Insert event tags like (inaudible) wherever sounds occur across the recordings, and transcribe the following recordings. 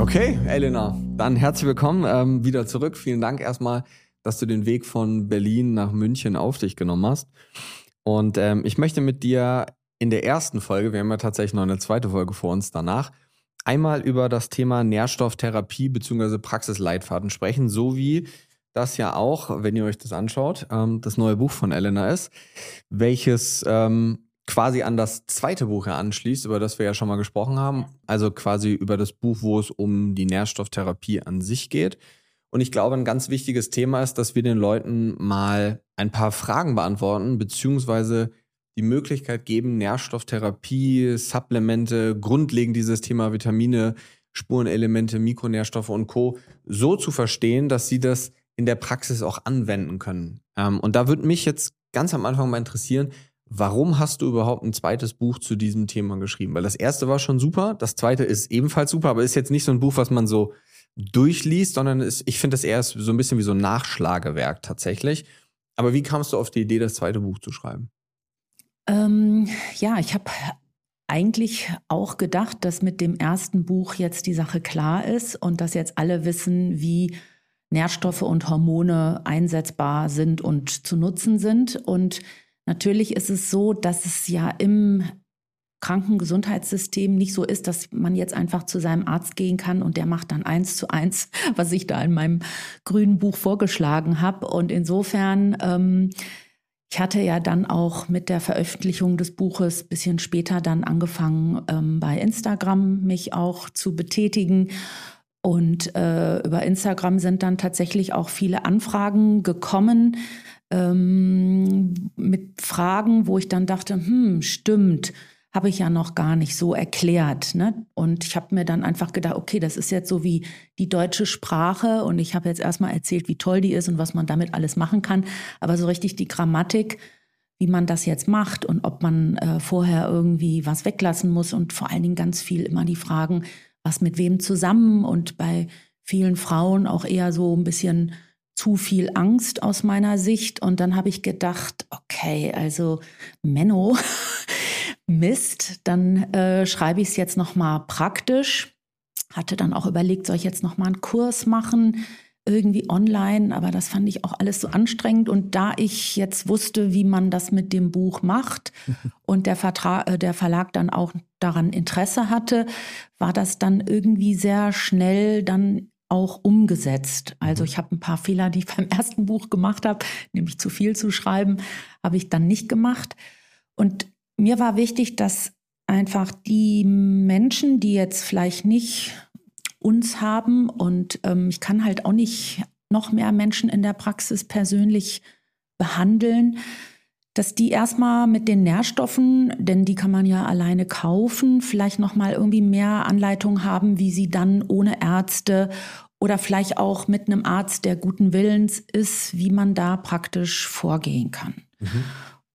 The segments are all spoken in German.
Okay, Elena, dann herzlich willkommen ähm, wieder zurück. Vielen Dank erstmal, dass du den Weg von Berlin nach München auf dich genommen hast. Und ähm, ich möchte mit dir in der ersten Folge, wir haben ja tatsächlich noch eine zweite Folge vor uns danach, einmal über das Thema Nährstofftherapie bzw. Praxisleitfaden sprechen, so wie das ja auch, wenn ihr euch das anschaut, ähm, das neue Buch von Elena ist, welches ähm, quasi an das zweite Buch anschließt, über das wir ja schon mal gesprochen haben. Also quasi über das Buch, wo es um die Nährstofftherapie an sich geht. Und ich glaube, ein ganz wichtiges Thema ist, dass wir den Leuten mal ein paar Fragen beantworten, beziehungsweise die Möglichkeit geben, Nährstofftherapie, Supplemente, grundlegend dieses Thema Vitamine, Spurenelemente, Mikronährstoffe und Co. so zu verstehen, dass sie das in der Praxis auch anwenden können. Ähm, und da würde mich jetzt ganz am Anfang mal interessieren, Warum hast du überhaupt ein zweites Buch zu diesem Thema geschrieben? Weil das erste war schon super, das zweite ist ebenfalls super, aber ist jetzt nicht so ein Buch, was man so durchliest, sondern ist, ich finde das eher so ein bisschen wie so ein Nachschlagewerk tatsächlich. Aber wie kamst du auf die Idee, das zweite Buch zu schreiben? Ähm, ja, ich habe eigentlich auch gedacht, dass mit dem ersten Buch jetzt die Sache klar ist und dass jetzt alle wissen, wie Nährstoffe und Hormone einsetzbar sind und zu nutzen sind. Und Natürlich ist es so, dass es ja im Krankengesundheitssystem nicht so ist, dass man jetzt einfach zu seinem Arzt gehen kann und der macht dann eins zu eins, (laughs) was ich da in meinem grünen Buch vorgeschlagen habe. Und insofern, ähm, ich hatte ja dann auch mit der Veröffentlichung des Buches bisschen später dann angefangen, ähm, bei Instagram mich auch zu betätigen. Und äh, über Instagram sind dann tatsächlich auch viele Anfragen gekommen ähm, mit Fragen, wo ich dann dachte, hm, stimmt, habe ich ja noch gar nicht so erklärt. Ne? Und ich habe mir dann einfach gedacht, okay, das ist jetzt so wie die deutsche Sprache und ich habe jetzt erstmal erzählt, wie toll die ist und was man damit alles machen kann. Aber so richtig die Grammatik, wie man das jetzt macht und ob man äh, vorher irgendwie was weglassen muss und vor allen Dingen ganz viel immer die Fragen, was mit wem zusammen und bei vielen Frauen auch eher so ein bisschen zu viel Angst aus meiner Sicht. Und dann habe ich gedacht, okay, also Menno, (laughs) Mist, dann äh, schreibe ich es jetzt nochmal praktisch. Hatte dann auch überlegt, soll ich jetzt nochmal einen Kurs machen, irgendwie online, aber das fand ich auch alles so anstrengend. Und da ich jetzt wusste, wie man das mit dem Buch macht (laughs) und der, Vertrag, äh, der Verlag dann auch daran Interesse hatte, war das dann irgendwie sehr schnell dann auch umgesetzt. Also mhm. ich habe ein paar Fehler, die ich beim (laughs) ersten Buch gemacht habe, nämlich zu viel zu schreiben, habe ich dann nicht gemacht. Und mir war wichtig, dass einfach die Menschen, die jetzt vielleicht nicht uns haben und ähm, ich kann halt auch nicht noch mehr Menschen in der Praxis persönlich behandeln, dass die erstmal mit den Nährstoffen, denn die kann man ja alleine kaufen, vielleicht noch mal irgendwie mehr Anleitung haben, wie sie dann ohne Ärzte oder vielleicht auch mit einem Arzt, der guten Willens ist, wie man da praktisch vorgehen kann. Mhm.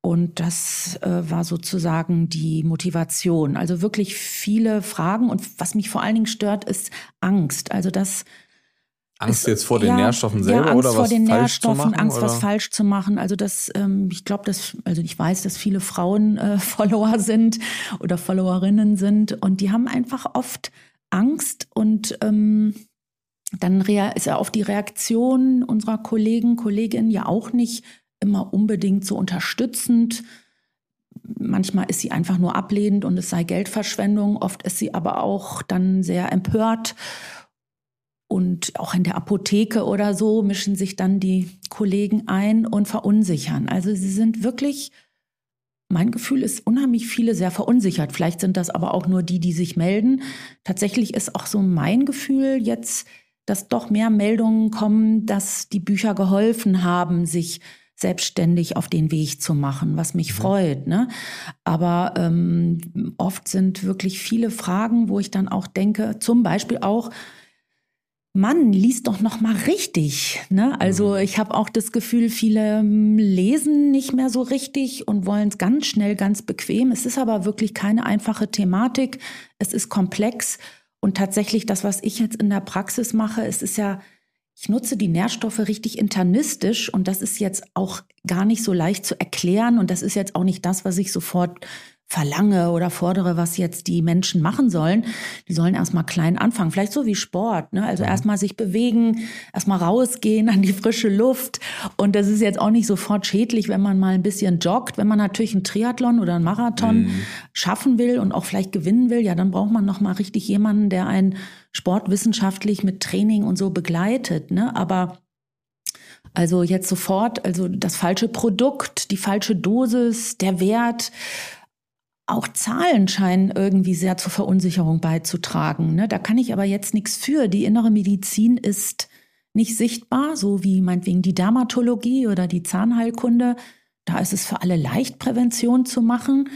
Und das äh, war sozusagen die Motivation. Also wirklich viele Fragen. Und was mich vor allen Dingen stört, ist Angst. Also das Angst jetzt vor den ja, Nährstoffen selber ja, Angst oder vor was den falsch Nährstoffen, zu machen? Angst, oder? was falsch zu machen. Also das, ähm, ich glaube, dass, also ich weiß, dass viele Frauen äh, (laughs) Follower sind oder Followerinnen sind und die haben einfach oft Angst und ähm, dann ist ja oft die Reaktion unserer Kollegen, Kolleginnen ja auch nicht immer unbedingt so unterstützend. Manchmal ist sie einfach nur ablehnend und es sei Geldverschwendung. Oft ist sie aber auch dann sehr empört und auch in der Apotheke oder so mischen sich dann die Kollegen ein und verunsichern. Also sie sind wirklich, mein Gefühl ist unheimlich viele sehr verunsichert. Vielleicht sind das aber auch nur die, die sich melden. Tatsächlich ist auch so mein Gefühl jetzt, dass doch mehr Meldungen kommen, dass die Bücher geholfen haben, sich selbstständig auf den Weg zu machen, was mich mhm. freut. Ne? Aber ähm, oft sind wirklich viele Fragen, wo ich dann auch denke, zum Beispiel auch, Mann, lies doch noch mal richtig. Ne? Also mhm. ich habe auch das Gefühl, viele ähm, lesen nicht mehr so richtig und wollen es ganz schnell, ganz bequem. Es ist aber wirklich keine einfache Thematik. Es ist komplex und tatsächlich das, was ich jetzt in der Praxis mache, es ist ja ich nutze die Nährstoffe richtig internistisch und das ist jetzt auch gar nicht so leicht zu erklären und das ist jetzt auch nicht das, was ich sofort verlange oder fordere, was jetzt die Menschen machen sollen. Die sollen erstmal klein anfangen, vielleicht so wie Sport. Ne? Also mhm. erstmal sich bewegen, erstmal rausgehen an die frische Luft. Und das ist jetzt auch nicht sofort schädlich, wenn man mal ein bisschen joggt. Wenn man natürlich einen Triathlon oder einen Marathon mhm. schaffen will und auch vielleicht gewinnen will, ja, dann braucht man noch mal richtig jemanden, der einen sportwissenschaftlich mit Training und so begleitet. Ne? Aber also jetzt sofort, also das falsche Produkt, die falsche Dosis, der Wert, auch Zahlen scheinen irgendwie sehr zur Verunsicherung beizutragen. Ne? Da kann ich aber jetzt nichts für. Die innere Medizin ist nicht sichtbar, so wie meinetwegen die Dermatologie oder die Zahnheilkunde. Da ist es für alle leicht, Prävention zu machen.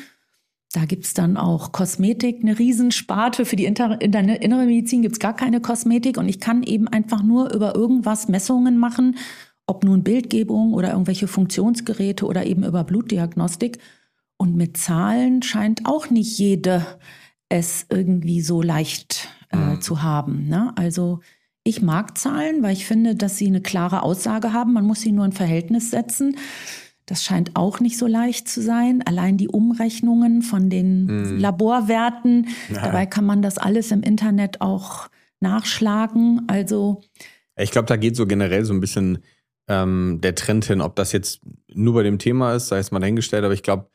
Da gibt es dann auch Kosmetik, eine Riesensparte. Für die innere Medizin gibt es gar keine Kosmetik. Und ich kann eben einfach nur über irgendwas Messungen machen, ob nun Bildgebung oder irgendwelche Funktionsgeräte oder eben über Blutdiagnostik. Und mit Zahlen scheint auch nicht jede es irgendwie so leicht äh, mhm. zu haben. Ne? Also ich mag Zahlen, weil ich finde, dass sie eine klare Aussage haben. Man muss sie nur in Verhältnis setzen. Das scheint auch nicht so leicht zu sein. Allein die Umrechnungen von den mhm. Laborwerten, ja. dabei kann man das alles im Internet auch nachschlagen. Also ich glaube, da geht so generell so ein bisschen ähm, der Trend hin, ob das jetzt nur bei dem Thema ist, sei es mal dahingestellt, aber ich glaube,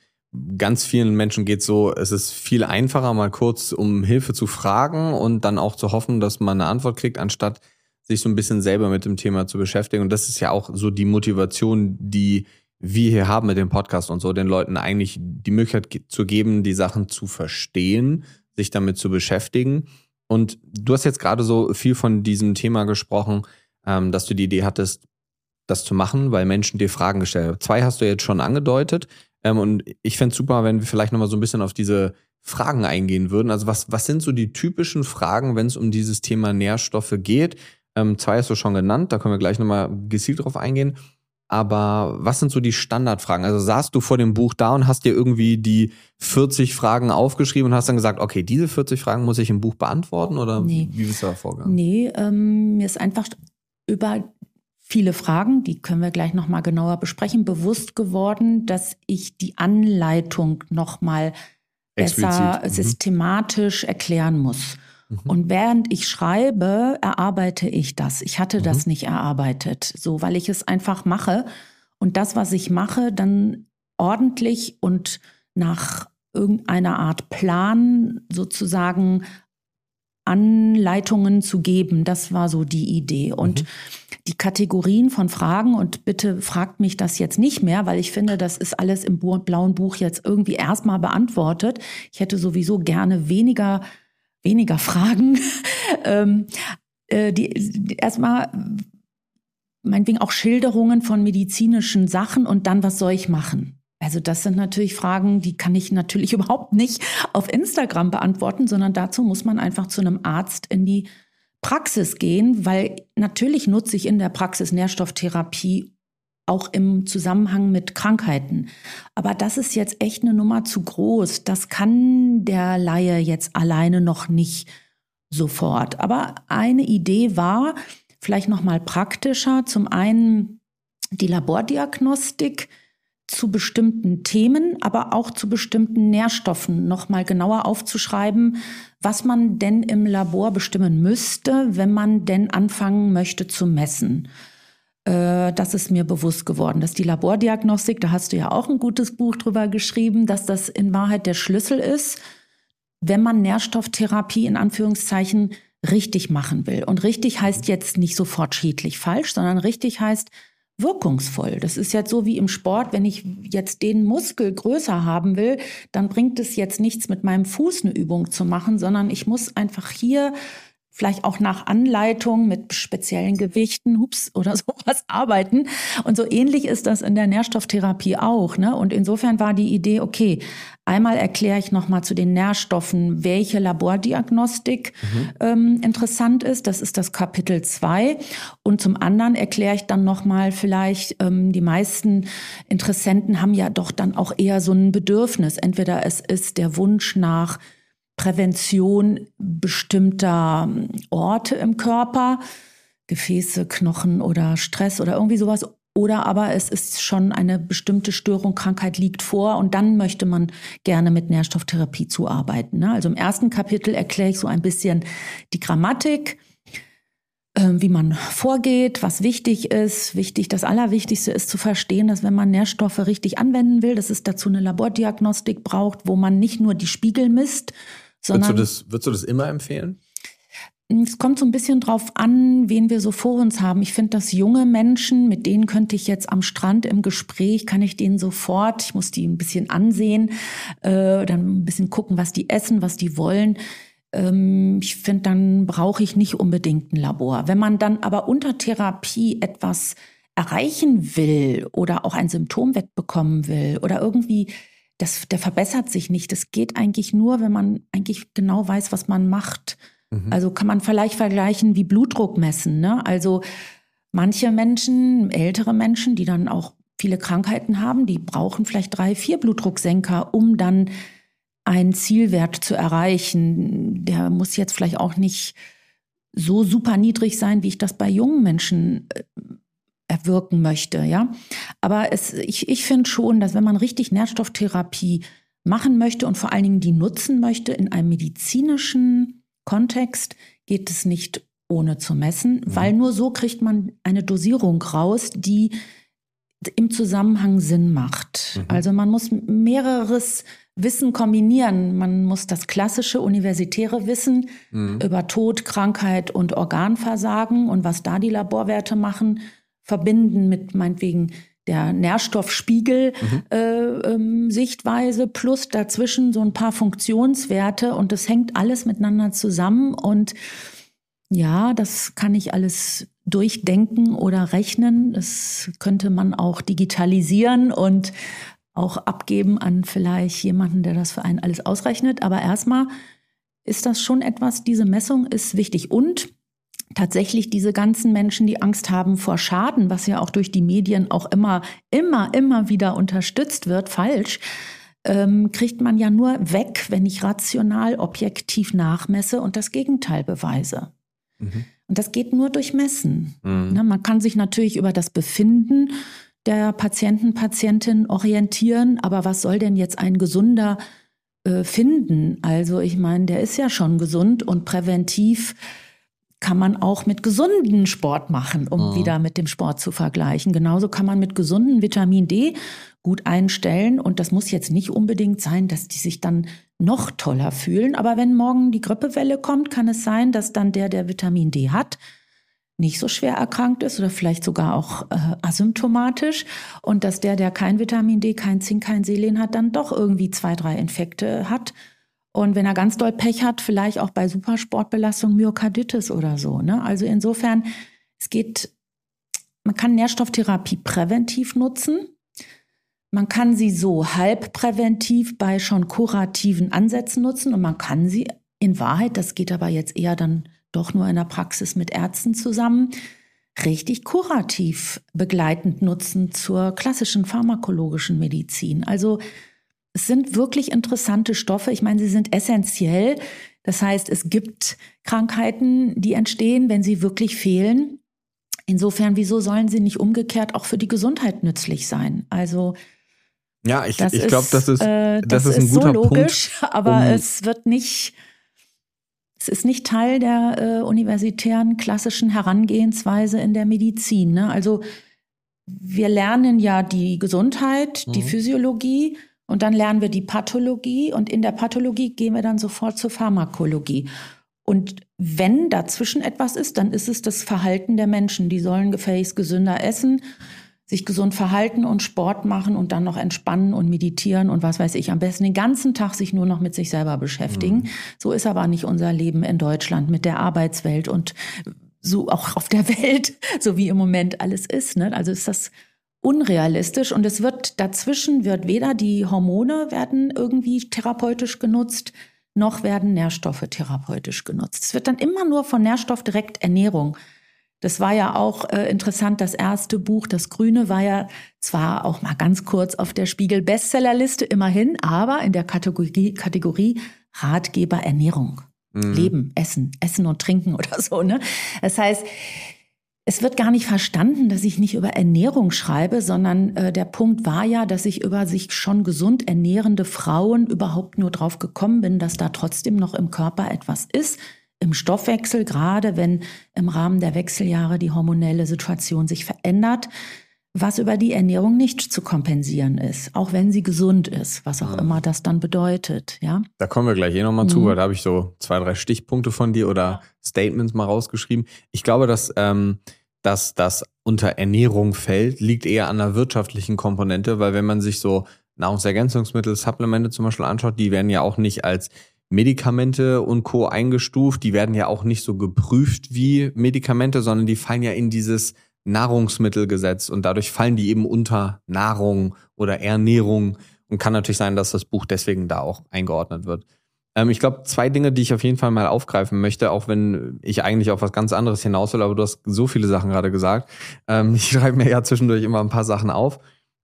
ganz vielen Menschen geht so, es ist viel einfacher, mal kurz um Hilfe zu fragen und dann auch zu hoffen, dass man eine Antwort kriegt, anstatt sich so ein bisschen selber mit dem Thema zu beschäftigen. Und das ist ja auch so die Motivation, die wir hier haben mit dem Podcast und so, den Leuten eigentlich die Möglichkeit zu geben, die Sachen zu verstehen, sich damit zu beschäftigen. Und du hast jetzt gerade so viel von diesem Thema gesprochen, ähm, dass du die Idee hattest, das zu machen, weil Menschen dir Fragen gestellt haben. Zwei hast du jetzt schon angedeutet. Ähm, und ich fände es super, wenn wir vielleicht nochmal so ein bisschen auf diese Fragen eingehen würden. Also was, was sind so die typischen Fragen, wenn es um dieses Thema Nährstoffe geht? Ähm, zwei hast du schon genannt, da können wir gleich nochmal gezielt drauf eingehen. Aber was sind so die Standardfragen? Also saßt du vor dem Buch da und hast dir irgendwie die 40 Fragen aufgeschrieben und hast dann gesagt, okay, diese 40 Fragen muss ich im Buch beantworten oder nee. wie bist du da vorgegangen? Nee, ähm, mir ist einfach über viele Fragen, die können wir gleich noch mal genauer besprechen, bewusst geworden, dass ich die Anleitung noch mal besser mhm. systematisch erklären muss. Mhm. Und während ich schreibe, erarbeite ich das. Ich hatte mhm. das nicht erarbeitet, so weil ich es einfach mache und das, was ich mache, dann ordentlich und nach irgendeiner Art Plan sozusagen Anleitungen zu geben. Das war so die Idee. Und mhm. die Kategorien von Fragen, und bitte fragt mich das jetzt nicht mehr, weil ich finde, das ist alles im blauen Buch jetzt irgendwie erstmal beantwortet. Ich hätte sowieso gerne weniger, weniger Fragen. (laughs) ähm, äh, die, die erstmal meinetwegen auch Schilderungen von medizinischen Sachen und dann, was soll ich machen? Also das sind natürlich Fragen, die kann ich natürlich (laughs) überhaupt nicht auf Instagram beantworten, sondern dazu muss man einfach zu einem Arzt in die Praxis gehen, weil natürlich nutze ich in der Praxis Nährstofftherapie auch im Zusammenhang mit Krankheiten. Aber das ist jetzt echt eine Nummer zu groß. Das kann der Laie jetzt alleine noch nicht sofort. Aber eine Idee war vielleicht noch mal praktischer. Zum einen die Labordiagnostik zu bestimmten Themen, aber auch zu bestimmten Nährstoffen noch mal genauer aufzuschreiben, was man denn im Labor bestimmen müsste, wenn man denn anfangen möchte zu messen. Äh, das ist mir bewusst geworden, dass die Labordiagnostik, da hast du ja auch ein gutes Buch drüber geschrieben, dass das in Wahrheit der Schlüssel ist, wenn man Nährstofftherapie in Anführungszeichen richtig machen will. Und richtig heißt jetzt nicht sofort schädlich falsch, sondern richtig heißt, wirkungsvoll. Das ist jetzt so wie im Sport, wenn ich jetzt den Muskel größer haben will, dann bringt es jetzt nichts mit meinem Fuß eine Übung zu machen, sondern ich muss einfach hier vielleicht auch nach Anleitung mit speziellen Gewichten, hups, oder (laughs) sowas arbeiten. Und so ähnlich ist das in der Nährstofftherapie auch. Ne? Und insofern war die Idee, okay, einmal erkläre ich nochmal zu den Nährstoffen, welche Labordiagnostik mhm. ähm, interessant ist. Das ist das Kapitel zwei. Und zum anderen erkläre ich dann nochmal vielleicht, ähm, die meisten Interessenten haben ja doch dann auch eher so ein Bedürfnis. Entweder es ist der Wunsch nach Prävention bestimmter ähm, Orte im Körper, Gefäße, Knochen oder Stress oder irgendwie sowas. Oder aber es ist schon eine bestimmte Störung, Krankheit liegt vor und dann möchte man gerne mit Nährstofftherapie zuarbeiten. Ne? Also im ersten Kapitel erkläre ich so ein bisschen die Grammatik, ähm, wie man vorgeht, was wichtig ist. Wichtig, das Allerwichtigste ist zu verstehen, dass wenn man Nährstoffe richtig anwenden will, dass es dazu eine Labordiagnostik braucht, wo man nicht nur die Spiegel misst, sondern, würdest, du das, würdest du das immer empfehlen? Es kommt so ein bisschen drauf an, wen wir so vor uns haben. Ich finde, dass junge Menschen, mit denen könnte ich jetzt am Strand im Gespräch, kann ich denen sofort, ich muss die ein bisschen ansehen, äh, dann ein bisschen gucken, was die essen, was die wollen. Ähm, ich finde, dann brauche ich nicht unbedingt ein Labor. Wenn man dann aber unter Therapie etwas erreichen will oder auch ein Symptom wegbekommen will oder irgendwie das, der verbessert sich nicht. Das geht eigentlich nur, wenn man eigentlich genau weiß, was man macht. Mhm. Also kann man vielleicht vergleichen wie Blutdruck messen. Ne? Also manche Menschen, ältere Menschen, die dann auch viele Krankheiten haben, die brauchen vielleicht drei, vier Blutdrucksenker, um dann einen Zielwert zu erreichen. Der muss jetzt vielleicht auch nicht so super niedrig sein, wie ich das bei jungen Menschen äh, erwirken möchte, ja. Aber es, ich, ich finde schon, dass wenn man richtig Nährstofftherapie machen möchte und vor allen Dingen die nutzen möchte in einem medizinischen Kontext, geht es nicht ohne zu messen, mhm. weil nur so kriegt man eine Dosierung raus, die im Zusammenhang Sinn macht. Mhm. Also man muss mehreres Wissen kombinieren. Man muss das klassische universitäre Wissen mhm. über Tod, Krankheit und Organversagen und was da die Laborwerte machen, verbinden mit meinetwegen der Nährstoffspiegel-Sichtweise mhm. äh, ähm, plus dazwischen so ein paar Funktionswerte und das hängt alles miteinander zusammen und ja, das kann ich alles durchdenken oder rechnen. Das könnte man auch digitalisieren und auch abgeben an vielleicht jemanden, der das für einen alles ausrechnet. Aber erstmal ist das schon etwas, diese Messung ist wichtig. Und tatsächlich diese ganzen Menschen, die Angst haben vor Schaden, was ja auch durch die Medien auch immer, immer, immer wieder unterstützt wird, falsch, ähm, kriegt man ja nur weg, wenn ich rational, objektiv nachmesse und das Gegenteil beweise. Mhm. Und das geht nur durch Messen. Mhm. Na, man kann sich natürlich über das Befinden der Patienten, Patientin orientieren, aber was soll denn jetzt ein gesunder äh, finden? Also ich meine, der ist ja schon gesund und präventiv kann man auch mit gesunden Sport machen, um mhm. wieder mit dem Sport zu vergleichen. Genauso kann man mit gesunden Vitamin D gut einstellen. Und das muss jetzt nicht unbedingt sein, dass die sich dann noch toller fühlen. Aber wenn morgen die Grippewelle kommt, kann es sein, dass dann der, der Vitamin D hat, nicht so schwer erkrankt ist oder vielleicht sogar auch äh, asymptomatisch und dass der, der kein Vitamin D, kein Zink, kein Selen hat, dann doch irgendwie zwei, drei Infekte hat und wenn er ganz doll Pech hat, vielleicht auch bei Supersportbelastung Myokarditis oder so. Ne? Also insofern, es geht, man kann Nährstofftherapie präventiv nutzen. Man kann sie so halb präventiv bei schon kurativen Ansätzen nutzen und man kann sie in Wahrheit, das geht aber jetzt eher dann doch nur in der Praxis mit Ärzten zusammen, richtig kurativ begleitend nutzen zur klassischen pharmakologischen Medizin. Also es sind wirklich interessante Stoffe. Ich meine, sie sind essentiell. Das heißt, es gibt Krankheiten, die entstehen, wenn sie wirklich fehlen. Insofern, wieso sollen sie nicht umgekehrt auch für die Gesundheit nützlich sein? Also ja, ich, ich glaube, das ist, äh, das, das ist ein guter so logisch, Punkt, aber um es wird nicht, es ist nicht Teil der äh, universitären klassischen Herangehensweise in der Medizin. Ne? Also wir lernen ja die Gesundheit, die mhm. Physiologie und dann lernen wir die Pathologie und in der Pathologie gehen wir dann sofort zur Pharmakologie. Und wenn dazwischen etwas ist, dann ist es das Verhalten der Menschen. Die sollen gefälligst gesünder essen, sich gesund verhalten und Sport machen und dann noch entspannen und meditieren und was weiß ich. Am besten den ganzen Tag sich nur noch mit sich selber beschäftigen. Mhm. So ist aber nicht unser Leben in Deutschland mit der Arbeitswelt und so auch auf der (laughs) Welt, so wie im Moment alles ist. Ne? Also ist das unrealistisch und es wird dazwischen wird weder die Hormone werden irgendwie therapeutisch genutzt, noch werden Nährstoffe therapeutisch genutzt. Es wird dann immer nur von Nährstoff direkt Ernährung das war ja auch äh, interessant. Das erste Buch, das Grüne, war ja zwar auch mal ganz kurz auf der Spiegel Bestsellerliste immerhin, aber in der Kategorie, Kategorie Ratgeber Ernährung. Mhm. Leben, Essen, Essen und Trinken (laughs) oder so. Ne? Das heißt, es wird gar nicht verstanden, dass ich nicht über Ernährung schreibe, sondern äh, der Punkt war ja, dass ich über sich schon gesund ernährende Frauen überhaupt nur drauf gekommen bin, dass da trotzdem noch im Körper etwas ist, im Stoffwechsel, gerade wenn im Rahmen der Wechseljahre die hormonelle Situation sich verändert, was über die Ernährung nicht zu kompensieren ist, auch wenn sie gesund ist, was auch ja. immer das dann bedeutet, ja. Da kommen wir gleich eh nochmal mhm. zu, weil da habe ich so zwei, drei Stichpunkte von dir oder Statements mal rausgeschrieben. Ich glaube, dass, ähm, dass das unter Ernährung fällt, liegt eher an der wirtschaftlichen Komponente, weil wenn man sich so Nahrungsergänzungsmittel, Supplemente zum Beispiel anschaut, die werden ja auch nicht als Medikamente und Co. eingestuft. Die werden ja auch nicht so geprüft wie Medikamente, sondern die fallen ja in dieses Nahrungsmittelgesetz und dadurch fallen die eben unter Nahrung oder Ernährung und kann natürlich sein, dass das Buch deswegen da auch eingeordnet wird. Ähm, ich glaube, zwei Dinge, die ich auf jeden Fall mal aufgreifen möchte, auch wenn ich eigentlich auf was ganz anderes hinaus will, aber du hast so viele Sachen gerade gesagt. Ähm, (laughs) ich schreibe mir ja zwischendurch immer ein paar Sachen auf.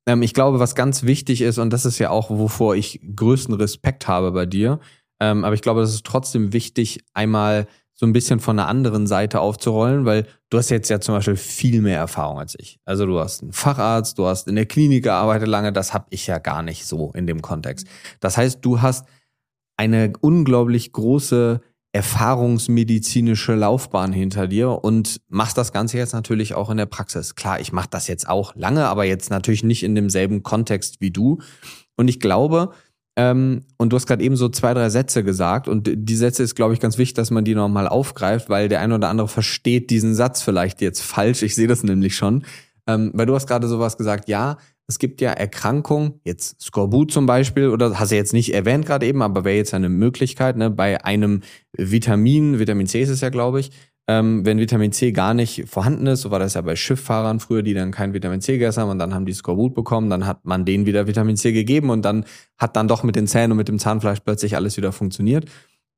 Ähm, ich glaube, was ganz wichtig ist, und das ist ja auch, wovor ich größten Respekt habe bei dir, ähm, aber ich glaube, das ist trotzdem wichtig, einmal so ein bisschen von der anderen Seite aufzurollen, weil du hast jetzt ja zum Beispiel viel mehr Erfahrung als ich. Also du hast einen Facharzt, du hast in der Klinik gearbeitet lange, das habe ich ja gar nicht so in dem Kontext. Das heißt, du hast eine unglaublich große erfahrungsmedizinische Laufbahn hinter dir und machst das Ganze jetzt natürlich auch in der Praxis. Klar, ich mache das jetzt auch lange, aber jetzt natürlich nicht in demselben Kontext wie du. Und ich glaube, ähm, und du hast gerade eben so zwei, drei Sätze gesagt. Und die Sätze ist, glaube ich, ganz wichtig, dass man die nochmal aufgreift, weil der eine oder andere versteht diesen Satz vielleicht jetzt falsch. Ich sehe das nämlich schon. Ähm, weil du hast gerade sowas gesagt, ja, es gibt ja Erkrankungen, jetzt Skorbut zum Beispiel, oder hast du jetzt nicht erwähnt gerade eben, aber wäre jetzt eine Möglichkeit, ne, bei einem Vitamin, Vitamin C ist es ja, glaube ich, ähm, wenn Vitamin C gar nicht vorhanden ist, so war das ja bei Schifffahrern früher, die dann kein Vitamin C gegessen haben und dann haben die Skorbut bekommen, dann hat man denen wieder Vitamin C gegeben und dann hat dann doch mit den Zähnen und mit dem Zahnfleisch plötzlich alles wieder funktioniert.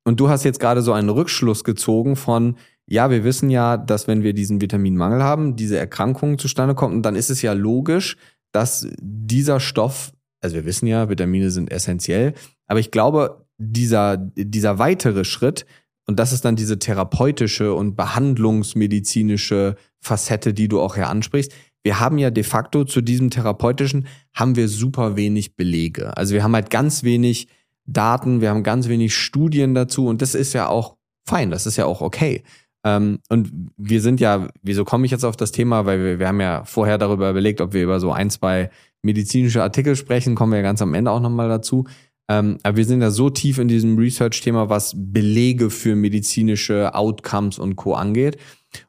Und du hast jetzt gerade so einen Rückschluss gezogen von, ja, wir wissen ja, dass wenn wir diesen Vitaminmangel haben, diese Erkrankung zustande kommt und dann ist es ja logisch, dass dieser Stoff, also wir wissen ja, Vitamine sind essentiell, aber ich glaube, dieser, dieser weitere Schritt, und das ist dann diese therapeutische und behandlungsmedizinische Facette, die du auch hier ansprichst. Wir haben ja de facto zu diesem therapeutischen haben wir super wenig Belege. Also wir haben halt ganz wenig Daten, wir haben ganz wenig Studien dazu und das ist ja auch fein, das ist ja auch okay. Ähm, und wir sind ja, wieso komme ich jetzt auf das Thema? Weil wir, wir haben ja vorher darüber überlegt, ob wir über so ein, zwei medizinische Artikel sprechen, kommen wir ja ganz am Ende auch nochmal dazu. Ähm, aber wir sind ja so tief in diesem Research-Thema, was Belege für medizinische Outcomes und Co. angeht.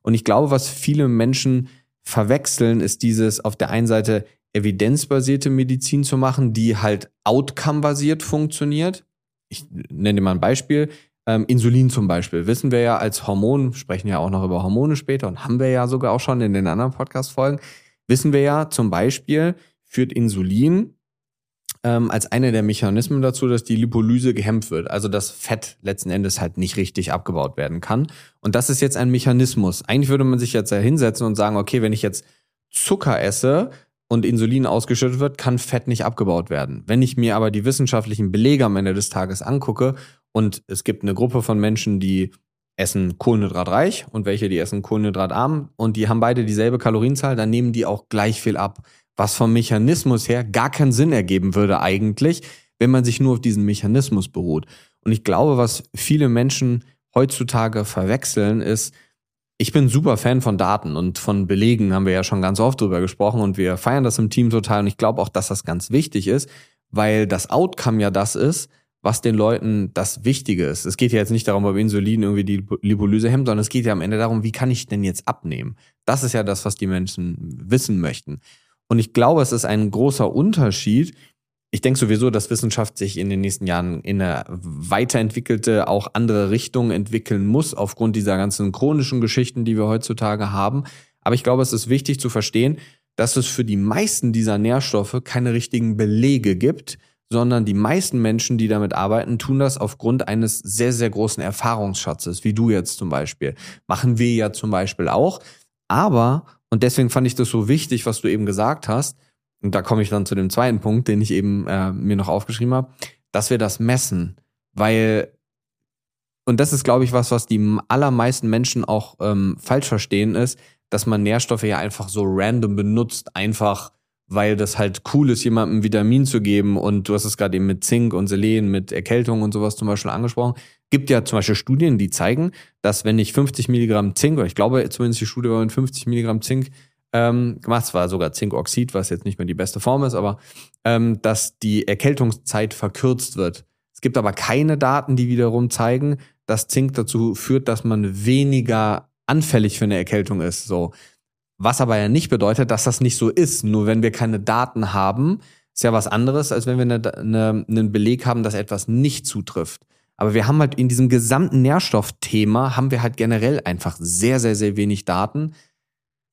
Und ich glaube, was viele Menschen verwechseln, ist dieses auf der einen Seite evidenzbasierte Medizin zu machen, die halt outcome-basiert funktioniert. Ich nenne dir mal ein Beispiel. Ähm, Insulin zum Beispiel, wissen wir ja als Hormon, sprechen ja auch noch über Hormone später und haben wir ja sogar auch schon in den anderen Podcast-Folgen, wissen wir ja zum Beispiel, führt Insulin ähm, als einer der Mechanismen dazu, dass die Lipolyse gehemmt wird, also dass Fett letzten Endes halt nicht richtig abgebaut werden kann. Und das ist jetzt ein Mechanismus. Eigentlich würde man sich jetzt da hinsetzen und sagen, okay, wenn ich jetzt Zucker esse und Insulin ausgeschüttet wird, kann Fett nicht abgebaut werden. Wenn ich mir aber die wissenschaftlichen Belege am Ende des Tages angucke und es gibt eine Gruppe von Menschen, die essen kohlenhydratreich und welche, die essen kohlenhydratarm und die haben beide dieselbe Kalorienzahl, dann nehmen die auch gleich viel ab was vom Mechanismus her gar keinen Sinn ergeben würde eigentlich, wenn man sich nur auf diesen Mechanismus beruht. Und ich glaube, was viele Menschen heutzutage verwechseln, ist, ich bin super Fan von Daten und von Belegen haben wir ja schon ganz oft drüber gesprochen und wir feiern das im Team total und ich glaube auch, dass das ganz wichtig ist, weil das Outcome ja das ist, was den Leuten das Wichtige ist. Es geht ja jetzt nicht darum, ob Insulin irgendwie die Lipolyse hemmt, sondern es geht ja am Ende darum, wie kann ich denn jetzt abnehmen? Das ist ja das, was die Menschen wissen möchten. Und ich glaube, es ist ein großer Unterschied. Ich denke sowieso, dass Wissenschaft sich in den nächsten Jahren in eine weiterentwickelte, auch andere Richtung entwickeln muss, aufgrund dieser ganzen chronischen Geschichten, die wir heutzutage haben. Aber ich glaube, es ist wichtig zu verstehen, dass es für die meisten dieser Nährstoffe keine richtigen Belege gibt, sondern die meisten Menschen, die damit arbeiten, tun das aufgrund eines sehr, sehr großen Erfahrungsschatzes, wie du jetzt zum Beispiel. Machen wir ja zum Beispiel auch. Aber, und deswegen fand ich das so wichtig, was du eben gesagt hast, und da komme ich dann zu dem zweiten Punkt, den ich eben äh, mir noch aufgeschrieben habe, dass wir das messen. Weil, und das ist, glaube ich, was, was die allermeisten Menschen auch ähm, falsch verstehen, ist, dass man Nährstoffe ja einfach so random benutzt, einfach weil das halt cool ist, jemandem Vitamin zu geben. Und du hast es gerade eben mit Zink und Selen, mit Erkältung und sowas zum Beispiel angesprochen. Gibt ja zum Beispiel Studien, die zeigen, dass wenn ich 50 Milligramm Zink, oder ich glaube zumindest die Studie war mit 50 Milligramm Zink ähm, gemacht, es war sogar Zinkoxid, was jetzt nicht mehr die beste Form ist, aber ähm, dass die Erkältungszeit verkürzt wird. Es gibt aber keine Daten, die wiederum zeigen, dass Zink dazu führt, dass man weniger anfällig für eine Erkältung ist. So. Was aber ja nicht bedeutet, dass das nicht so ist. Nur wenn wir keine Daten haben, ist ja was anderes, als wenn wir eine, eine, einen Beleg haben, dass etwas nicht zutrifft. Aber wir haben halt in diesem gesamten Nährstoffthema haben wir halt generell einfach sehr, sehr, sehr wenig Daten.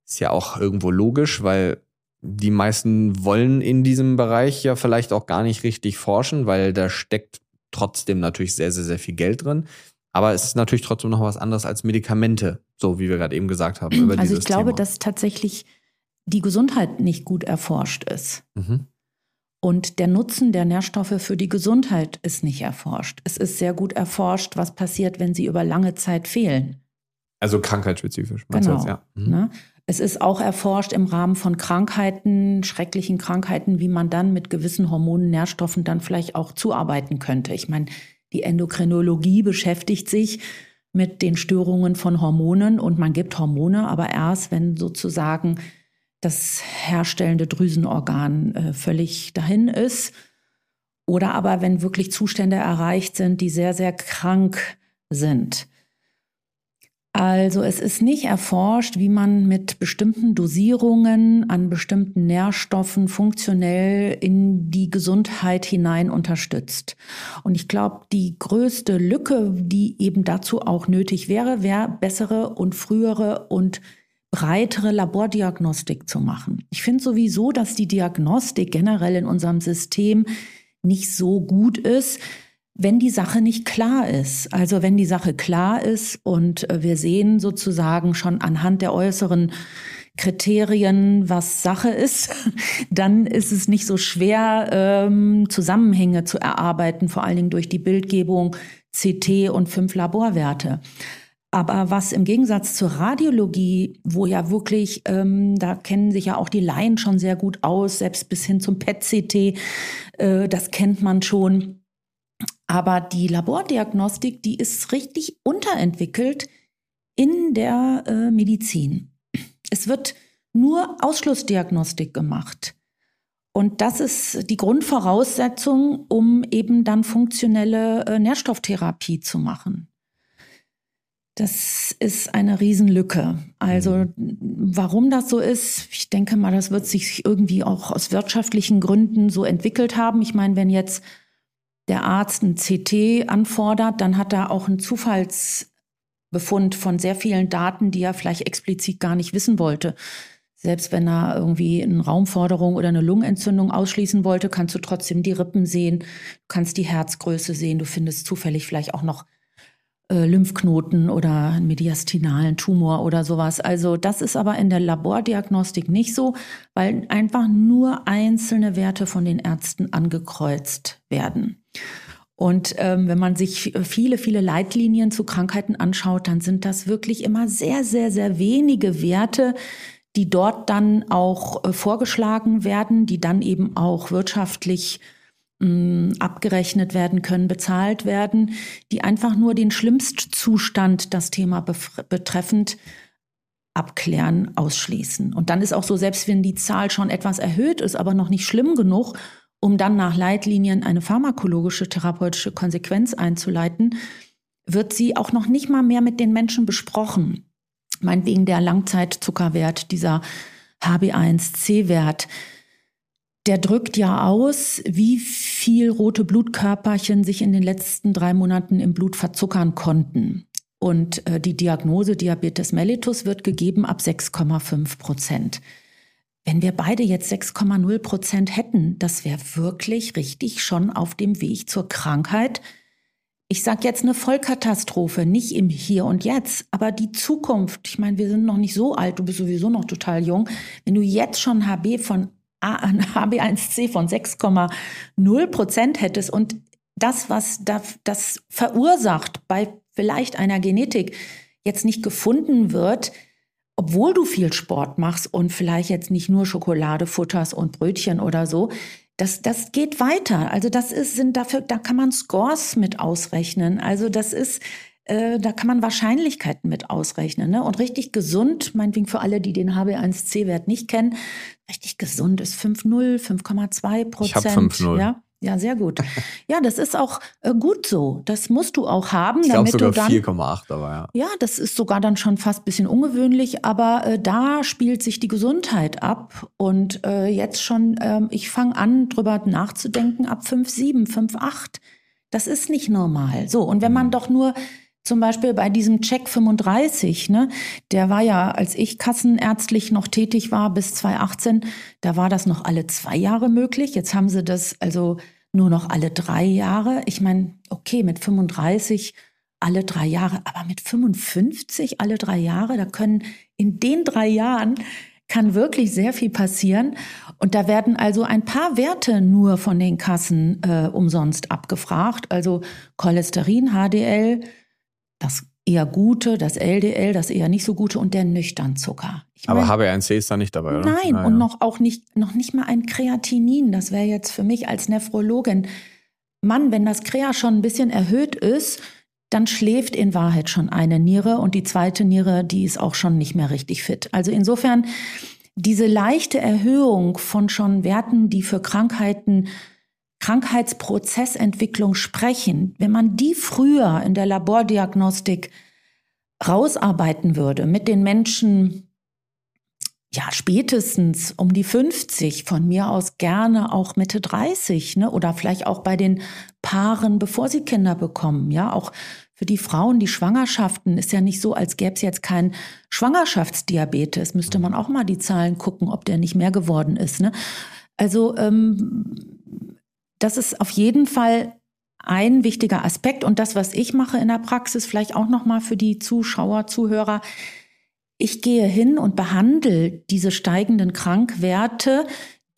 Ist ja auch irgendwo logisch, weil die meisten wollen in diesem Bereich ja vielleicht auch gar nicht richtig forschen, weil da steckt trotzdem natürlich sehr, sehr, sehr viel Geld drin. Aber es ist natürlich trotzdem noch was anderes als Medikamente, so wie wir gerade eben gesagt haben. also ich glaube, Thema. dass tatsächlich die Gesundheit nicht gut erforscht ist. Mhm. Und der Nutzen der Nährstoffe für die Gesundheit ist nicht erforscht. Es ist sehr gut erforscht, was passiert, wenn sie über lange Zeit fehlen. Also krankheitsspezifisch. Genau. Jetzt, ja. mhm. ne? Es ist auch erforscht im Rahmen von Krankheiten, schrecklichen Krankheiten, wie man dann mit gewissen Hormonen, Nährstoffen dann vielleicht auch zuarbeiten könnte. Ich meine, die Endokrinologie beschäftigt sich mit den Störungen von Hormonen und man gibt Hormone, aber erst, wenn sozusagen das herstellende Drüsenorgan äh, völlig dahin ist. Oder aber wenn wirklich Zustände erreicht sind, die sehr, sehr krank sind. Also es ist nicht erforscht, wie man mit bestimmten Dosierungen an bestimmten Nährstoffen funktionell in die Gesundheit hinein unterstützt. Und ich glaube, die größte Lücke, die eben dazu auch nötig wäre, wäre bessere und frühere und breitere Labordiagnostik zu machen. Ich finde sowieso, dass die Diagnostik generell in unserem System nicht so gut ist wenn die Sache nicht klar ist. Also wenn die Sache klar ist und äh, wir sehen sozusagen schon anhand der äußeren Kriterien, was Sache ist, (laughs) dann ist es nicht so schwer, ähm, Zusammenhänge zu erarbeiten, vor allen Dingen durch die Bildgebung CT und fünf Laborwerte. Aber was im Gegensatz zur Radiologie, wo ja wirklich, ähm, da kennen sich ja auch die Laien schon sehr gut aus, selbst bis hin zum PET-CT, äh, das kennt man schon aber die Labordiagnostik, die ist richtig unterentwickelt in der äh, Medizin. Es wird nur Ausschlussdiagnostik gemacht. Und das ist die Grundvoraussetzung, um eben dann funktionelle äh, Nährstofftherapie zu machen. Das ist eine Riesenlücke. Also mhm. warum das so ist, ich denke mal, das wird sich irgendwie auch aus wirtschaftlichen Gründen so entwickelt haben. Ich meine, wenn jetzt der Arzt ein CT anfordert, dann hat er auch einen Zufallsbefund von sehr vielen Daten, die er vielleicht explizit gar nicht wissen wollte. Selbst wenn er irgendwie eine Raumforderung oder eine Lungenentzündung ausschließen wollte, kannst du trotzdem die Rippen sehen, du kannst die Herzgröße sehen, du findest zufällig vielleicht auch noch äh, Lymphknoten oder einen mediastinalen Tumor oder sowas. Also das ist aber in der Labordiagnostik nicht so, weil einfach nur einzelne Werte von den Ärzten angekreuzt werden. Und ähm, wenn man sich viele, viele Leitlinien zu Krankheiten anschaut, dann sind das wirklich immer sehr, sehr, sehr wenige Werte, die dort dann auch äh, vorgeschlagen werden, die dann eben auch wirtschaftlich mh, abgerechnet werden können, bezahlt werden, die einfach nur den Schlimmstzustand, das Thema betreffend, abklären, ausschließen. Und dann ist auch so, selbst wenn die Zahl schon etwas erhöht ist, aber noch nicht schlimm genug, um dann nach Leitlinien eine pharmakologische therapeutische Konsequenz einzuleiten, wird sie auch noch nicht mal mehr mit den Menschen besprochen. Meinetwegen der Langzeitzuckerwert, dieser HB1C-Wert, der drückt ja aus, wie viel rote Blutkörperchen sich in den letzten drei Monaten im Blut verzuckern konnten. Und äh, die Diagnose Diabetes mellitus wird gegeben ab 6,5 Prozent. Wenn wir beide jetzt 6,0 Prozent hätten, das wäre wirklich richtig schon auf dem Weg zur Krankheit. Ich sage jetzt eine Vollkatastrophe, nicht im Hier und Jetzt, aber die Zukunft. Ich meine, wir sind noch nicht so alt, du bist sowieso noch total jung. Wenn du jetzt schon HB von HB1C von 6,0 Prozent hättest und das, was das verursacht bei vielleicht einer Genetik jetzt nicht gefunden wird, obwohl du viel Sport machst und vielleicht jetzt nicht nur Schokolade futterst und Brötchen oder so, das, das geht weiter. Also das ist, sind dafür, da kann man Scores mit ausrechnen. Also das ist, äh, da kann man Wahrscheinlichkeiten mit ausrechnen. Ne? Und richtig gesund, meinetwegen für alle, die den HB1C-Wert nicht kennen, richtig gesund ist 5,0, 5,2 Prozent. Ich habe 5,0. Ja? Ja, sehr gut. (laughs) Ja, das ist auch äh, gut so. Das musst du auch haben, ich damit sogar du dann 4,8, aber ja. Ja, das ist sogar dann schon fast ein bisschen ungewöhnlich, aber äh, da spielt sich die Gesundheit ab und äh, jetzt schon ähm, ich fange an drüber nachzudenken ab 5,7, 5,8. Das ist nicht normal. So, und wenn man mhm. doch nur zum Beispiel bei diesem Check 35, ne, der war ja, als ich kassenärztlich noch tätig war bis 2018, da war das noch alle zwei Jahre möglich. Jetzt haben sie das also nur noch alle drei Jahre. Ich meine, okay, mit 35 alle drei Jahre, aber mit 55 alle drei Jahre, da können in den drei Jahren kann wirklich sehr viel passieren. Und da werden also ein paar Werte nur von den Kassen äh, umsonst abgefragt. Also Cholesterin, HDL, das eher gute, das LDL, das eher nicht so gute und der Nüchternzucker. Ich Aber HB1C ist da nicht dabei, oder? Nein, ah, und noch auch nicht, noch nicht mal ein Kreatinin. Das wäre jetzt für mich als Nephrologin. Mann, wenn das Krea schon ein bisschen erhöht ist, dann schläft in Wahrheit schon eine Niere und die zweite Niere, die ist auch schon nicht mehr richtig fit. Also insofern diese leichte Erhöhung von schon Werten, die für Krankheiten Krankheitsprozessentwicklung sprechen, wenn man die früher in der Labordiagnostik rausarbeiten würde mit den Menschen, ja, spätestens um die 50, von mir aus gerne auch Mitte 30, ne, oder vielleicht auch bei den Paaren, bevor sie Kinder bekommen, ja, auch für die Frauen, die Schwangerschaften ist ja nicht so, als gäbe es jetzt kein Schwangerschaftsdiabetes. Müsste man auch mal die Zahlen gucken, ob der nicht mehr geworden ist. Ne? Also ähm, das ist auf jeden Fall ein wichtiger Aspekt und das, was ich mache in der Praxis, vielleicht auch noch mal für die Zuschauer, Zuhörer. Ich gehe hin und behandle diese steigenden Krankwerte,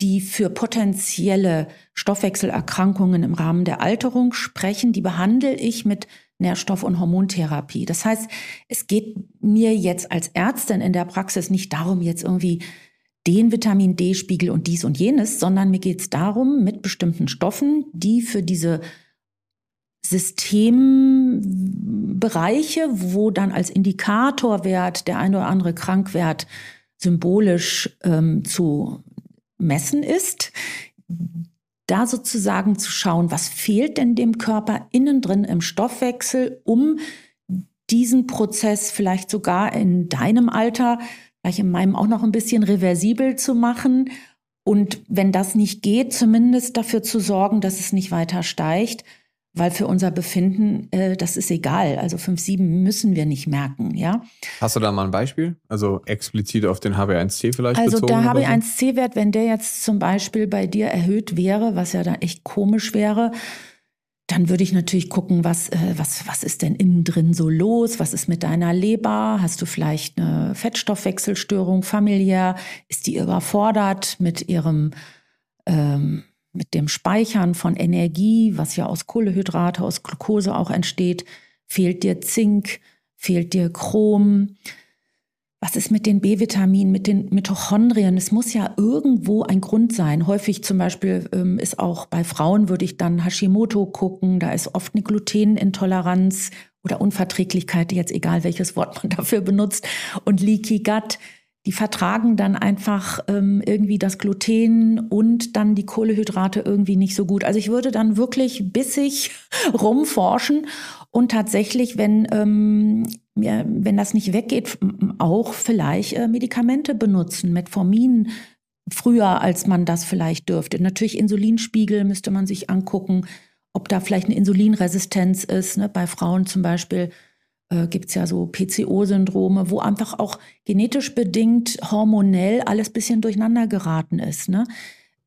die für potenzielle Stoffwechselerkrankungen im Rahmen der Alterung sprechen, die behandle ich mit Nährstoff- und Hormontherapie. Das heißt, es geht mir jetzt als Ärztin in der Praxis nicht darum, jetzt irgendwie den Vitamin D-Spiegel und dies und jenes, sondern mir geht es darum, mit bestimmten Stoffen, die für diese Systembereiche, wo dann als Indikatorwert der ein oder andere Krankwert symbolisch ähm, zu messen ist, da sozusagen zu schauen, was fehlt denn dem Körper innen drin im Stoffwechsel, um diesen Prozess vielleicht sogar in deinem Alter vielleicht in meinem auch noch ein bisschen reversibel zu machen. Und wenn das nicht geht, zumindest dafür zu sorgen, dass es nicht weiter steigt, weil für unser Befinden, äh, das ist egal. Also 5,7 müssen wir nicht merken, ja. Hast du da mal ein Beispiel? Also explizit auf den HB1C vielleicht also bezogen? Der HB1C-Wert, wenn der jetzt zum Beispiel bei dir erhöht wäre, was ja da echt komisch wäre, dann würde ich natürlich gucken, was, äh, was, was ist denn innen drin so los? Was ist mit deiner Leber? Hast du vielleicht eine Fettstoffwechselstörung familiär? Ist die überfordert mit ihrem, ähm, mit dem Speichern von Energie, was ja aus Kohlehydrate, aus Glucose auch entsteht? Fehlt dir Zink? Fehlt dir Chrom? Was ist mit den B-Vitaminen, mit den Mitochondrien? Es muss ja irgendwo ein Grund sein. Häufig zum Beispiel ähm, ist auch bei Frauen, würde ich dann Hashimoto gucken, da ist oft eine Glutenintoleranz oder Unverträglichkeit, jetzt egal welches Wort man (laughs) dafür benutzt, und Leaky Gut. Die vertragen dann einfach ähm, irgendwie das Gluten und dann die Kohlehydrate irgendwie nicht so gut. Also ich würde dann wirklich bissig (laughs) rumforschen und tatsächlich, wenn ähm, ja, wenn das nicht weggeht, auch vielleicht äh, Medikamente benutzen, Metformin früher, als man das vielleicht dürfte. Natürlich Insulinspiegel müsste man sich angucken, ob da vielleicht eine Insulinresistenz ist. Ne? Bei Frauen zum Beispiel äh, gibt es ja so PCO-Syndrome, wo einfach auch genetisch bedingt hormonell alles bisschen durcheinander geraten ist. Ne?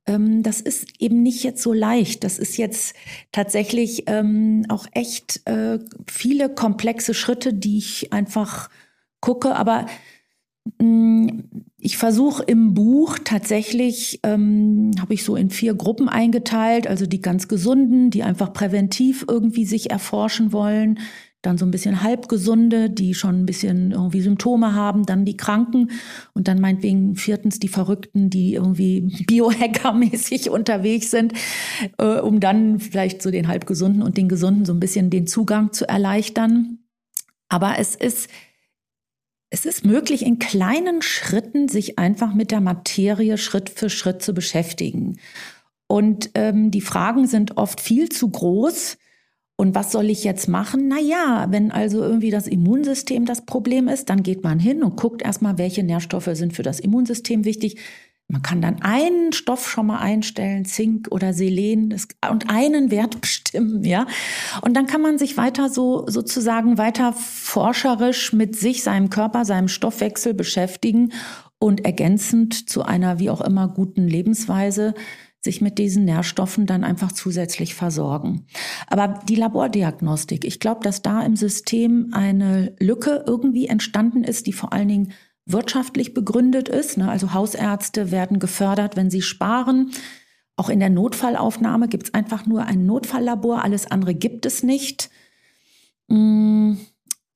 Ähm, das ist eben nicht jetzt so leicht. Das ist jetzt tatsächlich ähm, auch echt äh, viele komplexe Schritte, die ich einfach gucke. Aber mh, mm, ich versuche im Buch tatsächlich, ähm, habe ich so in vier Gruppen eingeteilt, also die ganz gesunden, die einfach präventiv irgendwie sich erforschen wollen, dann so ein bisschen halbgesunde, die schon ein bisschen irgendwie Symptome haben, dann die Kranken und dann meinetwegen viertens die Verrückten, die irgendwie (laughs) Biohacker-mäßig unterwegs sind, äh, um dann vielleicht so den halbgesunden und den gesunden so ein bisschen den Zugang zu erleichtern. Aber es ist es ist möglich, in kleinen Schritten sich einfach mit der Materie Schritt für Schritt zu beschäftigen. Und ähm, die Fragen sind oft viel zu groß. Und was soll ich jetzt machen? Na ja, wenn also irgendwie das Immunsystem das Problem ist, dann geht man hin und guckt erstmal, welche Nährstoffe sind für das Immunsystem wichtig. Man kann dann einen Stoff schon mal einstellen, Zink oder Selen, das, und einen Wert (laughs) bestimmen, ja. Und dann kann man sich weiter so, sozusagen weiter forscherisch mit sich, seinem Körper, seinem Stoffwechsel beschäftigen und ergänzend zu einer wie auch immer guten Lebensweise sich mit diesen Nährstoffen dann einfach zusätzlich versorgen. Aber die Labordiagnostik, ich glaube, dass da im System eine Lücke irgendwie entstanden ist, die vor allen Dingen wirtschaftlich begründet ist. Ne? Also Hausärzte werden gefördert, wenn sie sparen. Auch in der Notfallaufnahme gibt es einfach nur ein Notfalllabor, alles andere gibt es nicht. Mm,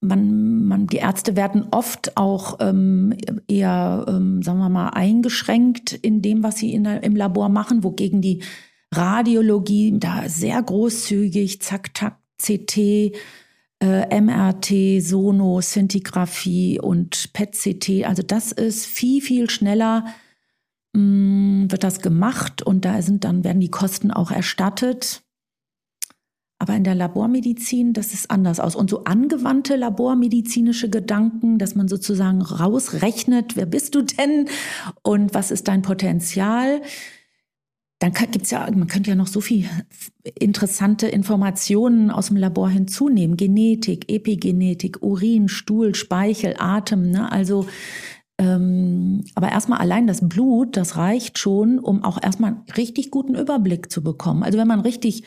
man, man, die Ärzte werden oft auch ähm, eher, ähm, sagen wir mal, eingeschränkt in dem, was sie in im Labor machen, wogegen die Radiologie da sehr großzügig, zack, tack, CT, äh, MRT, Sono, Szintigraphie und PET-CT. Also das ist viel, viel schneller mh, mm, wird das gemacht und da sind dann werden die Kosten auch erstattet. Aber in der Labormedizin, das ist anders aus. Und so angewandte labormedizinische Gedanken, dass man sozusagen rausrechnet, wer bist du denn und was ist dein Potenzial, dann gibt es ja, man könnte ja noch so viel interessante Informationen aus dem Labor hinzunehmen. Genetik, Epigenetik, Urin, Stuhl, Speichel, Atem. Ne? Also, ähm, aber erstmal allein das Blut, das reicht schon, um auch erstmal einen richtig guten Überblick zu bekommen. Also wenn man richtig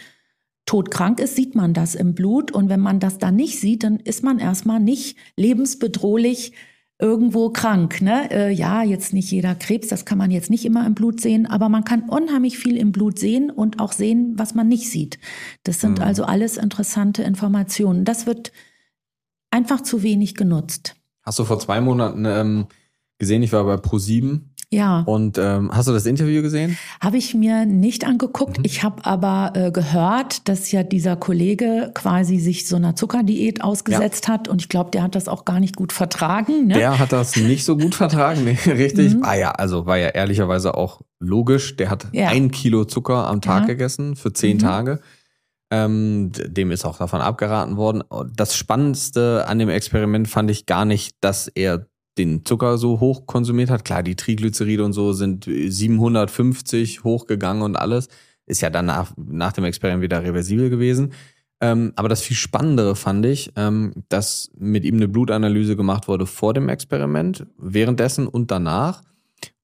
todkrank ist, sieht man das im Blut. Und wenn man das dann nicht sieht, dann ist man erstmal nicht lebensbedrohlich irgendwo krank. Ne? Äh, ja, jetzt nicht jeder Krebs, das kann man jetzt nicht immer im Blut sehen, aber man kann unheimlich viel im Blut sehen und auch sehen, was man nicht sieht. Das sind mhm. also alles interessante Informationen. Das wird einfach zu wenig genutzt. Hast du vor zwei Monaten ähm, gesehen, ich war bei Pro7 ja. Und ähm, hast du das Interview gesehen? Habe ich mir nicht angeguckt. Mhm. Ich habe aber äh, gehört, dass ja dieser Kollege quasi sich so einer Zuckerdiät ausgesetzt ja. hat. Und ich glaube, der hat das auch gar nicht gut vertragen. Ne? Der hat das nicht so gut vertragen, nee, (laughs) richtig. Mhm. Ah ja, also war ja ehrlicherweise auch logisch. Der hat ja. ein Kilo Zucker am Tag ja. gegessen für zehn mhm. Tage. Ähm, dem ist auch davon abgeraten worden. Das Spannendste an dem Experiment fand ich gar nicht, dass er den Zucker so hoch konsumiert hat. Klar, die Triglyceride und so sind 750 hochgegangen und alles. Ist ja dann nach, dem Experiment wieder reversibel gewesen. Ähm, aber das viel Spannendere fand ich, ähm, dass mit ihm eine Blutanalyse gemacht wurde vor dem Experiment, währenddessen und danach.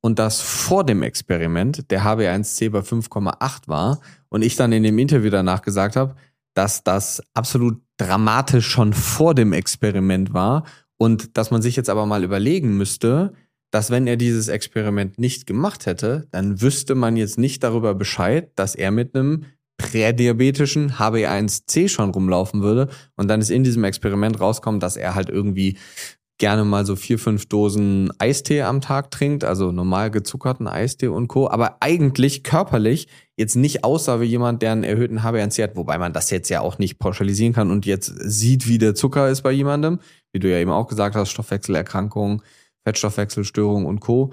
Und dass vor dem Experiment der HB1C bei 5,8 war. Und ich dann in dem Interview danach gesagt habe, dass das absolut dramatisch schon vor dem Experiment war und dass man sich jetzt aber mal überlegen müsste, dass wenn er dieses Experiment nicht gemacht hätte, dann wüsste man jetzt nicht darüber Bescheid, dass er mit einem prädiabetischen HB1C schon rumlaufen würde. Und dann ist in diesem Experiment rauskommen, dass er halt irgendwie gerne mal so vier, fünf Dosen Eistee am Tag trinkt, also normal gezuckerten Eistee und Co. Aber eigentlich körperlich jetzt nicht aussah wie jemand, der einen erhöhten HB1C hat, wobei man das jetzt ja auch nicht pauschalisieren kann und jetzt sieht, wie der Zucker ist bei jemandem wie du ja eben auch gesagt hast, Stoffwechselerkrankungen, Fettstoffwechselstörungen und Co.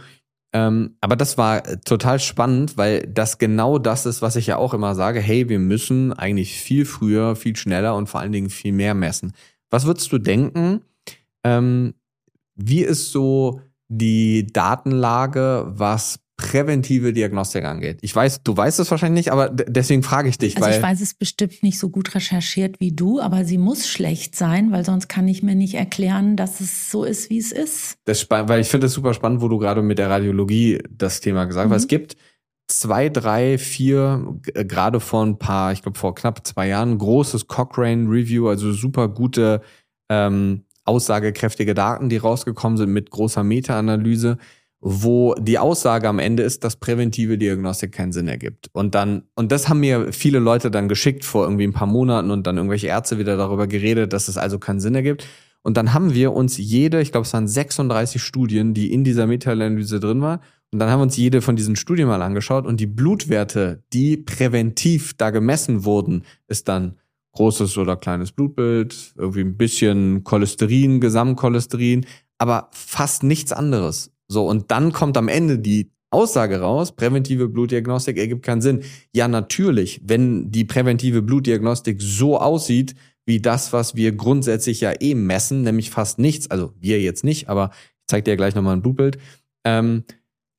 Ähm, aber das war total spannend, weil das genau das ist, was ich ja auch immer sage. Hey, wir müssen eigentlich viel früher, viel schneller und vor allen Dingen viel mehr messen. Was würdest du denken, Ähm, wie ist so die Datenlage, was präventive Diagnostik angeht? Ich weiß, du weißt es wahrscheinlich nicht, aber deswegen frage ich dich. Also weil ich weiß es bestimmt nicht so gut recherchiert wie du, aber sie muss schlecht sein, weil sonst kann ich mir nicht erklären, dass es so ist, wie es ist. Das weil ich finde es super spannend, wo du gerade mit der Radiologie das Thema gesagt hast. Mhm. Weil es gibt zwei, drei, vier, gerade vor ein paar, ich glaube vor knapp zwei Jahren, großes Cochrane Review, also super gute, ähm, aussagekräftige Daten, die rausgekommen sind mit großer Meta-Analyse, wo die Aussage am Ende ist, dass präventive Diagnostik keinen Sinn ergibt. Und dann, und das haben mir viele Leute dann geschickt vor irgendwie ein paar Monaten und dann irgendwelche Ärzte wieder darüber geredet, dass es also keinen Sinn ergibt. Und dann haben wir uns jede, ich glaube, es waren 36 Studien, die in dieser Meta-Analyse drin waren, und dann haben wir uns jede von diesen Studien mal angeschaut und die Blutwerte, die präventiv da gemessen wurden, ist dann großes oder kleines Blutbild, irgendwie ein bisschen Cholesterin, Gesamtcholesterin, aber fast nichts anderes. So, und dann kommt am Ende die Aussage raus, präventive Blutdiagnostik ergibt keinen Sinn. Ja, natürlich, wenn die präventive Blutdiagnostik so aussieht, wie das, was wir grundsätzlich ja eh messen, nämlich fast nichts, also wir jetzt nicht, aber ich zeige dir ja gleich nochmal ein Blutbild, ähm,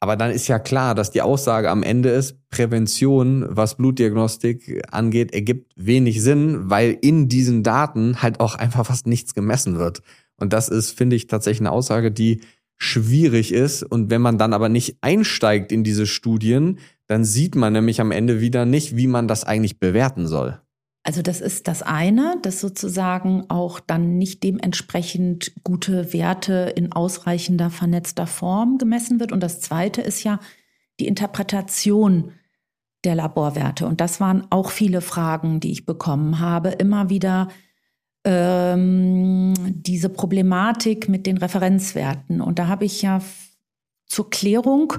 aber dann ist ja klar, dass die Aussage am Ende ist, Prävention, was Blutdiagnostik angeht, ergibt wenig Sinn, weil in diesen Daten halt auch einfach fast nichts gemessen wird. Und das ist, finde ich, tatsächlich eine Aussage, die schwierig ist. Und wenn man dann aber nicht einsteigt in diese Studien, dann sieht man nämlich am Ende wieder nicht, wie man das eigentlich bewerten soll. Also das ist das eine, dass sozusagen auch dann nicht dementsprechend gute Werte in ausreichender vernetzter Form gemessen wird. Und das zweite ist ja die Interpretation der Laborwerte. Und das waren auch viele Fragen, die ich bekommen habe. Immer wieder ähm, diese Problematik mit den Referenzwerten. Und da habe ich ja zur Klärung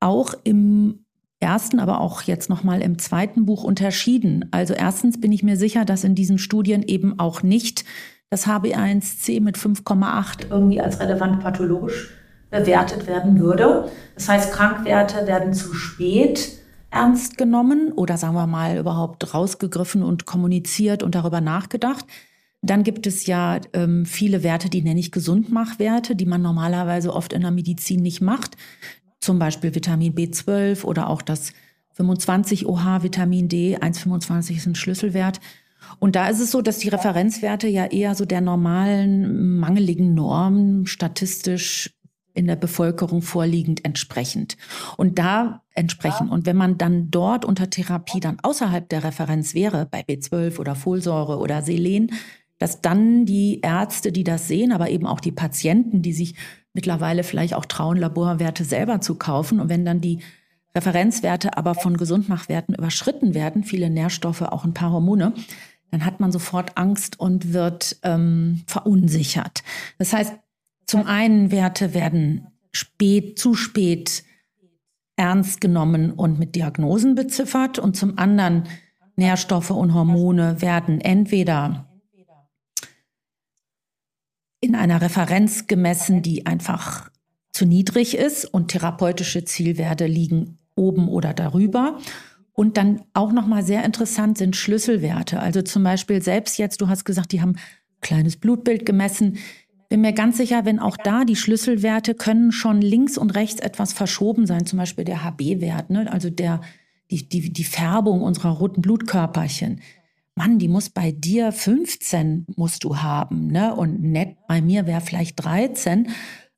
auch im ersten, aber auch jetzt nochmal im zweiten Buch unterschieden. Also erstens bin ich mir sicher, dass in diesen Studien eben auch nicht das HB1C mit 5,8 irgendwie als relevant pathologisch bewertet werden würde. Das heißt, Krankwerte werden zu spät ernst genommen oder sagen wir mal überhaupt rausgegriffen und kommuniziert und darüber nachgedacht. Dann gibt es ja ähm, viele Werte, die nenne ich Gesundmachwerte, die man normalerweise oft in der Medizin nicht macht zum Beispiel Vitamin B12 oder auch das 25 OH Vitamin D, 1,25 ist ein Schlüsselwert. Und da ist es so, dass die Referenzwerte ja eher so der normalen mangeligen Norm statistisch in der Bevölkerung vorliegend entsprechend. Und da entsprechen. Und wenn man dann dort unter Therapie dann außerhalb der Referenz wäre, bei B12 oder Folsäure oder Selen, dass dann die Ärzte, die das sehen, aber eben auch die Patienten, die sich mittlerweile vielleicht auch trauen, Laborwerte selber zu kaufen. Und wenn dann die Referenzwerte aber von Gesundmachwerten überschritten werden, viele Nährstoffe, auch ein paar Hormone, dann hat man sofort Angst und wird ähm, verunsichert. Das heißt, zum einen Werte werden spät, zu spät ernst genommen und mit Diagnosen beziffert und zum anderen Nährstoffe und Hormone werden entweder in einer Referenz gemessen, die einfach zu niedrig ist und therapeutische Zielwerte liegen oben oder darüber. Und dann auch nochmal sehr interessant sind Schlüsselwerte. Also zum Beispiel selbst jetzt, du hast gesagt, die haben kleines Blutbild gemessen. Bin mir ganz sicher, wenn auch da die Schlüsselwerte können schon links und rechts etwas verschoben sein, zum Beispiel der HB-Wert, ne? also der, die, die, die Färbung unserer roten Blutkörperchen. Mann, die muss bei dir 15 musst du haben, ne? Und nett bei mir wäre vielleicht 13.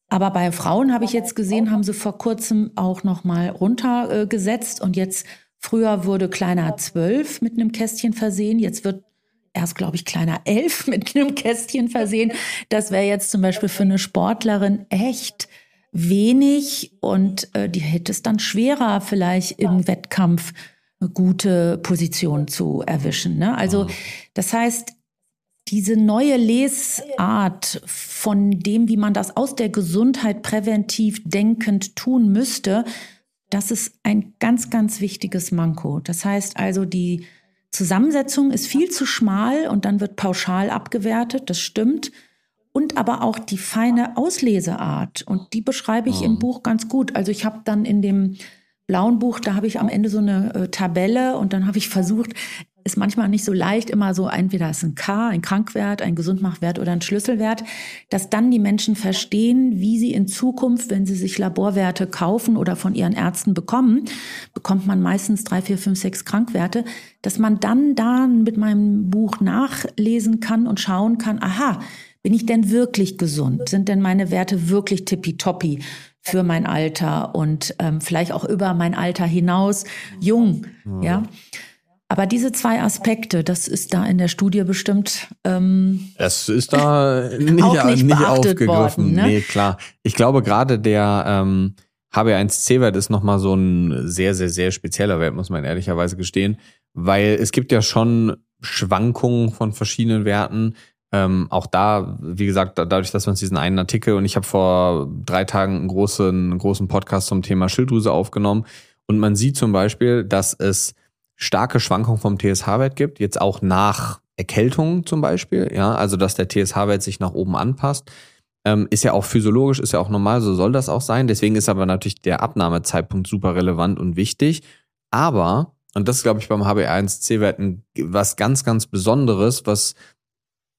Aber bei Frauen habe ich jetzt gesehen, haben sie vor kurzem auch noch mal runtergesetzt und jetzt früher wurde kleiner 12 mit einem Kästchen versehen, jetzt wird erst, glaube ich, kleiner 11 (laughs) mit einem Kästchen versehen. Das wäre jetzt zum Beispiel für eine Sportlerin echt wenig und äh, die hätte es dann schwerer vielleicht im Wettkampf gute Position zu erwischen. Ne? Also das heißt, diese neue Lesart von dem, wie man das aus der Gesundheit präventiv denkend tun müsste, das ist ein ganz, ganz wichtiges Manko. Das heißt also, die Zusammensetzung ist viel zu schmal und dann wird pauschal abgewertet, das stimmt. Und aber auch die feine Ausleseart. Und die beschreibe ich im Buch ganz gut. Also ich habe dann in dem blauen Buch, da habe ich am Ende so eine äh, Tabelle und dann habe ich versucht, ist manchmal nicht so leicht, immer so entweder ist ein K, ein Krankwert, ein Gesundmachwert oder ein Schlüsselwert, dass dann die Menschen verstehen, wie sie in Zukunft, wenn sie sich Laborwerte kaufen oder von ihren Ärzten bekommen, bekommt man meistens drei, vier, fünf, sechs Krankwerte, dass man dann da mit meinem Buch nachlesen kann und schauen kann, aha, bin ich denn wirklich gesund? Sind denn meine Werte wirklich tippitoppi für mein Alter und ähm, vielleicht auch über mein Alter hinaus jung? Ja. ja. Aber diese zwei Aspekte, das ist da in der Studie bestimmt. Ähm, das ist da (laughs) nicht, auch nicht, nicht aufgegriffen. Worden, ne? Nee, klar. Ich glaube, gerade der ähm, HB1C-Wert ist nochmal so ein sehr, sehr, sehr spezieller Wert, muss man ehrlicherweise gestehen. Weil es gibt ja schon Schwankungen von verschiedenen Werten. Ähm, auch da, wie gesagt, dadurch, dass man diesen einen Artikel und ich habe vor drei Tagen einen großen, einen großen Podcast zum Thema Schilddrüse aufgenommen und man sieht zum Beispiel, dass es starke Schwankungen vom TSH-Wert gibt, jetzt auch nach Erkältung zum Beispiel, ja, also dass der TSH-Wert sich nach oben anpasst, ähm, ist ja auch physiologisch, ist ja auch normal, so soll das auch sein. Deswegen ist aber natürlich der Abnahmezeitpunkt super relevant und wichtig. Aber, und das ist, glaube ich, beim HbA1c-Wert was ganz, ganz Besonderes, was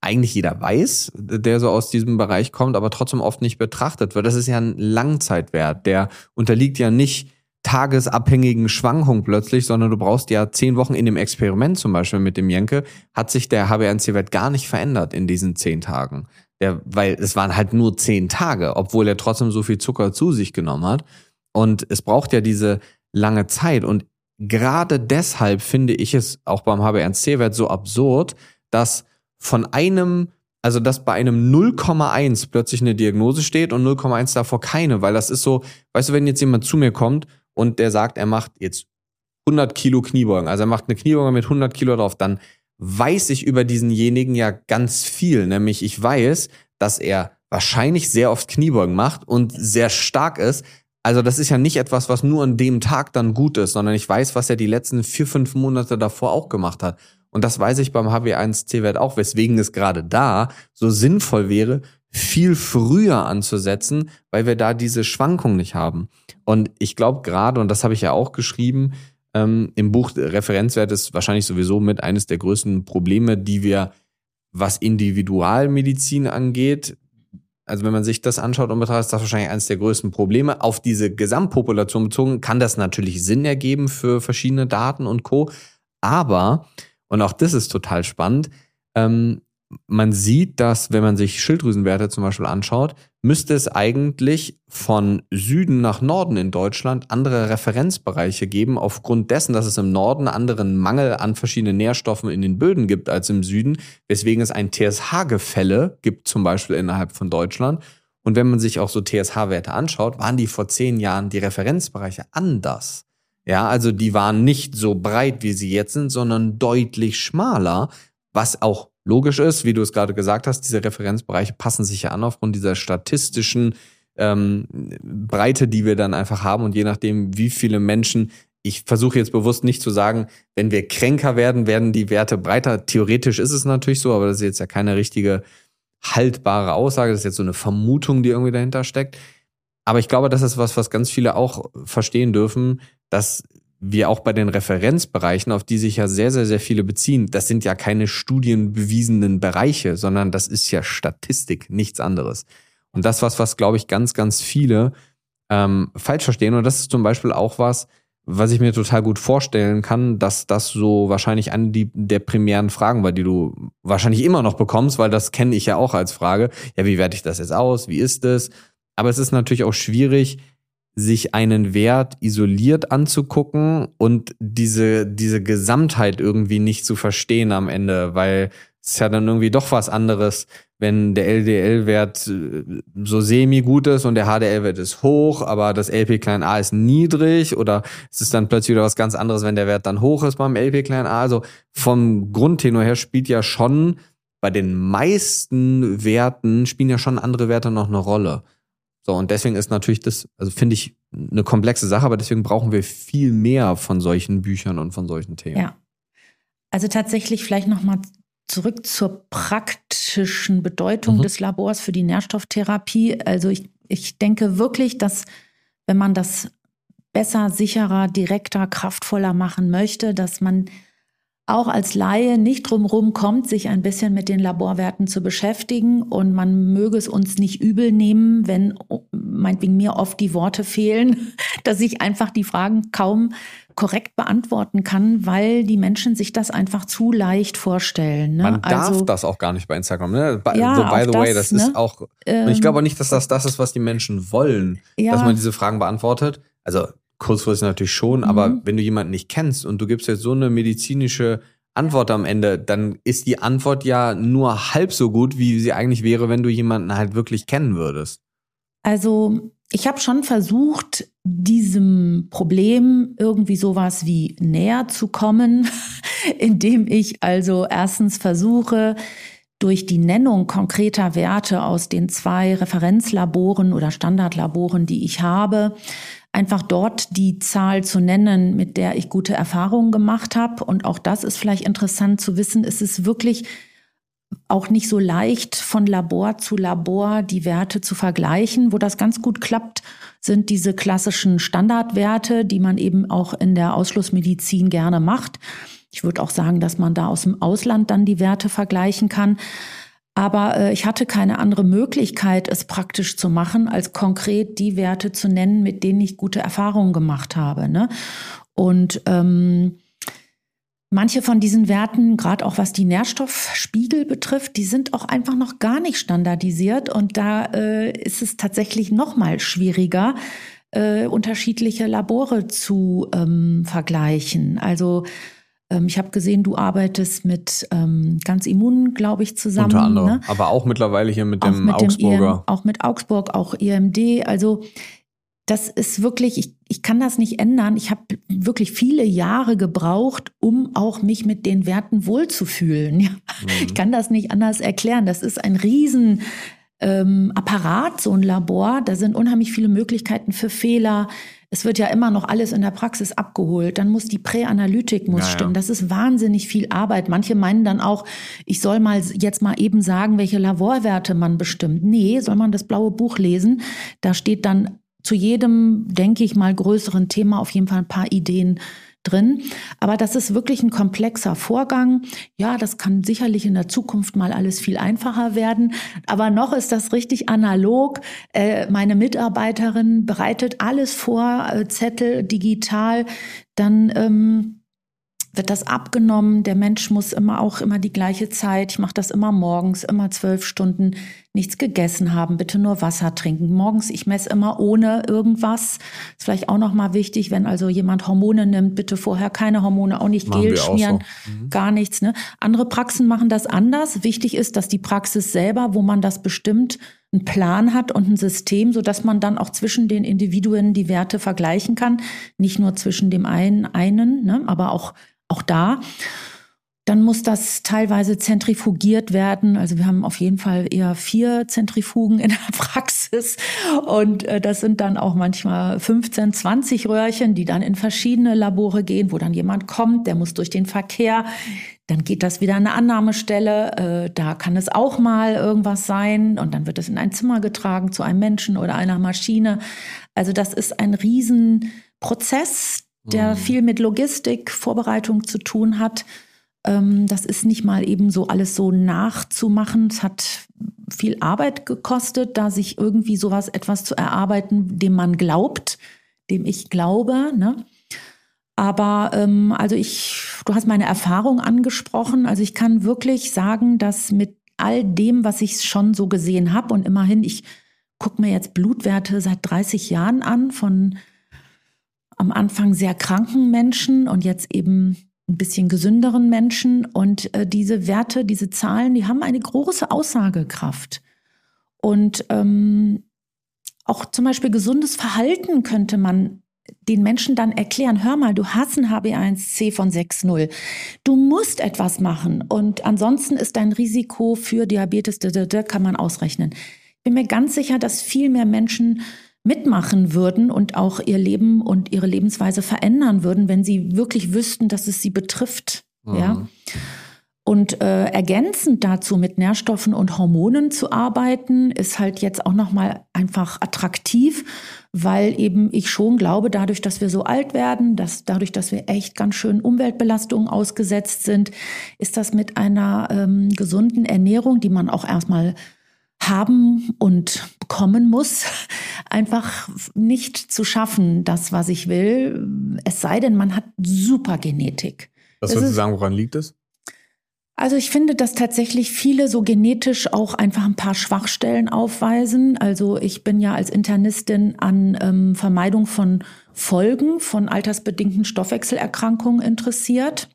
eigentlich jeder weiß, der so aus diesem Bereich kommt, aber trotzdem oft nicht betrachtet wird. Das ist ja ein Langzeitwert, der unterliegt ja nicht tagesabhängigen Schwankung plötzlich, sondern du brauchst ja zehn Wochen in dem Experiment zum Beispiel mit dem Jenke, hat sich der HbA1c-Wert gar nicht verändert in diesen zehn Tagen. Der, weil es waren halt nur zehn Tage, obwohl er trotzdem so viel Zucker zu sich genommen hat. Und es braucht ja diese lange Zeit. Und gerade deshalb finde ich es auch beim HbA1c-Wert so absurd, dass von einem also dass bei einem 0,1 plötzlich eine Diagnose steht und 0,1 davor keine, weil das ist so, weißt du, wenn jetzt jemand zu mir kommt und der sagt, er macht jetzt 100 Kilo Kniebeugen, also er macht eine Kniebeuge mit 100 Kilo drauf, dann weiß ich über diesenjenigen ja ganz viel. Nämlich ich weiß, dass er wahrscheinlich sehr oft Kniebeugen macht und sehr stark ist. Also das ist ja nicht etwas, was nur an dem Tag dann gut ist, sondern ich weiß, was er die letzten vier, fünf Monate davor auch gemacht hat. Und das weiß ich beim HB1C-Wert auch, weswegen es gerade da so sinnvoll wäre, viel früher anzusetzen, weil wir da diese Schwankung nicht haben. Und ich glaube gerade, und das habe ich ja auch geschrieben, ähm, im Buch Referenzwert ist wahrscheinlich sowieso mit eines der größten Probleme, die wir, was Individualmedizin angeht, also wenn man sich das anschaut und betrachtet, ist das wahrscheinlich eines der größten Probleme. Auf diese Gesamtpopulation bezogen kann das natürlich Sinn ergeben für verschiedene Daten und Co. Aber, und auch das ist total spannend, ähm, man sieht, dass, wenn man sich Schilddrüsenwerte zum Beispiel anschaut, müsste es eigentlich von Süden nach Norden in Deutschland andere Referenzbereiche geben, aufgrund dessen, dass es im Norden anderen Mangel an verschiedenen Nährstoffen in den Böden gibt als im Süden, weswegen es ein TSH-Gefälle gibt, zum Beispiel innerhalb von Deutschland. Und wenn man sich auch so TSH-Werte anschaut, waren die vor zehn Jahren die Referenzbereiche anders. Ja, also die waren nicht so breit, wie sie jetzt sind, sondern deutlich schmaler, was auch logisch ist, wie du es gerade gesagt hast, diese Referenzbereiche passen sich ja an aufgrund dieser statistischen ähm, Breite, die wir dann einfach haben und je nachdem, wie viele Menschen ich versuche jetzt bewusst nicht zu sagen, wenn wir kränker werden, werden die Werte breiter. Theoretisch ist es natürlich so, aber das ist jetzt ja keine richtige haltbare Aussage. Das ist jetzt so eine Vermutung, die irgendwie dahinter steckt. Aber ich glaube, das ist was, was ganz viele auch verstehen dürfen, dass wir auch bei den Referenzbereichen, auf die sich ja sehr, sehr, sehr viele beziehen, das sind ja keine studienbewiesenen Bereiche, sondern das ist ja Statistik, nichts anderes. Und das was, was glaube ich ganz, ganz viele ähm, falsch verstehen. Und das ist zum Beispiel auch was, was ich mir total gut vorstellen kann, dass das so wahrscheinlich eine der primären Fragen war, die du wahrscheinlich immer noch bekommst, weil das kenne ich ja auch als Frage. Ja, wie werte ich das jetzt aus? Wie ist es? Aber es ist natürlich auch schwierig, sich einen Wert isoliert anzugucken und diese, diese Gesamtheit irgendwie nicht zu verstehen am Ende, weil es ist ja dann irgendwie doch was anderes, wenn der LDL-Wert äh, so semi-gut ist und der HDL-Wert ist hoch, aber das LP klein a ist niedrig oder es ist dann plötzlich wieder was ganz anderes, wenn der Wert dann hoch ist beim LP klein a. Also vom Grundtenor her spielt ja schon bei den meisten Werten spielen ja schon andere Werte noch eine Rolle. So, und deswegen ist natürlich das, also finde ich, eine komplexe Sache, aber deswegen brauchen wir viel mehr von solchen Büchern und von solchen Themen. Ja. Also tatsächlich vielleicht nochmal zurück zur praktischen Bedeutung mhm. des Labors für die Nährstofftherapie. Also ich, ich denke wirklich, dass wenn man das besser, sicherer, direkter, kraftvoller machen möchte, dass man auch als Laie nicht drumherum kommt, sich ein bisschen mit den Laborwerten zu beschäftigen. Und man möge es uns nicht übel nehmen, wenn meinetwegen mir oft die Worte fehlen, (laughs) dass ich einfach die Fragen kaum korrekt beantworten kann, weil die Menschen sich das einfach zu leicht vorstellen. Ne? Man darf also, das auch gar nicht bei Instagram. Ne? By, ja, so, by the way, das, ne? ist auch. Ähm, ich glaube nicht, dass das das ist, was die Menschen wollen, ja. dass man diese Fragen beantwortet. Also kurzfristig natürlich schon, mhm. aber wenn du jemanden nicht kennst und du gibst jetzt so eine medizinische Antwort am Ende, dann ist die Antwort ja nur halb so gut, wie sie eigentlich wäre, wenn du jemanden halt wirklich kennen würdest. Also ich habe schon versucht, diesem Problem irgendwie sowas wie näher zu kommen, (laughs) indem ich also erstens versuche, durch die Nennung konkreter Werte aus den zwei Referenzlaboren oder Standardlaboren, die ich habe, einfach dort die Zahl zu nennen, mit der ich gute Erfahrungen gemacht habe. Und auch das ist vielleicht interessant zu wissen, ist es wirklich auch nicht so leicht von Labor zu Labor die Werte zu vergleichen. Wo das ganz gut klappt, sind diese klassischen Standardwerte, die man eben auch in der Ausschlussmedizin gerne macht. Ich würde auch sagen, dass man da aus dem Ausland dann die Werte vergleichen kann. Aber äh, ich hatte keine andere Möglichkeit, es praktisch zu machen, als konkret die Werte zu nennen, mit denen ich gute Erfahrungen gemacht habe. Ne? Und ähm, manche von diesen Werten, gerade auch was die Nährstoffspiegel betrifft, die sind auch einfach noch gar nicht standardisiert. Und da äh, ist es tatsächlich noch mal schwieriger, äh, unterschiedliche Labore zu ähm, vergleichen. Also ich habe gesehen, du arbeitest mit ähm, ganz Immun, glaube ich, zusammen. Unter anderem, ne? aber auch mittlerweile hier mit dem mit Augsburger. Dem EM, auch mit Augsburg, auch EMD. Also das ist wirklich, ich, ich kann das nicht ändern. Ich habe wirklich viele Jahre gebraucht, um auch mich mit den Werten wohlzufühlen. (laughs) Ja. Mhm. Ich kann das nicht anders erklären. Das ist ein riesen ähm, Apparat, so ein Labor. Da sind unheimlich viele Möglichkeiten für Fehler es wird ja immer noch alles in der Praxis abgeholt. Dann muss die Präanalytik muss naja. stimmen. Das ist wahnsinnig viel Arbeit. Manche meinen dann auch, ich soll mal jetzt mal eben sagen, welche Laborwerte man bestimmt. Nee, soll man das blaue Buch lesen. Da steht dann zu jedem, denke ich mal, größeren Thema auf jeden Fall ein paar Ideen drin. Aber das ist wirklich ein komplexer Vorgang. Ja, das kann sicherlich in der Zukunft mal alles viel einfacher werden. Aber noch ist das richtig analog. Äh, meine Mitarbeiterin bereitet alles vor, äh, Zettel digital. Dann ähm, wird das abgenommen. Der Mensch muss immer auch immer die gleiche Zeit. Ich mache das immer morgens, immer zwölf Stunden nichts gegessen haben, bitte nur Wasser trinken. Morgens, ich messe immer ohne irgendwas. Ist vielleicht auch noch mal wichtig, wenn also jemand Hormone nimmt, bitte vorher keine Hormone, auch nicht machen Gel schmieren, so. mhm. gar nichts. Ne? Andere Praxen machen das anders. Wichtig ist, dass die Praxis selber, wo man das bestimmt, einen Plan hat und ein System, so dass man dann auch zwischen den Individuen die Werte vergleichen kann. Nicht nur zwischen dem einen, einen, ne, aber auch auch da. Dann muss das teilweise zentrifugiert werden. Also wir haben auf jeden Fall eher vier Zentrifugen in der (laughs) Praxis. Und äh, das sind dann auch manchmal 15, 20 Röhrchen, die dann in verschiedene Labore gehen, wo dann jemand kommt, der muss durch den Verkehr. Dann geht das wieder an eine Annahmestelle. Äh, da kann es auch mal irgendwas sein. Und dann wird es in ein Zimmer getragen zu einem Menschen oder einer Maschine. Also das ist ein Riesenprozess, der mhm. viel mit Logistik, Vorbereitung zu tun hat. Ähm, das ist nicht mal eben so alles so nachzumachen. Es hat viel Arbeit gekostet, da sich irgendwie sowas etwas zu erarbeiten, dem man glaubt, dem ich glaube. Ne? Aber ähm, also ich, du hast meine Erfahrung angesprochen. Also ich kann wirklich sagen, dass mit all dem, was ich schon so gesehen habe und immerhin, ich gucke mir jetzt Blutwerte seit 30 Jahren an von am Anfang sehr kranken Menschen und jetzt eben ein bisschen gesünderen Menschen. Und äh, diese Werte, diese Zahlen, die haben eine große Aussagekraft. Und ähm, auch zum Beispiel gesundes Verhalten könnte man den Menschen dann erklären, hör mal, du hast ein HB1C von 6,0. Du musst etwas machen. Und ansonsten ist dein Risiko für Diabetes, kann man ausrechnen. Ich bin mir ganz sicher, dass viel mehr Menschen mitmachen würden und auch ihr Leben und ihre Lebensweise verändern würden, wenn sie wirklich wüssten, dass es sie betrifft. Mhm. Ja. Und äh, ergänzend dazu mit Nährstoffen und Hormonen zu arbeiten, ist halt jetzt auch nochmal einfach attraktiv, weil eben ich schon glaube, dadurch, dass wir so alt werden, dass dadurch, dass wir echt ganz schön Umweltbelastungen ausgesetzt sind, ist das mit einer ähm, gesunden Ernährung, die man auch erstmal haben und bekommen muss, (laughs) einfach nicht zu schaffen, das, was ich will. Es sei denn, man hat super Genetik. Was würdest du sagen, woran liegt es? Also ich finde, dass tatsächlich viele so genetisch auch einfach ein paar Schwachstellen aufweisen. Also ich bin ja als Internistin an ähm, Vermeidung von Folgen von altersbedingten Stoffwechselerkrankungen interessiert,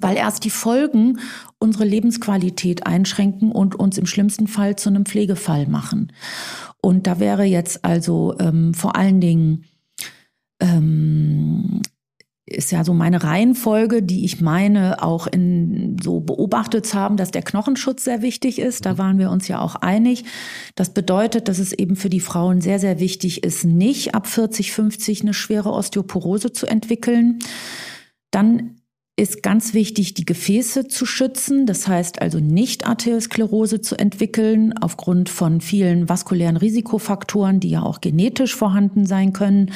weil erst die Folgen unsere Lebensqualität einschränken und uns im schlimmsten Fall zu einem Pflegefall machen. Und da wäre jetzt also ähm, vor allen Dingen ähm, ist ja so meine Reihenfolge, die ich meine, auch in so beobachtet zu haben, dass der Knochenschutz sehr wichtig ist. Da waren wir uns ja auch einig. Das bedeutet, dass es eben für die Frauen sehr, sehr wichtig ist, nicht ab 40, 50 eine schwere Osteoporose zu entwickeln. Dann ist ganz wichtig, die Gefäße zu schützen. Das heißt also nicht Arteriosklerose zu entwickeln aufgrund von vielen vaskulären Risikofaktoren, die ja auch genetisch vorhanden sein können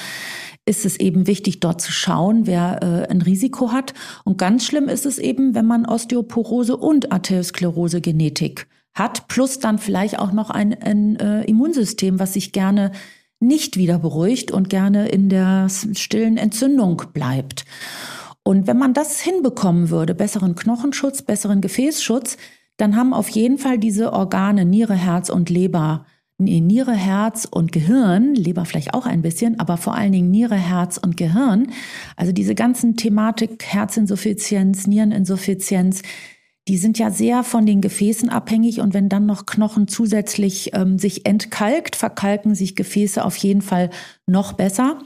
ist es eben wichtig, dort zu schauen, wer äh, ein Risiko hat. Und ganz schlimm ist es eben, wenn man Osteoporose und Arteriosklerose-Genetik hat, plus dann vielleicht auch noch ein, ein äh, Immunsystem, was sich gerne nicht wieder beruhigt und gerne in der stillen Entzündung bleibt. Und wenn man das hinbekommen würde, besseren Knochenschutz, besseren Gefäßschutz, dann haben auf jeden Fall diese Organe Niere, Herz und Leber Niere, Herz und Gehirn, Leber vielleicht auch ein bisschen, aber vor allen Dingen Niere, Herz und Gehirn. Also diese ganzen Thematik Herzinsuffizienz, Niereninsuffizienz, die sind ja sehr von den Gefäßen abhängig und wenn dann noch Knochen zusätzlich ähm, sich entkalkt, verkalken sich Gefäße auf jeden Fall noch besser.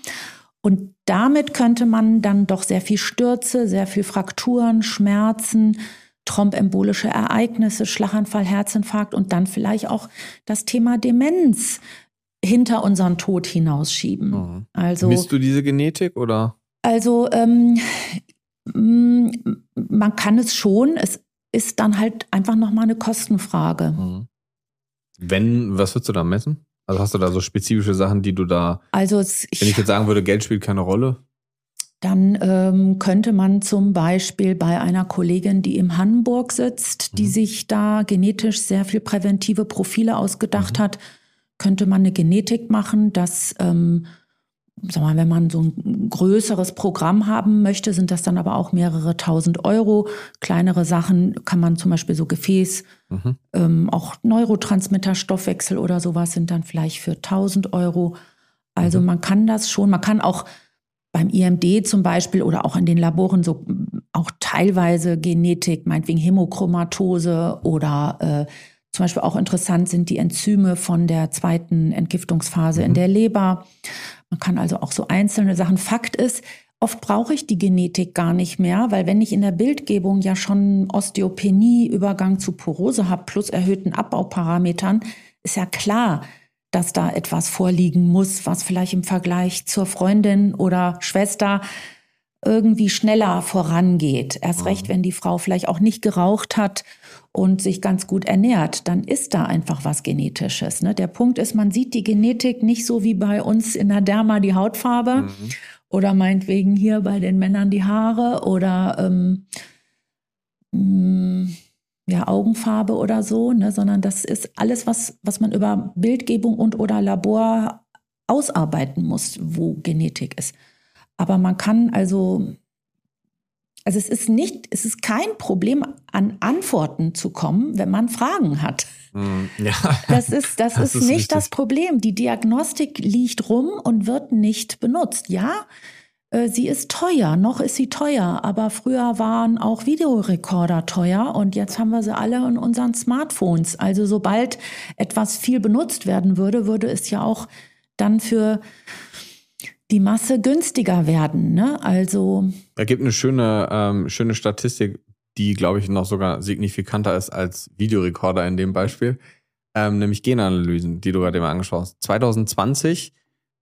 Und damit könnte man dann doch sehr viel Stürze, sehr viel Frakturen, Schmerzen, trombembolische Ereignisse, Schlaganfall, Herzinfarkt und dann vielleicht auch das Thema Demenz hinter unseren Tod hinausschieben. Mhm. Also misst du diese Genetik oder? Also ähm, man kann es schon. Es ist dann halt einfach noch mal eine Kostenfrage. Mhm. Wenn, was würdest du da messen? Also hast du da so spezifische Sachen, die du da. Also es, wenn ich jetzt sagen würde, Geld spielt keine Rolle dann ähm, könnte man zum Beispiel bei einer Kollegin, die in Hamburg sitzt, die mhm. sich da genetisch sehr viel präventive Profile ausgedacht mhm. hat, könnte man eine Genetik machen, dass, ähm, sag mal, wenn man so ein größeres Programm haben möchte, sind das dann aber auch mehrere tausend Euro. Kleinere Sachen kann man zum Beispiel so Gefäß, mhm. ähm, auch Neurotransmitter, Stoffwechsel oder sowas sind dann vielleicht für tausend Euro. Also mhm. man kann das schon, man kann auch beim IMD zum Beispiel oder auch in den Laboren so auch teilweise Genetik, meinetwegen Hämochromatose oder äh, zum Beispiel auch interessant sind die Enzyme von der zweiten Entgiftungsphase mhm. in der Leber. Man kann also auch so einzelne Sachen. Fakt ist, oft brauche ich die Genetik gar nicht mehr, weil wenn ich in der Bildgebung ja schon Osteopenie, Übergang zu Porose habe, plus erhöhten Abbauparametern, ist ja klar, dass da etwas vorliegen muss, was vielleicht im Vergleich zur Freundin oder Schwester irgendwie schneller vorangeht. Erst mhm. recht, wenn die Frau vielleicht auch nicht geraucht hat und sich ganz gut ernährt, dann ist da einfach was Genetisches. Ne? Der Punkt ist, man sieht die Genetik nicht so wie bei uns in der Derma die Hautfarbe mhm. oder meinetwegen hier bei den Männern die Haare oder ähm, mm, ja, Augenfarbe oder so, ne, sondern das ist alles, was, was man über Bildgebung und oder Labor ausarbeiten muss, wo Genetik ist. Aber man kann also, also es ist nicht, es ist kein Problem, an Antworten zu kommen, wenn man Fragen hat. Hm, ja, das ist, das, das ist, ist, nicht richtig. das Problem. Die Diagnostik liegt rum und wird nicht benutzt. Ja, äh, sie ist teuer, noch ist sie teuer, aber früher waren auch Videorekorder teuer und jetzt haben wir sie alle in unseren Smartphones. Also sobald etwas viel benutzt werden würde, würde es ja auch dann für die Masse günstiger werden. Ne? Also da gibt eine schöne, ähm, schöne Statistik, die glaube ich noch sogar signifikanter ist als Videorekorder in dem Beispiel, ähm, nämlich Genanalysen, die du gerade eben angeschaut hast. 2020,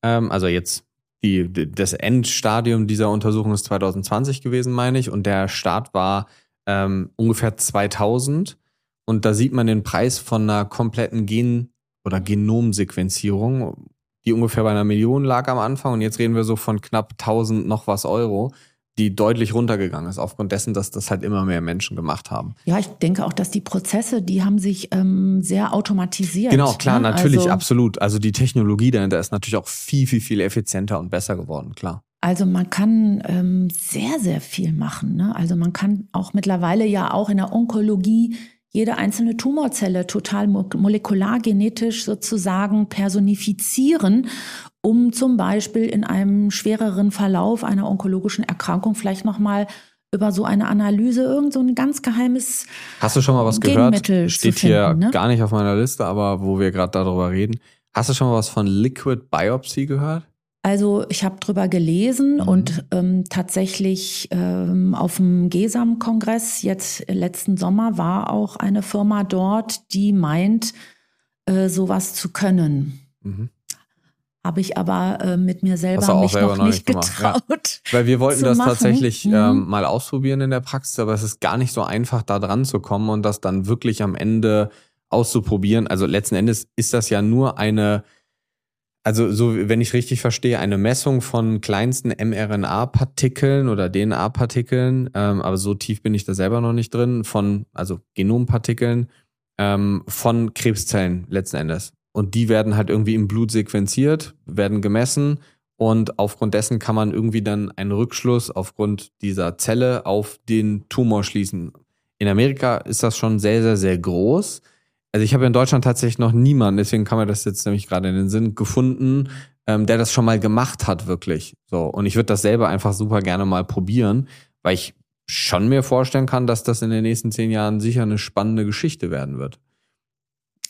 ähm, also jetzt die, das Endstadium dieser Untersuchung ist 2020 gewesen, meine ich. Und der Start war ähm, ungefähr 2000 und da sieht man den Preis von einer kompletten Gen- oder Genomsequenzierung, die ungefähr bei einer Million lag am Anfang und jetzt reden wir so von knapp 1000 noch was Euro die deutlich runtergegangen ist, aufgrund dessen, dass das halt immer mehr Menschen gemacht haben. Ja, ich denke auch, dass die Prozesse, die haben sich ähm, sehr automatisiert. Genau, klar, ne? natürlich, also, absolut. Also die Technologie dahinter ist natürlich auch viel, viel, viel effizienter und besser geworden, klar. Also man kann ähm, sehr, sehr viel machen. Ne? Also man kann auch mittlerweile ja auch in der Onkologie jede einzelne Tumorzelle total molekulargenetisch sozusagen personifizieren, um zum Beispiel in einem schwereren Verlauf einer onkologischen Erkrankung vielleicht nochmal über so eine Analyse irgend so ein ganz geheimes Hast du schon mal was Genmittel gehört? Steht finden, hier ne? gar nicht auf meiner Liste, aber wo wir gerade darüber reden. Hast du schon mal was von Liquid Biopsy gehört? Also ich habe drüber gelesen Mhm. und ähm, tatsächlich ähm, auf dem GESAM-Kongress jetzt letzten Sommer war auch eine Firma dort, die meint, äh, sowas zu können. Mhm. Habe ich aber äh, mit mir selber mich selber noch noch nicht gemacht, ja. getraut. Weil wir wollten das machen. tatsächlich Mhm. ähm, mal ausprobieren in der Praxis, aber es ist gar nicht so einfach, da dran zu kommen und das dann wirklich am Ende auszuprobieren. Also letzten Endes ist das ja nur eine, also so, wenn ich richtig verstehe, eine Messung von kleinsten mRNA-Partikeln oder DNA-Partikeln, ähm, aber so tief bin ich da selber noch nicht drin, von, also Genompartikeln ähm, von Krebszellen letzten Endes. Und die werden halt irgendwie im Blut sequenziert, werden gemessen und aufgrund dessen kann man irgendwie dann einen Rückschluss aufgrund dieser Zelle auf den Tumor schließen. In Amerika ist das schon sehr, sehr, sehr groß. Also ich habe in Deutschland tatsächlich noch niemanden, deswegen kam mir das jetzt nämlich gerade in den Sinn, gefunden, ähm, der das schon mal gemacht hat, wirklich. So. Und ich würde das selber einfach super gerne mal probieren, weil ich schon mir vorstellen kann, dass das in den nächsten zehn Jahren sicher eine spannende Geschichte werden wird.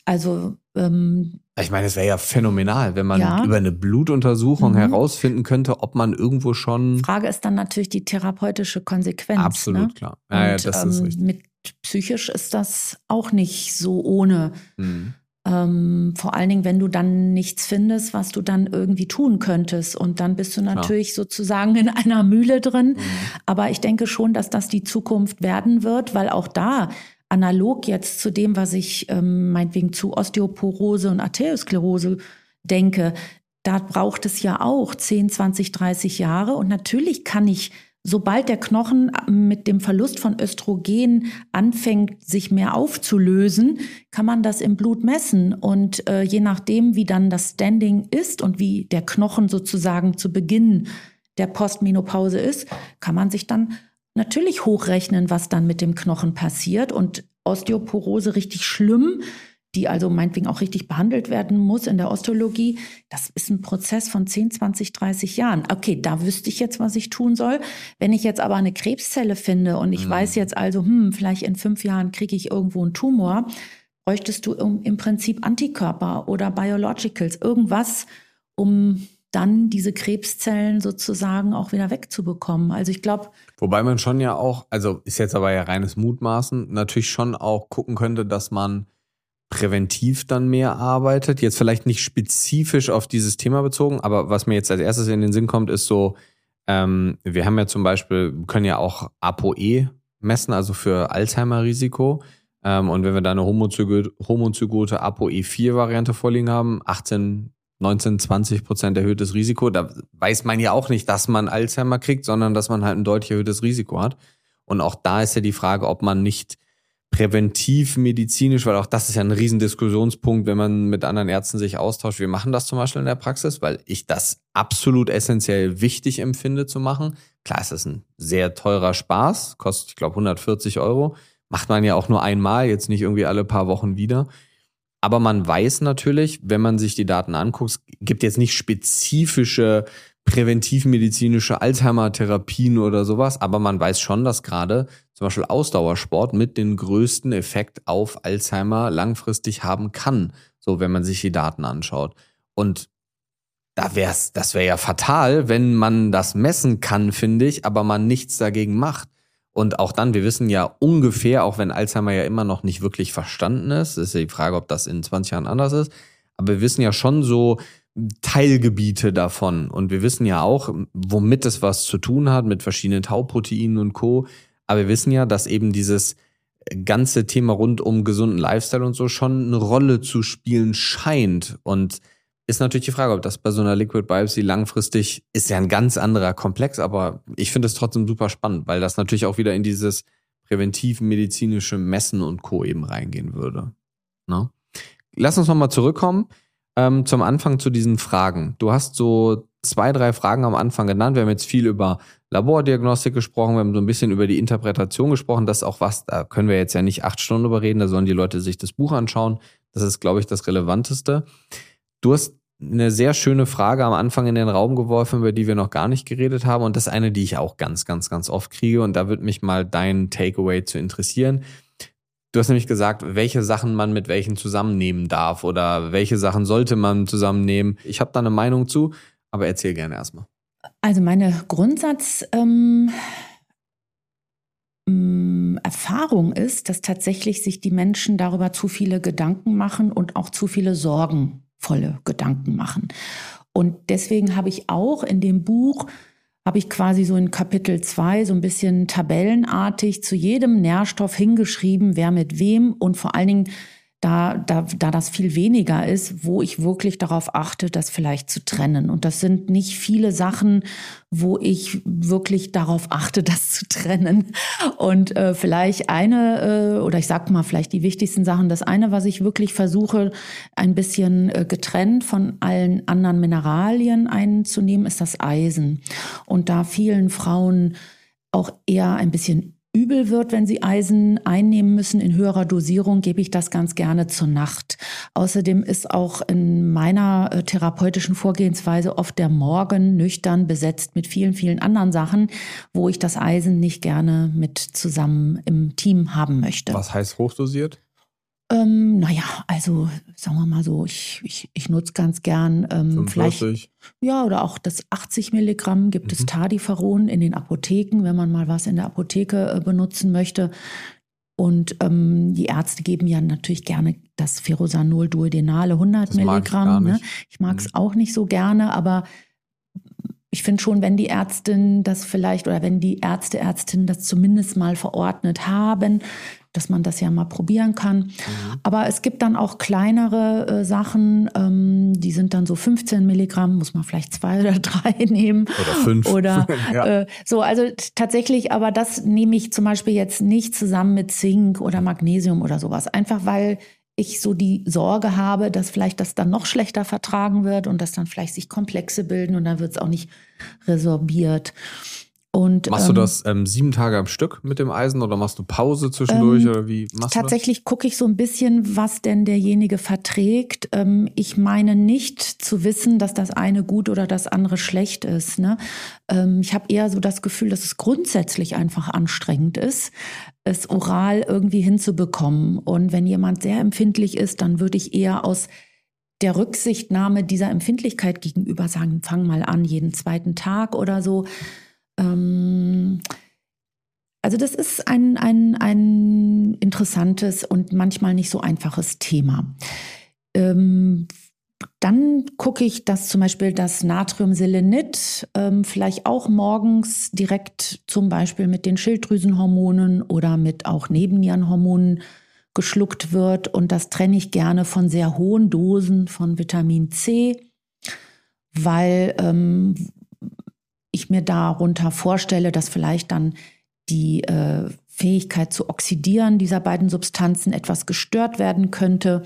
Also ähm, Ich meine, es wäre ja phänomenal, wenn man Ja. über eine Blutuntersuchung Mhm. herausfinden könnte, ob man irgendwo schon. Frage ist dann natürlich die therapeutische Konsequenz. Absolut ne? klar. Ja, ja, Und, das ist ähm, richtig. mit psychisch ist das auch nicht so ohne. Mhm. Ähm, vor allen Dingen, wenn du dann nichts findest, was du dann irgendwie tun könntest. Und dann bist du natürlich sozusagen in einer Mühle drin. Mhm. Aber ich denke schon, dass das die Zukunft werden wird, weil auch da analog jetzt zu dem, was ich ähm, meinetwegen zu Osteoporose und Arteriosklerose denke, da braucht es ja auch 10, 20, 30 Jahre. Und natürlich kann ich, sobald der Knochen mit dem Verlust von Östrogen anfängt, sich mehr aufzulösen, kann man das im Blut messen. Und äh, je nachdem, wie dann das Standing ist und wie der Knochen sozusagen zu Beginn der Postmenopause ist, kann man sich dann natürlich hochrechnen, was dann mit dem Knochen passiert. Und Osteoporose richtig schlimm, die also meinetwegen auch richtig behandelt werden muss in der Osteologie, das ist ein Prozess von 10, 20, 30 Jahren. Okay, da wüsste ich jetzt, was ich tun soll. Wenn ich jetzt aber eine Krebszelle finde und ich Mhm. weiß jetzt also, hm, vielleicht in fünf Jahren kriege ich irgendwo einen Tumor, bräuchtest du im im Prinzip Antikörper oder Biologicals, irgendwas, um dann diese Krebszellen sozusagen auch wieder wegzubekommen. Also ich glaube, Wobei man schon ja auch, also ist jetzt aber ja reines Mutmaßen, natürlich schon auch gucken könnte, dass man präventiv dann mehr arbeitet. Jetzt vielleicht nicht spezifisch auf dieses Thema bezogen, aber was mir jetzt als erstes in den Sinn kommt, ist so, ähm, wir haben ja zum Beispiel, können ja auch ApoE messen, also für Alzheimer-Risiko. Ähm, und wenn wir da eine homozygo- homozygote ApoE4-Variante vorliegen haben, 18, 19, 20 Prozent erhöhtes Risiko, da weiß man ja auch nicht, dass man Alzheimer kriegt, sondern dass man halt ein deutlich erhöhtes Risiko hat. Und auch da ist ja die Frage, ob man nicht präventiv medizinisch, weil auch das ist ja ein Riesendiskussionspunkt, wenn man mit anderen Ärzten sich austauscht. Wir machen das zum Beispiel in der Praxis, weil ich das absolut essentiell wichtig empfinde zu machen. Klar, es ist ein sehr teurer Spaß, kostet, ich glaube, 140 Euro. Macht man ja auch nur einmal, jetzt nicht irgendwie alle paar Wochen wieder. Aber man weiß natürlich, wenn man sich die Daten anguckt, es gibt jetzt nicht spezifische präventivmedizinische Alzheimer-Therapien oder sowas, aber man weiß schon, dass gerade zum Beispiel Ausdauersport mit den größten Effekt auf Alzheimer langfristig haben kann, so wenn man sich die Daten anschaut. Und da wär's, das wäre ja fatal, wenn man das messen kann, finde ich, aber man nichts dagegen macht. Und auch dann, wir wissen ja ungefähr, auch wenn Alzheimer ja immer noch nicht wirklich verstanden ist, ist ja die Frage, ob das in 20 Jahren anders ist, aber wir wissen ja schon so Teilgebiete davon. Und wir wissen ja auch, womit es was zu tun hat, mit verschiedenen Tauproteinen und Co. Aber wir wissen ja, dass eben dieses ganze Thema rund um gesunden Lifestyle und so schon eine Rolle zu spielen scheint. Und ist natürlich die Frage, ob das bei so einer Liquid Biopsy langfristig ist ja ein ganz anderer Komplex, aber ich finde es trotzdem super spannend, weil das natürlich auch wieder in dieses präventiv-medizinische Messen und Co. eben reingehen würde. Ne? Lass uns nochmal zurückkommen ähm, zum Anfang zu diesen Fragen. Du hast so zwei, drei Fragen am Anfang genannt. Wir haben jetzt viel über Labordiagnostik gesprochen, wir haben so ein bisschen über die Interpretation gesprochen. Das ist auch was, da können wir jetzt ja nicht acht Stunden drüber reden, da sollen die Leute sich das Buch anschauen. Das ist, glaube ich, das Relevanteste. Du hast eine sehr schöne Frage am Anfang in den Raum geworfen, über die wir noch gar nicht geredet haben. Und das eine, die ich auch ganz, ganz, ganz oft kriege. Und da würde mich mal dein Takeaway zu interessieren. Du hast nämlich gesagt, welche Sachen man mit welchen zusammennehmen darf oder welche Sachen sollte man zusammennehmen. Ich habe da eine Meinung zu, aber erzähl gerne erstmal. Also meine Grundsatz. Ähm Erfahrung ist, dass tatsächlich sich die Menschen darüber zu viele Gedanken machen und auch zu viele Sorgen volle Gedanken machen. Und deswegen habe ich auch in dem Buch, habe ich quasi so in Kapitel 2 so ein bisschen tabellenartig zu jedem Nährstoff hingeschrieben, wer mit wem und vor allen Dingen da, da, da das viel weniger ist, wo ich wirklich darauf achte, das vielleicht zu trennen. Und das sind nicht viele Sachen, wo ich wirklich darauf achte, das zu trennen. Und äh, vielleicht eine, äh, oder ich sag mal vielleicht die wichtigsten Sachen, das eine, was ich wirklich versuche, ein bisschen äh, getrennt von allen anderen Mineralien einzunehmen, ist das Eisen. Und da vielen Frauen auch eher ein bisschen übel wird, wenn sie Eisen einnehmen müssen in höherer Dosierung, gebe ich das ganz gerne zur Nacht. Außerdem ist auch in meiner äh, therapeutischen Vorgehensweise oft der Morgen nüchtern besetzt mit vielen, vielen anderen Sachen, wo ich das Eisen nicht gerne mit zusammen im Team haben möchte. Was heißt hochdosiert? Ähm, naja, also sagen wir mal so, ich, ich, ich nutze ganz gern ähm, vielleicht. Ja, oder auch das 80 Milligramm gibt mhm. es Tadiferon in den Apotheken, wenn man mal was in der Apotheke äh, benutzen möchte. Und ähm, die Ärzte geben ja natürlich gerne das Ferrosanol duodenale 100 das Milligramm. Mag ich, ne? ich mag es mhm. auch nicht so gerne, aber ich finde schon, wenn die Ärztin das vielleicht oder wenn die Ärzte, Ärztinnen das zumindest mal verordnet haben, dass man das ja mal probieren kann. Mhm. Aber es gibt dann auch kleinere äh, Sachen, ähm, die sind dann so 15 Milligramm, muss man vielleicht zwei (laughs) oder drei nehmen. Oder fünf. Oder (laughs) ja. äh, so, also tatsächlich, aber das nehme ich zum Beispiel jetzt nicht zusammen mit Zink oder Magnesium oder sowas. Einfach weil ich so die Sorge habe, dass vielleicht das dann noch schlechter vertragen wird und dass dann vielleicht sich Komplexe bilden und dann wird es auch nicht resorbiert. Und, machst ähm, du das ähm, sieben Tage am Stück mit dem Eisen oder machst du Pause zwischendurch ähm, oder wie machst Tatsächlich gucke ich so ein bisschen, was denn derjenige verträgt. Ähm, ich meine nicht zu wissen, dass das eine gut oder das andere schlecht ist. Ne? Ähm, ich habe eher so das Gefühl, dass es grundsätzlich einfach anstrengend ist, es oral irgendwie hinzubekommen. Und wenn jemand sehr empfindlich ist, dann würde ich eher aus der Rücksichtnahme dieser Empfindlichkeit gegenüber sagen, fang mal an, jeden zweiten Tag oder so. Ähm, also das ist ein, ein, ein interessantes und manchmal nicht so einfaches Thema. Ähm, dann gucke ich, dass zum Beispiel das Natriumselenit ähm, vielleicht auch morgens direkt zum Beispiel mit den Schilddrüsenhormonen oder mit auch Nebennierenhormonen geschluckt wird. Und das trenne ich gerne von sehr hohen Dosen von Vitamin C, weil ähm, ich mir darunter vorstelle, dass vielleicht dann die äh, Fähigkeit zu oxidieren dieser beiden Substanzen etwas gestört werden könnte.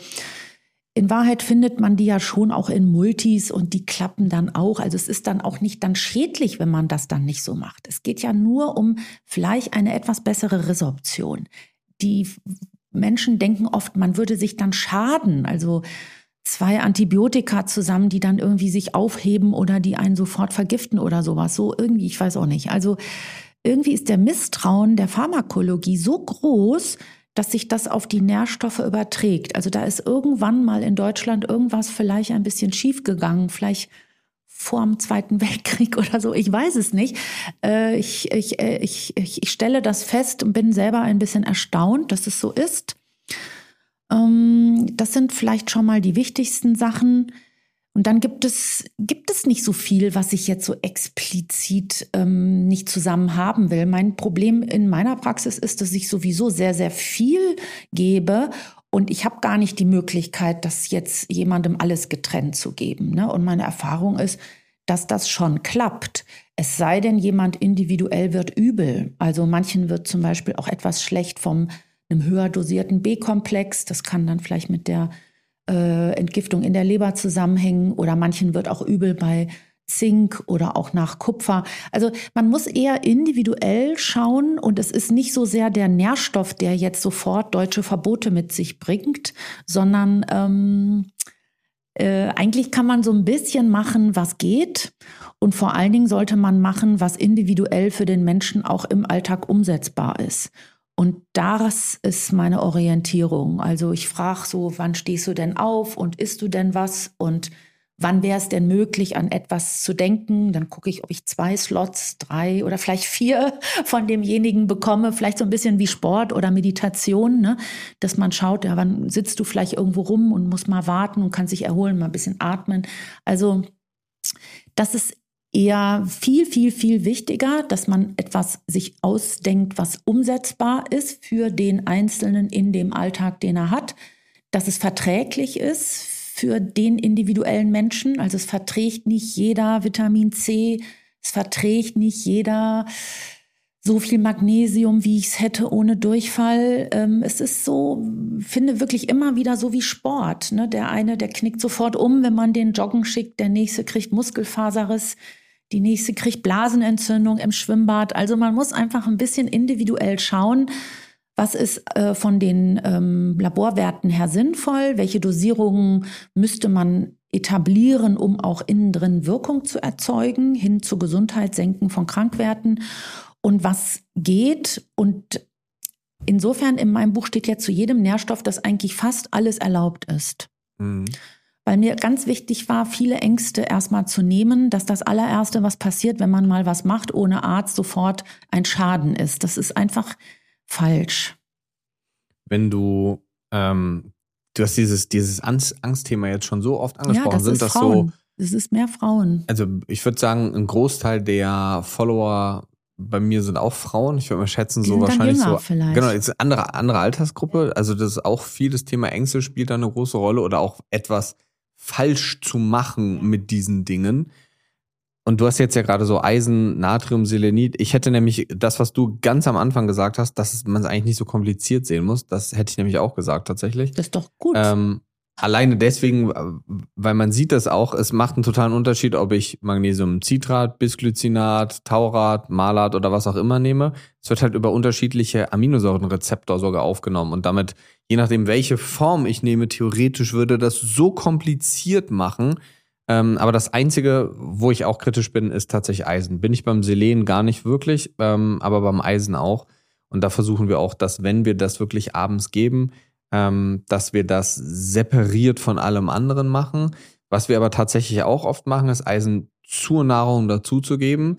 In Wahrheit findet man die ja schon auch in Multis und die klappen dann auch. Also es ist dann auch nicht dann schädlich, wenn man das dann nicht so macht. Es geht ja nur um vielleicht eine etwas bessere Resorption. Die Menschen denken oft, man würde sich dann schaden. Also zwei Antibiotika zusammen, die dann irgendwie sich aufheben oder die einen sofort vergiften oder sowas. So irgendwie, ich weiß auch nicht. Also irgendwie ist der Misstrauen der Pharmakologie so groß, dass sich das auf die Nährstoffe überträgt. Also da ist irgendwann mal in Deutschland irgendwas vielleicht ein bisschen schief gegangen, vielleicht vor dem Zweiten (laughs) Weltkrieg oder so, ich weiß es nicht. Äh, ich, ich, äh, ich, ich stelle das fest und bin selber ein bisschen erstaunt, dass es so ist. Ähm, das sind vielleicht schon mal die wichtigsten Sachen. Und dann gibt es, gibt es nicht so viel, was ich jetzt so explizit ähm, nicht zusammen haben will. Mein Problem in meiner Praxis ist, dass ich sowieso sehr, sehr viel gebe und ich habe gar nicht die Möglichkeit, das jetzt jemandem alles getrennt zu geben. Ne? Und meine Erfahrung ist, dass das schon klappt. Es sei denn, jemand individuell wird übel. Also manchen wird zum Beispiel auch etwas schlecht vom einem höher dosierten B-Komplex. Das kann dann vielleicht mit der äh, Entgiftung in der Leber zusammenhängen oder manchen wird auch übel bei Zink oder auch nach Kupfer. Also man muss eher individuell schauen und es ist nicht so sehr der Nährstoff, der jetzt sofort deutsche Verbote mit sich bringt, sondern ähm, äh, eigentlich kann man so ein bisschen machen, was geht. Und vor allen Dingen sollte man machen, was individuell für den Menschen auch im Alltag umsetzbar ist. Und das ist meine Orientierung. Also ich frage so, wann stehst du denn auf und isst du denn was und wann wäre es denn möglich, an etwas zu denken? Dann gucke ich, ob ich zwei Slots, drei oder vielleicht vier (laughs) von demjenigen bekomme. Vielleicht so ein bisschen wie Sport oder Meditation, ne? dass man schaut, ja, wann sitzt du vielleicht irgendwo rum und muss mal warten und kann sich erholen, mal ein bisschen atmen. Also das ist eher viel, viel, viel wichtiger, dass man etwas sich ausdenkt, was umsetzbar ist für den Einzelnen in dem Alltag, den er hat, dass es verträglich ist für den individuellen Menschen. Also es verträgt nicht jeder Vitamin C, es verträgt nicht jeder so viel Magnesium, wie ich es hätte ohne Durchfall. Ähm, es ist so, finde wirklich immer wieder so wie Sport. Ne? Der eine, der knickt sofort um, wenn man den joggen schickt, der nächste kriegt Muskelfaserriss, die nächste kriegt Blasenentzündung im Schwimmbad. Also man muss einfach ein bisschen individuell schauen, was ist äh, von den ähm, Laborwerten her sinnvoll, welche Dosierungen müsste man etablieren, um auch innen drin Wirkung zu erzeugen, hin zu Gesundheitssenken von Krankwerten und was geht. Und insofern in meinem Buch steht ja zu jedem Nährstoff, dass eigentlich fast alles erlaubt ist. Mhm weil mir ganz wichtig war, viele Ängste erstmal zu nehmen, dass das allererste, was passiert, wenn man mal was macht ohne Arzt, sofort ein Schaden ist. Das ist einfach falsch. Wenn du, ähm, du hast dieses, dieses Angstthema jetzt schon so oft angesprochen, ja, das sind das Frauen. so. Es ist mehr Frauen. Also ich würde sagen, ein Großteil der Follower bei mir sind auch Frauen. Ich würde mal schätzen, so wahrscheinlich so. Vielleicht. Genau, jetzt andere, andere Altersgruppe. Also das ist auch viel das Thema Ängste spielt da eine große Rolle oder auch etwas falsch zu machen mit diesen Dingen. Und du hast jetzt ja gerade so Eisen, Natrium, Selenit. Ich hätte nämlich das, was du ganz am Anfang gesagt hast, dass man es eigentlich nicht so kompliziert sehen muss. Das hätte ich nämlich auch gesagt tatsächlich. Das ist doch gut. Ähm, alleine deswegen, weil man sieht das auch, es macht einen totalen Unterschied, ob ich Magnesiumcitrat, Bisglycinat, Taurat, Malat oder was auch immer nehme. Es wird halt über unterschiedliche Aminosäurenrezeptor sogar aufgenommen und damit je nachdem, welche Form ich nehme, theoretisch würde das so kompliziert machen. Ähm, aber das Einzige, wo ich auch kritisch bin, ist tatsächlich Eisen. Bin ich beim Selen gar nicht wirklich, ähm, aber beim Eisen auch. Und da versuchen wir auch, dass wenn wir das wirklich abends geben, ähm, dass wir das separiert von allem anderen machen. Was wir aber tatsächlich auch oft machen, ist Eisen zur Nahrung dazuzugeben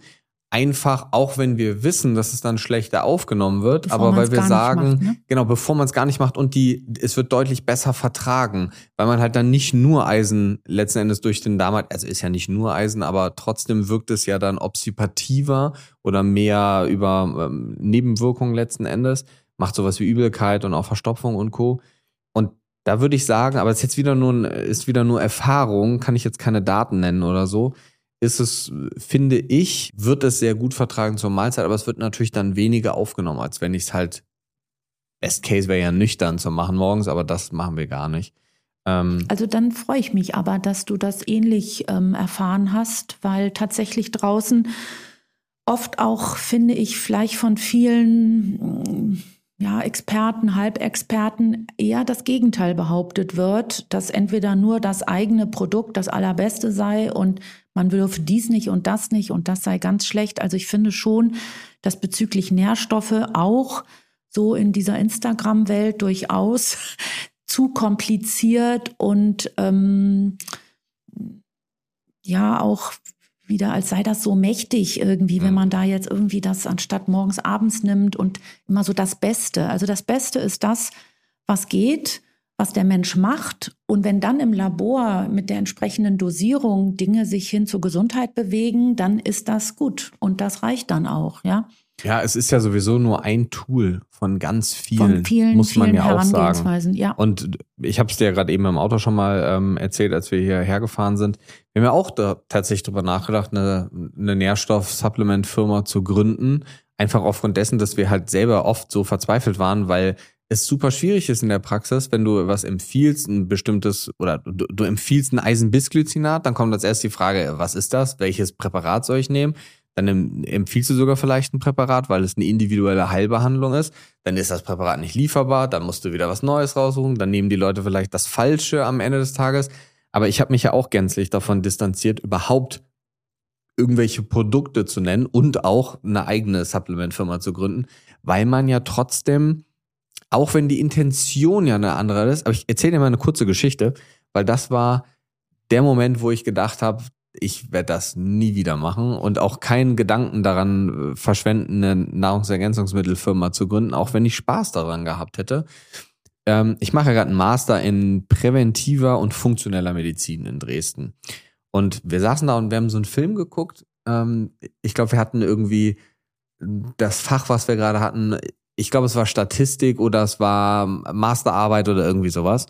einfach, auch wenn wir wissen, dass es dann schlechter aufgenommen wird, bevor aber weil wir sagen, macht, ne? genau, bevor man es gar nicht macht und die, es wird deutlich besser vertragen, weil man halt dann nicht nur Eisen letzten Endes durch den Darm hat, also ist ja nicht nur Eisen, aber trotzdem wirkt es ja dann obsipativer oder mehr über ähm, Nebenwirkungen letzten Endes, macht sowas wie Übelkeit und auch Verstopfung und Co. Und da würde ich sagen, aber es ist jetzt wieder nur, ist wieder nur Erfahrung, kann ich jetzt keine Daten nennen oder so ist es, finde ich, wird es sehr gut vertragen zur Mahlzeit, aber es wird natürlich dann weniger aufgenommen, als wenn ich es halt, Best Case wäre ja nüchtern zu machen morgens, aber das machen wir gar nicht. Ähm, also dann freue ich mich aber, dass du das ähnlich ähm, erfahren hast, weil tatsächlich draußen oft auch, finde ich, vielleicht von vielen ja, Experten, Halbexperten eher das Gegenteil behauptet wird, dass entweder nur das eigene Produkt das allerbeste sei und man dürfe dies nicht und das nicht und das sei ganz schlecht. Also ich finde schon, dass bezüglich Nährstoffe auch so in dieser Instagram-Welt durchaus (laughs) zu kompliziert und ähm, ja auch wieder, als sei das so mächtig irgendwie, wenn man da jetzt irgendwie das anstatt morgens abends nimmt und immer so das Beste. Also das Beste ist das, was geht, was der Mensch macht. Und wenn dann im Labor mit der entsprechenden Dosierung Dinge sich hin zur Gesundheit bewegen, dann ist das gut. Und das reicht dann auch, ja. Ja, es ist ja sowieso nur ein Tool von ganz vielen, von vielen muss man vielen ja auch sagen. Ja. Und ich habe es dir gerade eben im Auto schon mal ähm, erzählt, als wir hierher gefahren sind. Wir haben ja auch da tatsächlich drüber nachgedacht, eine, eine Nährstoff-Supplement-Firma zu gründen. Einfach aufgrund dessen, dass wir halt selber oft so verzweifelt waren, weil es super schwierig ist in der Praxis, wenn du was empfiehlst, ein bestimmtes oder du, du empfiehlst ein Eisenbisglycinat, dann kommt als erstes die Frage, was ist das? Welches Präparat soll ich nehmen? Dann empfiehlst du sogar vielleicht ein Präparat, weil es eine individuelle Heilbehandlung ist. Dann ist das Präparat nicht lieferbar, dann musst du wieder was Neues raussuchen, dann nehmen die Leute vielleicht das Falsche am Ende des Tages. Aber ich habe mich ja auch gänzlich davon distanziert, überhaupt irgendwelche Produkte zu nennen und auch eine eigene Supplementfirma zu gründen, weil man ja trotzdem auch wenn die Intention ja eine andere ist, aber ich erzähle dir mal eine kurze Geschichte, weil das war der Moment, wo ich gedacht habe, ich werde das nie wieder machen und auch keinen Gedanken daran äh, verschwenden, eine Nahrungsergänzungsmittelfirma zu gründen, auch wenn ich Spaß daran gehabt hätte. Ähm, ich mache gerade einen Master in präventiver und funktioneller Medizin in Dresden. Und wir saßen da und wir haben so einen Film geguckt. Ähm, ich glaube, wir hatten irgendwie das Fach, was wir gerade hatten, ich glaube, es war Statistik oder es war Masterarbeit oder irgendwie sowas.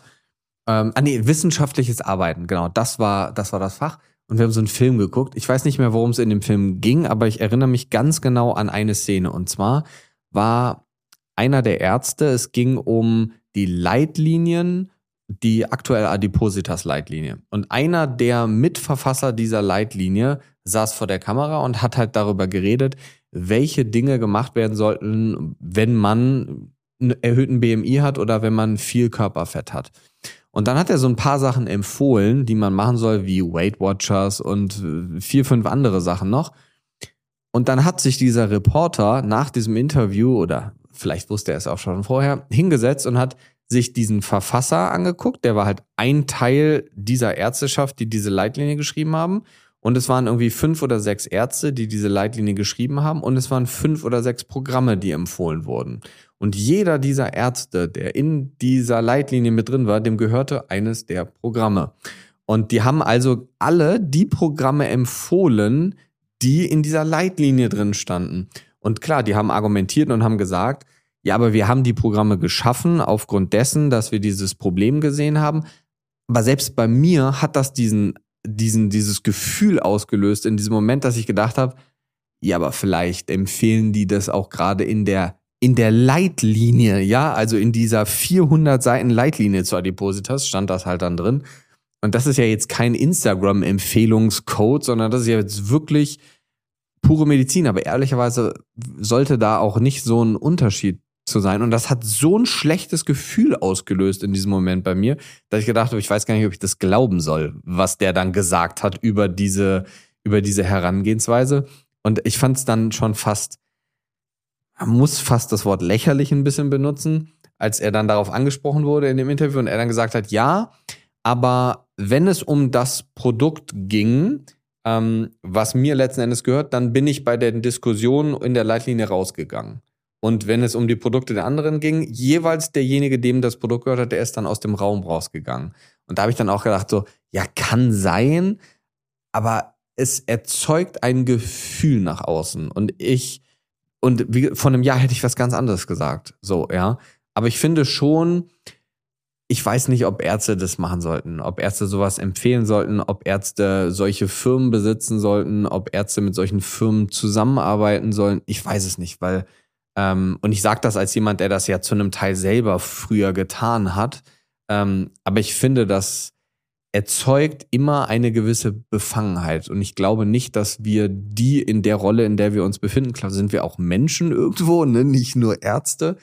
Ähm, ah nee, wissenschaftliches Arbeiten, genau, das war, das war das Fach. Und wir haben so einen Film geguckt. Ich weiß nicht mehr, worum es in dem Film ging, aber ich erinnere mich ganz genau an eine Szene. Und zwar war einer der Ärzte, es ging um die Leitlinien, die aktuelle Adipositas-Leitlinie. Und einer der Mitverfasser dieser Leitlinie saß vor der Kamera und hat halt darüber geredet, welche Dinge gemacht werden sollten, wenn man einen erhöhten BMI hat oder wenn man viel Körperfett hat. Und dann hat er so ein paar Sachen empfohlen, die man machen soll, wie Weight Watchers und äh, vier, fünf andere Sachen noch. Und dann hat sich dieser Reporter nach diesem Interview oder vielleicht wusste er es auch schon vorher, hingesetzt und hat sich diesen Verfasser angeguckt. Der war halt ein Teil dieser Ärzteschaft, die diese Leitlinie geschrieben haben. Und es waren irgendwie fünf oder sechs Ärzte, die diese Leitlinie geschrieben haben. Und es waren fünf oder sechs Programme, die empfohlen wurden. Und jeder dieser Ärzte, der in dieser Leitlinie mit drin war, dem gehörte eines der Programme. Und die haben also alle die Programme empfohlen, die in dieser Leitlinie drin standen. Und klar, die haben argumentiert und haben gesagt, ja, aber wir haben die Programme geschaffen aufgrund dessen, dass wir dieses Problem gesehen haben. Aber selbst bei mir hat das diesen diesen, dieses Gefühl ausgelöst in diesem Moment, dass ich gedacht habe, ja, aber vielleicht empfehlen die das auch gerade in der in der Leitlinie, ja, also in dieser 400 Seiten Leitlinie zu Adipositas stand das halt dann drin. Und das ist ja jetzt kein Instagram-Empfehlungscode, sondern das ist ja jetzt wirklich pure Medizin. Aber ehrlicherweise sollte da auch nicht so ein Unterschied zu sein. Und das hat so ein schlechtes Gefühl ausgelöst in diesem Moment bei mir, dass ich gedacht habe, ich weiß gar nicht, ob ich das glauben soll, was der dann gesagt hat über diese, über diese Herangehensweise. Und ich fand es dann schon fast, man muss fast das Wort lächerlich ein bisschen benutzen, als er dann darauf angesprochen wurde in dem Interview und er dann gesagt hat, ja, aber wenn es um das Produkt ging, ähm, was mir letzten Endes gehört, dann bin ich bei den Diskussionen in der Leitlinie rausgegangen. Und wenn es um die Produkte der anderen ging, jeweils derjenige, dem das Produkt gehört hat, der ist dann aus dem Raum rausgegangen. Und da habe ich dann auch gedacht, so, ja, kann sein, aber es erzeugt ein Gefühl nach außen. Und ich, und wie, von einem Jahr hätte ich was ganz anderes gesagt. So, ja. Aber ich finde schon, ich weiß nicht, ob Ärzte das machen sollten, ob Ärzte sowas empfehlen sollten, ob Ärzte solche Firmen besitzen sollten, ob Ärzte mit solchen Firmen zusammenarbeiten sollen. Ich weiß es nicht, weil ähm, und ich sage das als jemand, der das ja zu einem Teil selber früher getan hat. Ähm, aber ich finde, das erzeugt immer eine gewisse Befangenheit. Und ich glaube nicht, dass wir die in der Rolle, in der wir uns befinden, klar sind wir auch Menschen irgendwo, ne? nicht nur Ärzte.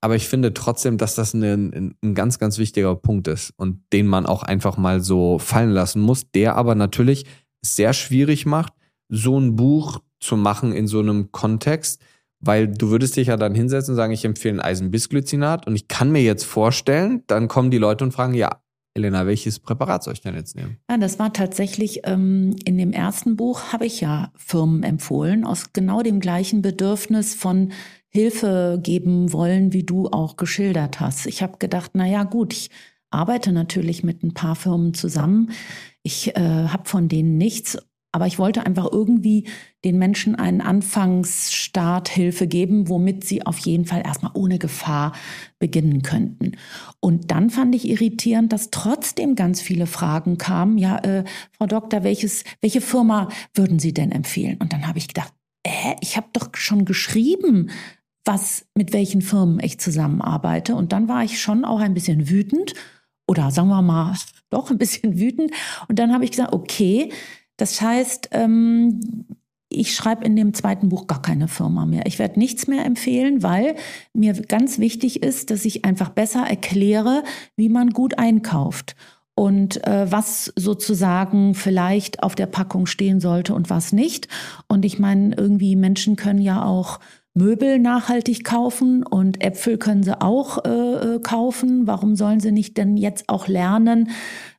Aber ich finde trotzdem, dass das ein, ein ganz, ganz wichtiger Punkt ist und den man auch einfach mal so fallen lassen muss, der aber natürlich sehr schwierig macht, so ein Buch zu machen in so einem Kontext, weil du würdest dich ja dann hinsetzen und sagen, ich empfehle ein Eisenbisglycinat und ich kann mir jetzt vorstellen, dann kommen die Leute und fragen, ja, Elena, welches Präparat soll ich denn jetzt nehmen? Ja, das war tatsächlich ähm, in dem ersten Buch habe ich ja Firmen empfohlen aus genau dem gleichen Bedürfnis von Hilfe geben wollen, wie du auch geschildert hast. Ich habe gedacht, na ja, gut, ich arbeite natürlich mit ein paar Firmen zusammen. Ich äh, habe von denen nichts, aber ich wollte einfach irgendwie den Menschen einen Anfangsstarthilfe geben, womit sie auf jeden Fall erstmal ohne Gefahr beginnen könnten. Und dann fand ich irritierend, dass trotzdem ganz viele Fragen kamen. Ja, äh, Frau Doktor, welches, welche Firma würden Sie denn empfehlen? Und dann habe ich gedacht, äh, ich habe doch schon geschrieben, was mit welchen Firmen ich zusammenarbeite. Und dann war ich schon auch ein bisschen wütend oder sagen wir mal (laughs) doch ein bisschen wütend. Und dann habe ich gesagt, okay, das heißt, ähm, ich schreibe in dem zweiten Buch gar keine Firma mehr. Ich werde nichts mehr empfehlen, weil mir ganz wichtig ist, dass ich einfach besser erkläre, wie man gut einkauft und äh, was sozusagen vielleicht auf der Packung stehen sollte und was nicht. Und ich meine, irgendwie Menschen können ja auch Möbel nachhaltig kaufen und Äpfel können sie auch äh, äh, kaufen. Warum sollen sie nicht denn jetzt auch lernen,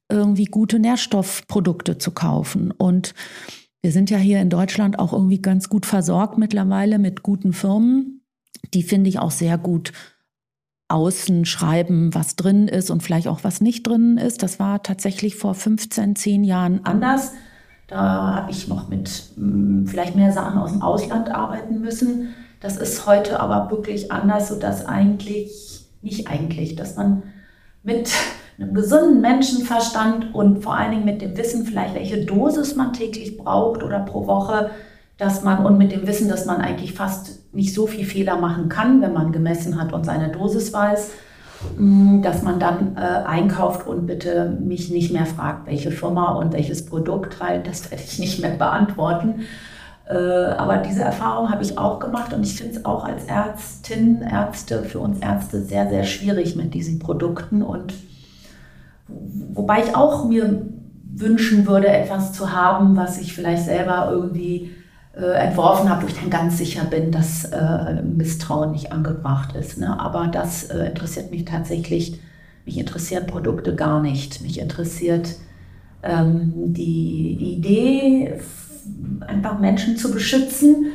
irgendwie gute Nährstoffprodukte zu kaufen? Und wir sind ja hier in Deutschland auch irgendwie ganz gut versorgt mittlerweile mit guten Firmen. Die finde ich auch sehr gut außen schreiben, was drin ist und vielleicht auch was nicht drin ist. Das war tatsächlich vor 15, 10 Jahren anders. Da habe ich noch mit hm, vielleicht mehr Sachen aus dem Ausland arbeiten müssen. Das ist heute aber wirklich anders, sodass eigentlich, nicht eigentlich, dass man mit einem gesunden Menschenverstand und vor allen Dingen mit dem Wissen vielleicht, welche Dosis man täglich braucht oder pro Woche, dass man und mit dem Wissen, dass man eigentlich fast nicht so viel Fehler machen kann, wenn man gemessen hat und seine Dosis weiß, mm, dass man dann äh, einkauft und bitte mich nicht mehr fragt, welche Firma und welches Produkt, weil das werde ich nicht mehr beantworten. Äh, aber diese Erfahrung habe ich auch gemacht und ich finde es auch als Ärztin, Ärzte, für uns Ärzte sehr, sehr schwierig mit diesen Produkten. Und wobei ich auch mir wünschen würde, etwas zu haben, was ich vielleicht selber irgendwie äh, entworfen habe, wo ich dann ganz sicher bin, dass äh, Misstrauen nicht angebracht ist. Ne? Aber das interessiert mich tatsächlich. Mich interessieren Produkte gar nicht. Mich interessiert ähm, die Idee einfach Menschen zu beschützen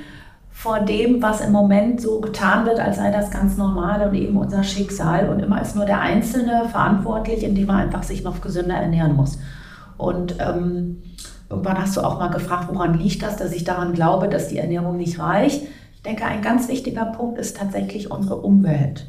vor dem, was im Moment so getan wird, als sei das ganz normal und eben unser Schicksal. Und immer ist nur der Einzelne verantwortlich, indem er einfach sich noch gesünder ernähren muss. Und ähm, irgendwann hast du auch mal gefragt, woran liegt das, dass ich daran glaube, dass die Ernährung nicht reicht. Ich denke, ein ganz wichtiger Punkt ist tatsächlich unsere Umwelt.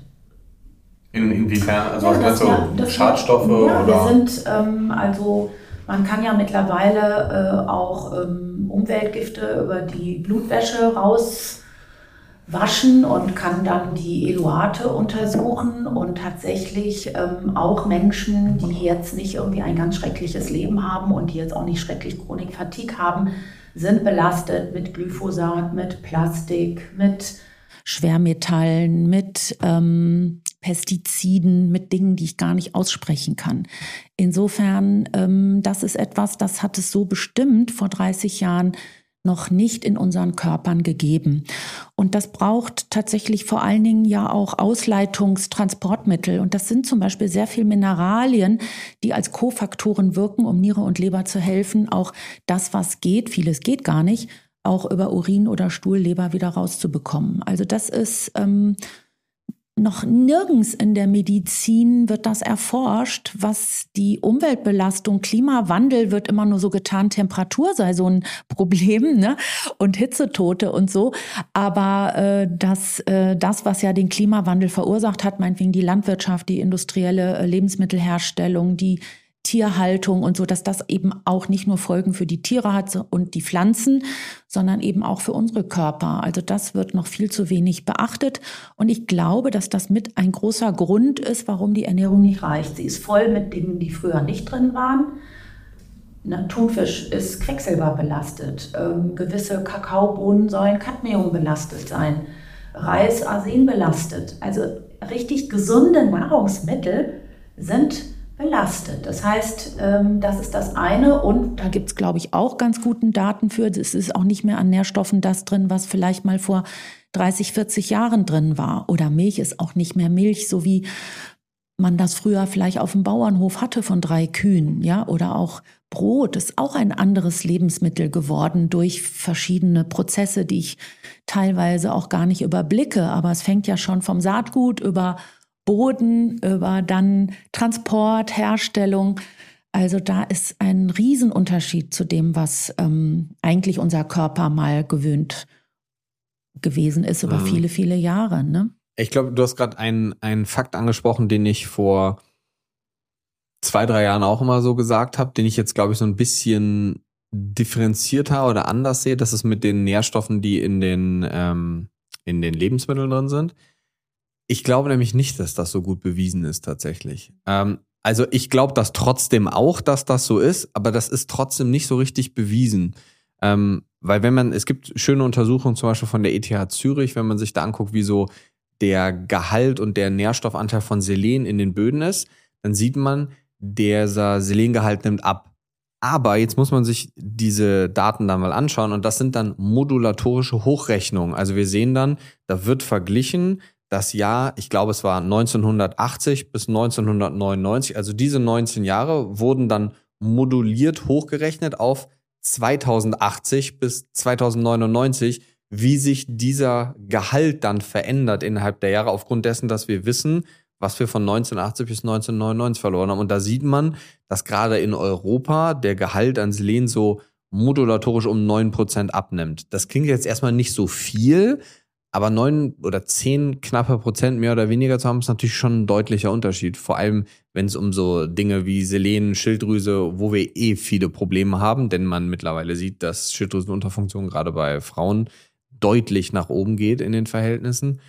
In, inwiefern? Also ja, was meinst du? Schadstoffe? Ja, oder? wir sind ähm, also man kann ja mittlerweile äh, auch ähm, Umweltgifte über die Blutwäsche rauswaschen und kann dann die Eluate untersuchen. Und tatsächlich ähm, auch Menschen, die jetzt nicht irgendwie ein ganz schreckliches Leben haben und die jetzt auch nicht schrecklich Chronik Fatigue haben, sind belastet mit Glyphosat, mit Plastik, mit Schwermetallen, mit ähm, Pestiziden, mit Dingen, die ich gar nicht aussprechen kann. Insofern, ähm, das ist etwas, das hat es so bestimmt vor 30 Jahren noch nicht in unseren Körpern gegeben. Und das braucht tatsächlich vor allen Dingen ja auch Ausleitungstransportmittel. Und das sind zum Beispiel sehr viel Mineralien, die als Kofaktoren wirken, um Niere und Leber zu helfen. Auch das, was geht, vieles geht gar nicht, auch über Urin oder Stuhlleber wieder rauszubekommen. Also das ist ähm, noch nirgends in der Medizin wird das erforscht, was die Umweltbelastung, Klimawandel wird immer nur so getan, Temperatur sei so ein Problem ne? und Hitzetote und so. Aber äh, das, äh, das, was ja den Klimawandel verursacht hat, meinetwegen die Landwirtschaft, die industrielle äh, Lebensmittelherstellung, die Tierhaltung und so, dass das eben auch nicht nur Folgen für die Tiere hat und die Pflanzen, sondern eben auch für unsere Körper. Also das wird noch viel zu wenig beachtet. Und ich glaube, dass das mit ein großer Grund ist, warum die Ernährung nicht reicht. Sie ist voll mit Dingen, die früher nicht drin waren. Na, Thunfisch ist quecksilberbelastet. Ähm, gewisse Kakaobohnen sollen Cadmium belastet sein. Reis Arsen belastet. Also richtig gesunde Nahrungsmittel sind belastet. Das heißt, ähm, das ist das eine und da gibt es, glaube ich, auch ganz guten Daten für. Es ist auch nicht mehr an Nährstoffen das drin, was vielleicht mal vor 30, 40 Jahren drin war. Oder Milch ist auch nicht mehr Milch, so wie man das früher vielleicht auf dem Bauernhof hatte von drei Kühen, ja, oder auch Brot ist auch ein anderes Lebensmittel geworden durch verschiedene Prozesse, die ich teilweise auch gar nicht überblicke. Aber es fängt ja schon vom Saatgut über Boden, über dann Transport, Herstellung. Also da ist ein Riesenunterschied zu dem, was ähm, eigentlich unser Körper mal gewöhnt gewesen ist über mhm. viele, viele Jahre. Ne? Ich glaube, du hast gerade einen, einen Fakt angesprochen, den ich vor zwei, drei Jahren auch immer so gesagt habe, den ich jetzt, glaube ich, so ein bisschen differenzierter oder anders sehe. Das ist mit den Nährstoffen, die in den, ähm, in den Lebensmitteln drin sind. Ich glaube nämlich nicht, dass das so gut bewiesen ist tatsächlich. Ähm, also ich glaube das trotzdem auch, dass das so ist, aber das ist trotzdem nicht so richtig bewiesen. Ähm, weil wenn man, es gibt schöne Untersuchungen zum Beispiel von der ETH Zürich, wenn man sich da anguckt, wie so der Gehalt und der Nährstoffanteil von Selen in den Böden ist, dann sieht man, dieser Selengehalt nimmt ab. Aber jetzt muss man sich diese Daten dann mal anschauen und das sind dann modulatorische Hochrechnungen. Also wir sehen dann, da wird verglichen das Jahr, ich glaube es war 1980 bis 1999, also diese 19 Jahre wurden dann moduliert hochgerechnet auf 2080 bis 2099, wie sich dieser Gehalt dann verändert innerhalb der Jahre, aufgrund dessen, dass wir wissen, was wir von 1980 bis 1999 verloren haben. Und da sieht man, dass gerade in Europa der Gehalt an Selen so modulatorisch um 9% abnimmt. Das klingt jetzt erstmal nicht so viel, aber neun oder zehn knappe Prozent mehr oder weniger zu haben, ist natürlich schon ein deutlicher Unterschied. Vor allem, wenn es um so Dinge wie Selen, Schilddrüse, wo wir eh viele Probleme haben, denn man mittlerweile sieht, dass Schilddrüsenunterfunktion gerade bei Frauen deutlich nach oben geht in den Verhältnissen.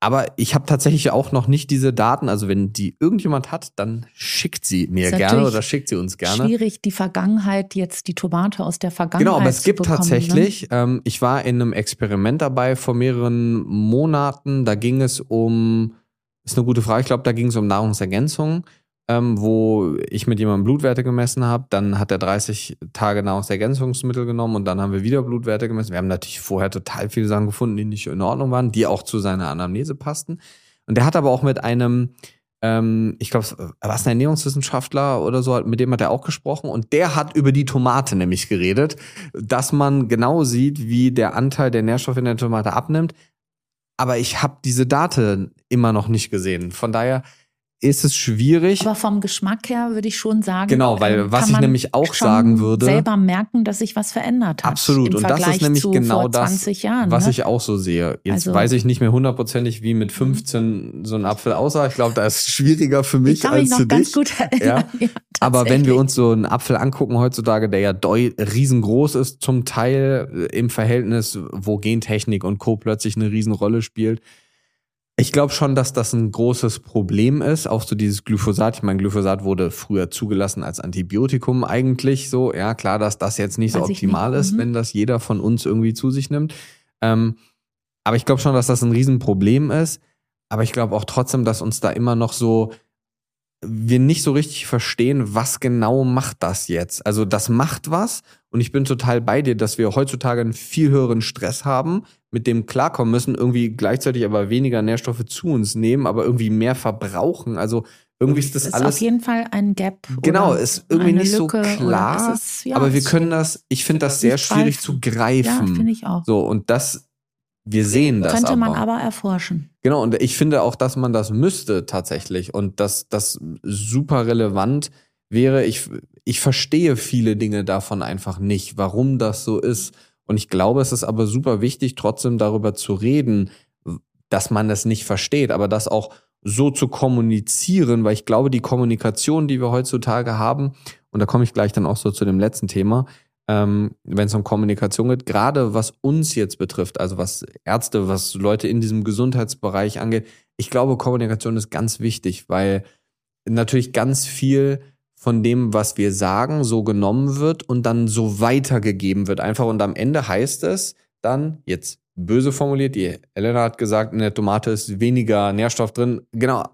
Aber ich habe tatsächlich auch noch nicht diese Daten. Also wenn die irgendjemand hat, dann schickt sie mir gerne oder schickt sie uns gerne. Schwierig, die Vergangenheit jetzt, die Tomate aus der Vergangenheit. Genau, aber es gibt bekommen, ne? tatsächlich, ne? ähm, ich war in einem Experiment dabei vor mehreren Monaten. Da ging es um, ist eine gute Frage, ich glaube, da ging es um Nahrungsergänzung ähm, wo ich mit jemandem Blutwerte gemessen habe. Dann hat er 30 Tage Nahrungsergänzungsmittel genommen und dann haben wir wieder Blutwerte gemessen. Wir haben natürlich vorher total viele Sachen gefunden, die nicht in Ordnung waren, die auch zu seiner Anamnese passten. Und der hat aber auch mit einem, ähm, ich glaube, war es ein Ernährungswissenschaftler oder so, mit dem hat er auch gesprochen und der hat über die Tomate nämlich geredet, dass man genau sieht, wie der Anteil der Nährstoffe in der Tomate abnimmt. Aber ich habe diese Daten immer noch nicht gesehen. Von daher ist es schwierig. Aber vom Geschmack her würde ich schon sagen. Genau, weil ähm, was ich nämlich auch sagen würde. selber merken, dass sich was verändert hat. Absolut. Und Vergleich das ist nämlich genau das, Jahren, was ne? ich auch so sehe. Jetzt also, weiß ich nicht mehr hundertprozentig, wie mit 15 so ein Apfel aussah. Ich glaube, da ist es schwieriger für mich ich als mich noch für ganz dich. Gut erinnern. Ja. (laughs) ja Aber wenn wir uns so einen Apfel angucken heutzutage, der ja riesengroß ist zum Teil äh, im Verhältnis, wo Gentechnik und Co. plötzlich eine Riesenrolle spielt, ich glaube schon, dass das ein großes Problem ist, auch so dieses Glyphosat. Ich meine, Glyphosat wurde früher zugelassen als Antibiotikum eigentlich so. Ja, klar, dass das jetzt nicht Weiß so optimal nicht. ist, mhm. wenn das jeder von uns irgendwie zu sich nimmt. Ähm, aber ich glaube schon, dass das ein Riesenproblem ist. Aber ich glaube auch trotzdem, dass uns da immer noch so wir nicht so richtig verstehen, was genau macht das jetzt. Also das macht was und ich bin total bei dir, dass wir heutzutage einen viel höheren Stress haben, mit dem klarkommen müssen, irgendwie gleichzeitig aber weniger Nährstoffe zu uns nehmen, aber irgendwie mehr verbrauchen. Also irgendwie ist das ist alles. Auf jeden Fall ein Gap. Genau, ist irgendwie nicht Lücke, so klar. Es, ja, aber wir können das, ich finde das sehr schwierig zu greifen. Ja, finde ich auch. So, und das wir sehen das. Könnte aber. man aber erforschen. Genau, und ich finde auch, dass man das müsste tatsächlich und dass das super relevant wäre. Ich, ich verstehe viele Dinge davon einfach nicht, warum das so ist. Und ich glaube, es ist aber super wichtig, trotzdem darüber zu reden, dass man das nicht versteht, aber das auch so zu kommunizieren, weil ich glaube, die Kommunikation, die wir heutzutage haben, und da komme ich gleich dann auch so zu dem letzten Thema, ähm, wenn es um Kommunikation geht, gerade was uns jetzt betrifft, also was Ärzte, was Leute in diesem Gesundheitsbereich angeht, ich glaube, Kommunikation ist ganz wichtig, weil natürlich ganz viel von dem, was wir sagen, so genommen wird und dann so weitergegeben wird. Einfach und am Ende heißt es dann, jetzt böse formuliert, die Elena hat gesagt, in der Tomate ist weniger Nährstoff drin. Genau.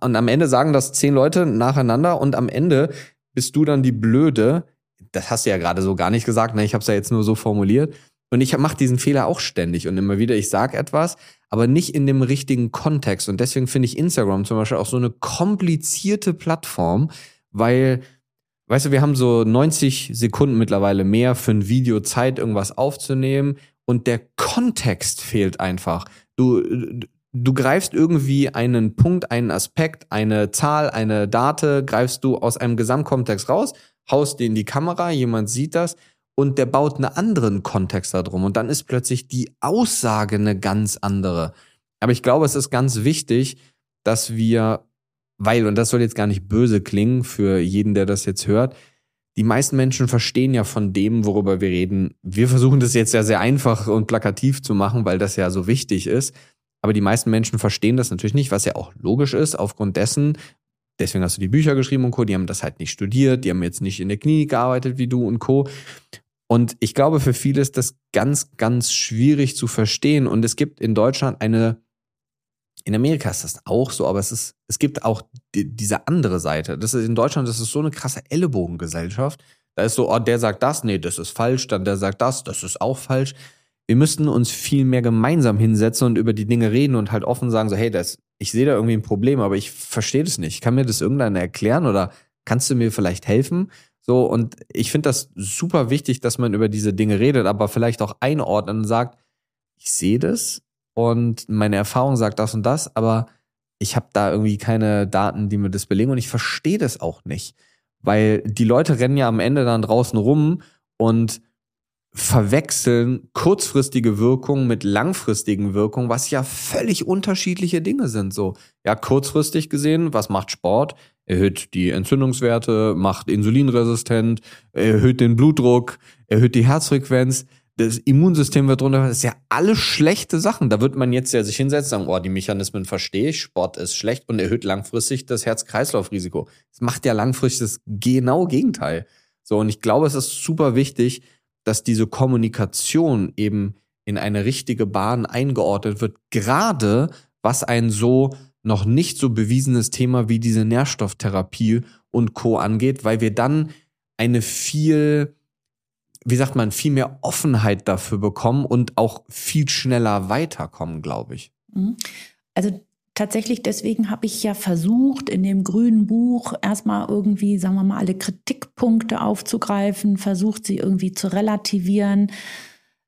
Und am Ende sagen das zehn Leute nacheinander und am Ende bist du dann die Blöde, das hast du ja gerade so gar nicht gesagt, ne? ich habe es ja jetzt nur so formuliert. Und ich mache diesen Fehler auch ständig und immer wieder. Ich sage etwas, aber nicht in dem richtigen Kontext. Und deswegen finde ich Instagram zum Beispiel auch so eine komplizierte Plattform, weil, weißt du, wir haben so 90 Sekunden mittlerweile mehr für ein Video Zeit, irgendwas aufzunehmen. Und der Kontext fehlt einfach. Du, du greifst irgendwie einen Punkt, einen Aspekt, eine Zahl, eine Date, greifst du aus einem Gesamtkontext raus, haust den in die Kamera, jemand sieht das und der baut einen anderen Kontext darum und dann ist plötzlich die Aussage eine ganz andere. Aber ich glaube, es ist ganz wichtig, dass wir, weil, und das soll jetzt gar nicht böse klingen für jeden, der das jetzt hört, die meisten Menschen verstehen ja von dem, worüber wir reden. Wir versuchen das jetzt ja sehr einfach und plakativ zu machen, weil das ja so wichtig ist. Aber die meisten Menschen verstehen das natürlich nicht, was ja auch logisch ist, aufgrund dessen, deswegen hast du die Bücher geschrieben und Co., die haben das halt nicht studiert, die haben jetzt nicht in der Klinik gearbeitet wie du und Co. Und ich glaube, für viele ist das ganz, ganz schwierig zu verstehen. Und es gibt in Deutschland eine, in Amerika ist das auch so, aber es ist, es gibt auch die, diese andere Seite. Das ist in Deutschland, das ist so eine krasse Ellenbogengesellschaft. Da ist so, oh, der sagt das, nee, das ist falsch, dann der sagt das, das ist auch falsch. Wir müssten uns viel mehr gemeinsam hinsetzen und über die Dinge reden und halt offen sagen, so, hey, das, ich sehe da irgendwie ein Problem, aber ich verstehe das nicht. Kann mir das irgendeiner erklären oder kannst du mir vielleicht helfen? So, und ich finde das super wichtig, dass man über diese Dinge redet, aber vielleicht auch einordnet und sagt, ich sehe das und meine Erfahrung sagt das und das, aber ich habe da irgendwie keine Daten, die mir das belegen und ich verstehe das auch nicht. Weil die Leute rennen ja am Ende dann draußen rum und verwechseln kurzfristige Wirkungen mit langfristigen Wirkungen, was ja völlig unterschiedliche Dinge sind. So, ja, kurzfristig gesehen, was macht Sport? erhöht die Entzündungswerte, macht insulinresistent, erhöht den Blutdruck, erhöht die Herzfrequenz. Das Immunsystem wird runter. Das ist ja alles schlechte Sachen. Da wird man jetzt ja sich hinsetzen und sagen, oh, die Mechanismen verstehe ich, Sport ist schlecht und erhöht langfristig das Herz-Kreislauf-Risiko. Das macht ja langfristig das genaue Gegenteil. So, und ich glaube, es ist super wichtig, dass diese Kommunikation eben in eine richtige Bahn eingeordnet wird, gerade was ein so noch nicht so bewiesenes Thema wie diese Nährstofftherapie und Co. angeht, weil wir dann eine viel, wie sagt man, viel mehr Offenheit dafür bekommen und auch viel schneller weiterkommen, glaube ich. Mhm. Also tatsächlich deswegen habe ich ja versucht, in dem grünen Buch erstmal irgendwie, sagen wir mal, alle Kritikpunkte aufzugreifen, versucht sie irgendwie zu relativieren,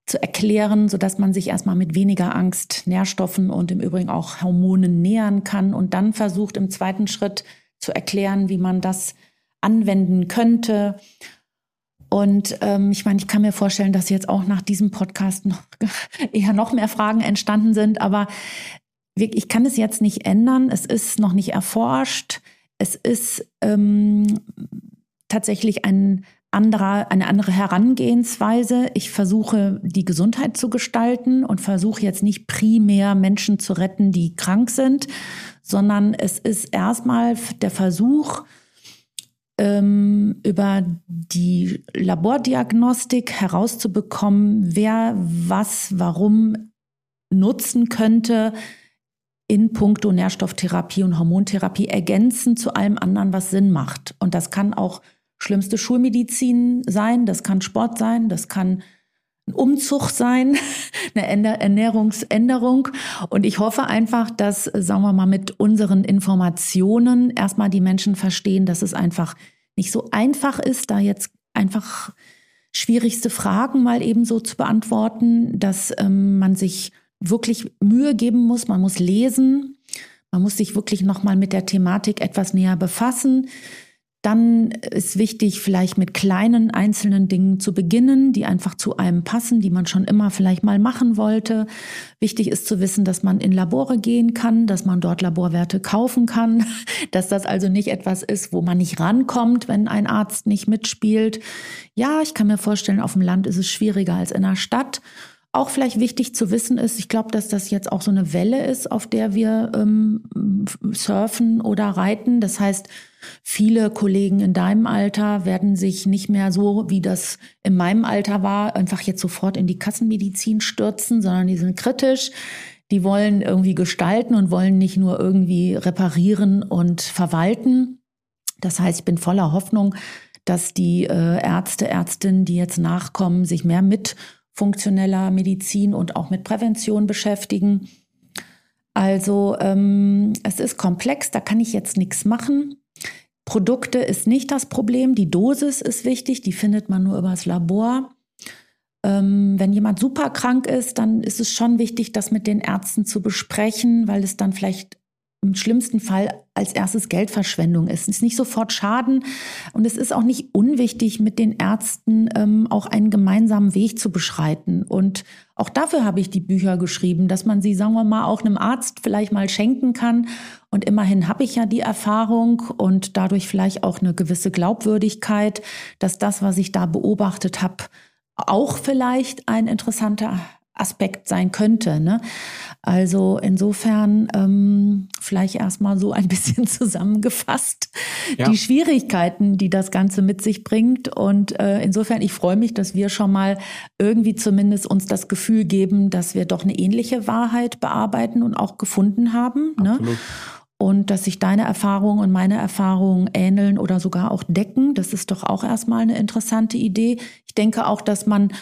zu erklären, sodass man sich erstmal mit weniger Angst Nährstoffen und im Übrigen auch Hormonen nähern kann und dann versucht im zweiten Schritt zu erklären, wie man das anwenden könnte. Und ähm, ich meine, ich kann mir vorstellen, dass jetzt auch nach diesem Podcast noch (laughs) eher noch mehr Fragen entstanden sind, aber ich kann es jetzt nicht ändern. Es ist noch nicht erforscht. Es ist ähm, tatsächlich ein anderer, eine andere Herangehensweise. Ich versuche, die Gesundheit zu gestalten und versuche jetzt nicht primär Menschen zu retten, die krank sind, sondern es ist erstmal der Versuch, ähm, über die Labordiagnostik herauszubekommen, wer was, warum nutzen könnte in puncto Nährstofftherapie und Hormontherapie ergänzen zu allem anderen, was Sinn macht. Und das kann auch schlimmste Schulmedizin sein, das kann Sport sein, das kann Umzug sein, (laughs) eine Ernährungsänderung. Und ich hoffe einfach, dass, sagen wir mal, mit unseren Informationen erstmal die Menschen verstehen, dass es einfach nicht so einfach ist, da jetzt einfach schwierigste Fragen mal eben so zu beantworten, dass ähm, man sich wirklich Mühe geben muss, man muss lesen, man muss sich wirklich nochmal mit der Thematik etwas näher befassen. Dann ist wichtig, vielleicht mit kleinen einzelnen Dingen zu beginnen, die einfach zu einem passen, die man schon immer vielleicht mal machen wollte. Wichtig ist zu wissen, dass man in Labore gehen kann, dass man dort Laborwerte kaufen kann, (laughs) dass das also nicht etwas ist, wo man nicht rankommt, wenn ein Arzt nicht mitspielt. Ja, ich kann mir vorstellen, auf dem Land ist es schwieriger als in der Stadt. Auch vielleicht wichtig zu wissen ist, ich glaube, dass das jetzt auch so eine Welle ist, auf der wir ähm, surfen oder reiten. Das heißt, Viele Kollegen in deinem Alter werden sich nicht mehr so, wie das in meinem Alter war, einfach jetzt sofort in die Kassenmedizin stürzen, sondern die sind kritisch. Die wollen irgendwie gestalten und wollen nicht nur irgendwie reparieren und verwalten. Das heißt, ich bin voller Hoffnung, dass die äh, Ärzte, Ärztinnen, die jetzt nachkommen, sich mehr mit funktioneller Medizin und auch mit Prävention beschäftigen. Also ähm, es ist komplex, da kann ich jetzt nichts machen. Produkte ist nicht das Problem, die Dosis ist wichtig, die findet man nur übers Labor. Ähm, wenn jemand super krank ist, dann ist es schon wichtig, das mit den Ärzten zu besprechen, weil es dann vielleicht im schlimmsten Fall als erstes Geldverschwendung ist. Es ist nicht sofort Schaden und es ist auch nicht unwichtig, mit den Ärzten ähm, auch einen gemeinsamen Weg zu beschreiten. Und auch dafür habe ich die Bücher geschrieben, dass man sie, sagen wir mal, auch einem Arzt vielleicht mal schenken kann. Und immerhin habe ich ja die Erfahrung und dadurch vielleicht auch eine gewisse Glaubwürdigkeit, dass das, was ich da beobachtet habe, auch vielleicht ein interessanter Aspekt sein könnte. Ne? Also insofern ähm, vielleicht erstmal so ein (laughs) bisschen zusammengefasst ja. die Schwierigkeiten, die das Ganze mit sich bringt. Und äh, insofern, ich freue mich, dass wir schon mal irgendwie zumindest uns das Gefühl geben, dass wir doch eine ähnliche Wahrheit bearbeiten und auch gefunden haben. Ne? Und dass sich deine Erfahrungen und meine Erfahrungen ähneln oder sogar auch decken. Das ist doch auch erstmal eine interessante Idee. Ich denke auch, dass man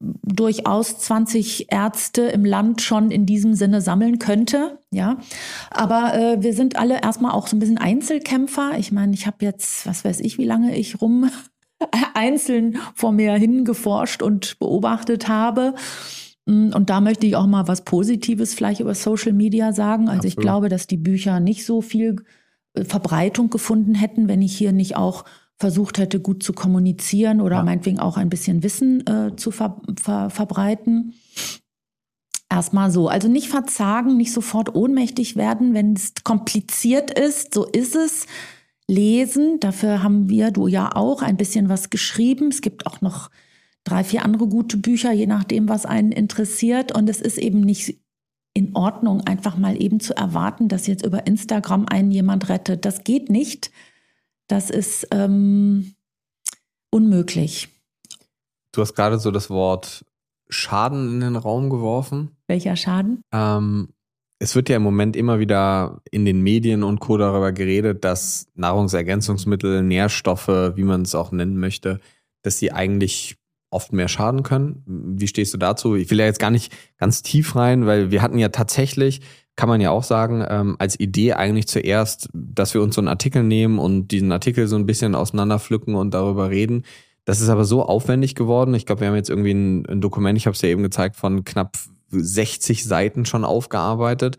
durchaus 20 Ärzte im Land schon in diesem Sinne sammeln könnte. Ja, aber äh, wir sind alle erstmal auch so ein bisschen Einzelkämpfer. Ich meine, ich habe jetzt, was weiß ich, wie lange ich rum (laughs) einzeln vor mir hingeforscht und beobachtet habe. Mm, und da möchte ich auch mal was Positives vielleicht über Social Media sagen. Also Absolut. ich glaube, dass die Bücher nicht so viel äh, Verbreitung gefunden hätten, wenn ich hier nicht auch versucht hätte, gut zu kommunizieren oder ja. meinetwegen auch ein bisschen Wissen äh, zu ver ver verbreiten. Erstmal so. Also nicht verzagen, nicht sofort ohnmächtig werden, wenn es kompliziert ist. So ist es. Lesen, dafür haben wir, du ja auch, ein bisschen was geschrieben. Es gibt auch noch drei, vier andere gute Bücher, je nachdem, was einen interessiert. Und es ist eben nicht in Ordnung, einfach mal eben zu erwarten, dass jetzt über Instagram einen jemand rettet. Das geht nicht. Das ist ähm, unmöglich. Du hast gerade so das Wort Schaden in den Raum geworfen. Welcher Schaden? Ähm, es wird ja im Moment immer wieder in den Medien und Co. darüber geredet, dass Nahrungsergänzungsmittel, Nährstoffe, wie man es auch nennen möchte, dass sie eigentlich oft mehr schaden können. Wie stehst du dazu? Ich will ja jetzt gar nicht ganz tief rein, weil wir hatten ja tatsächlich kann man ja auch sagen, ähm, als Idee eigentlich zuerst, dass wir uns so einen Artikel nehmen und diesen Artikel so ein bisschen auseinanderpflücken und darüber reden. Das ist aber so aufwendig geworden. Ich glaube, wir haben jetzt irgendwie ein, ein Dokument, ich habe es ja eben gezeigt, von knapp 60 Seiten schon aufgearbeitet.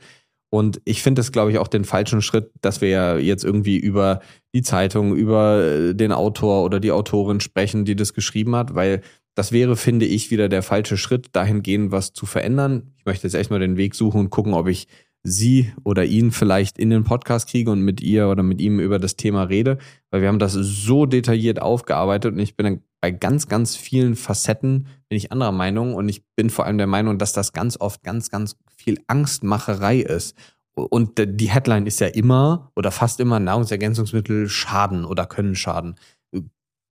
Und ich finde das, glaube ich, auch den falschen Schritt, dass wir ja jetzt irgendwie über die Zeitung, über den Autor oder die Autorin sprechen, die das geschrieben hat, weil das wäre, finde ich, wieder der falsche Schritt, dahingehend was zu verändern. Ich möchte jetzt erstmal den Weg suchen und gucken, ob ich sie oder ihn vielleicht in den Podcast kriege und mit ihr oder mit ihm über das Thema rede, weil wir haben das so detailliert aufgearbeitet und ich bin bei ganz, ganz vielen Facetten bin ich anderer Meinung und ich bin vor allem der Meinung, dass das ganz oft ganz, ganz viel Angstmacherei ist. Und die Headline ist ja immer oder fast immer Nahrungsergänzungsmittel schaden oder können schaden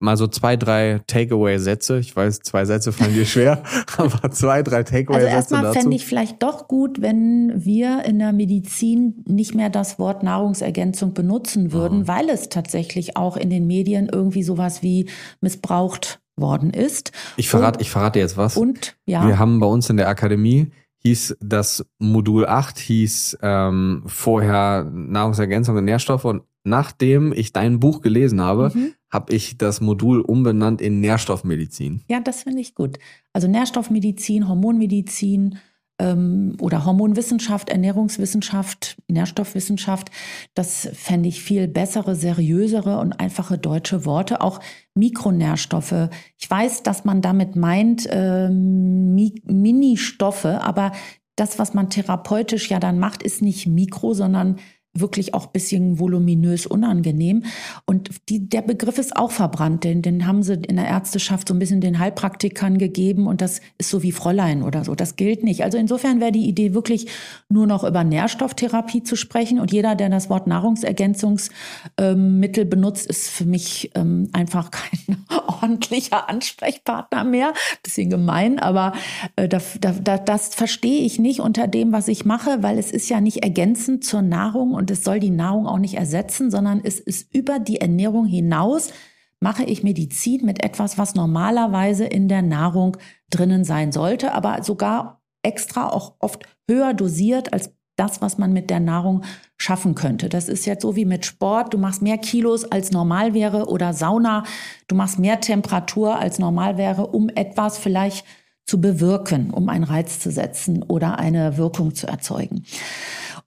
mal so zwei, drei Takeaway-Sätze. Ich weiß, zwei Sätze fallen dir schwer, (laughs) aber zwei, drei Takeaway-Sätze. Also erstmal fände ich vielleicht doch gut, wenn wir in der Medizin nicht mehr das Wort Nahrungsergänzung benutzen würden, oh. weil es tatsächlich auch in den Medien irgendwie sowas wie missbraucht worden ist. Ich verrate, und, ich verrate jetzt was. Und ja. Wir haben bei uns in der Akademie hieß das Modul 8 hieß ähm, vorher Nahrungsergänzung und Nährstoffe und nachdem ich dein Buch gelesen habe, mhm habe ich das Modul umbenannt in Nährstoffmedizin. Ja, das finde ich gut. Also Nährstoffmedizin, Hormonmedizin ähm, oder Hormonwissenschaft, Ernährungswissenschaft, Nährstoffwissenschaft, das fände ich viel bessere, seriösere und einfache deutsche Worte. Auch Mikronährstoffe. Ich weiß, dass man damit meint ähm, Mi Ministoffe, aber das, was man therapeutisch ja dann macht, ist nicht Mikro, sondern wirklich auch bisschen voluminös unangenehm. Und die, der Begriff ist auch verbrannt, denn den haben sie in der Ärzteschaft so ein bisschen den Heilpraktikern gegeben und das ist so wie Fräulein oder so. Das gilt nicht. Also insofern wäre die Idee wirklich nur noch über Nährstofftherapie zu sprechen und jeder, der das Wort Nahrungsergänzungsmittel ähm, benutzt, ist für mich ähm, einfach kein (laughs) ordentlicher Ansprechpartner mehr. Bisschen gemein, aber äh, da, da, das verstehe ich nicht unter dem, was ich mache, weil es ist ja nicht ergänzend zur Nahrung und es soll die Nahrung auch nicht ersetzen, sondern es ist über die Ernährung hinaus mache ich Medizin mit etwas, was normalerweise in der Nahrung drinnen sein sollte, aber sogar extra auch oft höher dosiert als das, was man mit der Nahrung schaffen könnte. Das ist jetzt so wie mit Sport. Du machst mehr Kilos als normal wäre oder Sauna. Du machst mehr Temperatur als normal wäre, um etwas vielleicht zu bewirken, um einen Reiz zu setzen oder eine Wirkung zu erzeugen.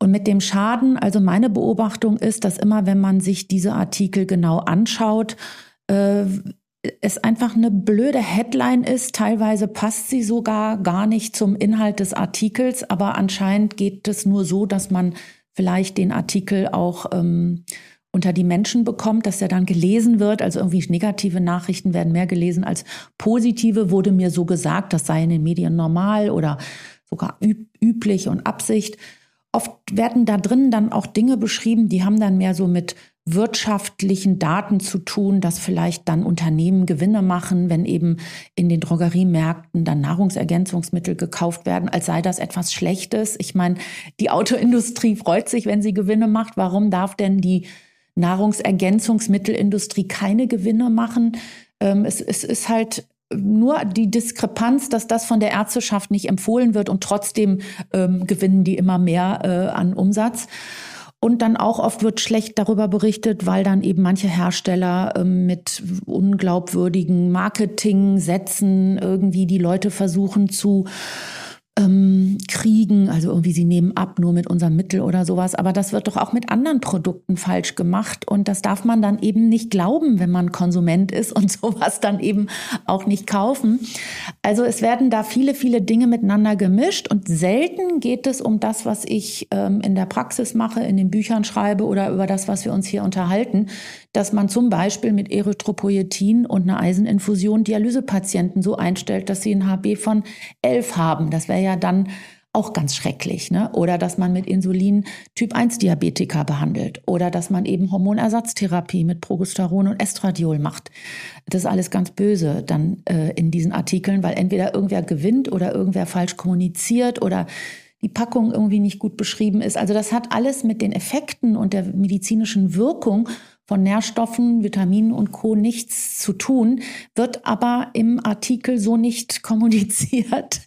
Und mit dem Schaden, also meine Beobachtung ist, dass immer, wenn man sich diese Artikel genau anschaut, äh, es einfach eine blöde Headline ist. Teilweise passt sie sogar gar nicht zum Inhalt des Artikels, aber anscheinend geht es nur so, dass man vielleicht den Artikel auch ähm, unter die Menschen bekommt, dass er dann gelesen wird. Also irgendwie negative Nachrichten werden mehr gelesen als positive, wurde mir so gesagt, das sei in den Medien normal oder sogar üb üblich und Absicht. Oft werden da drin dann auch Dinge beschrieben, die haben dann mehr so mit wirtschaftlichen Daten zu tun, dass vielleicht dann Unternehmen Gewinne machen, wenn eben in den Drogeriemärkten dann Nahrungsergänzungsmittel gekauft werden, als sei das etwas Schlechtes. Ich meine, die Autoindustrie freut sich, wenn sie Gewinne macht. Warum darf denn die Nahrungsergänzungsmittelindustrie keine Gewinne machen? Ähm, es, es ist halt nur die Diskrepanz, dass das von der Ärzteschaft nicht empfohlen wird und trotzdem ähm, gewinnen die immer mehr äh, an Umsatz. Und dann auch oft wird schlecht darüber berichtet, weil dann eben manche Hersteller ähm, mit unglaubwürdigen Marketing-Sätzen irgendwie die Leute versuchen zu ähm, kriegen, also irgendwie sie nehmen ab nur mit unserem Mittel oder sowas, aber das wird doch auch mit anderen Produkten falsch gemacht und das darf man dann eben nicht glauben, wenn man Konsument ist und (laughs) sowas dann eben auch nicht kaufen. Also es werden da viele, viele Dinge miteinander gemischt und selten geht es um das, was ich ähm, in der Praxis mache, in den Büchern schreibe oder über das, was wir uns hier unterhalten, dass man zum Beispiel mit Erythropoietin und einer Eiseninfusion Dialysepatienten so einstellt, dass sie ein HB von 11 haben. Das wäre ja dann auch ganz schrecklich. Ne? Oder dass man mit Insulin Typ-1-Diabetiker behandelt. Oder dass man eben Hormonersatztherapie mit Progesteron und Estradiol macht. Das ist alles ganz böse dann äh, in diesen Artikeln, weil entweder irgendwer gewinnt oder irgendwer falsch kommuniziert oder die Packung irgendwie nicht gut beschrieben ist. Also das hat alles mit den Effekten und der medizinischen Wirkung von Nährstoffen, Vitaminen und Co. nichts zu tun, wird aber im Artikel so nicht (laughs) kommuniziert.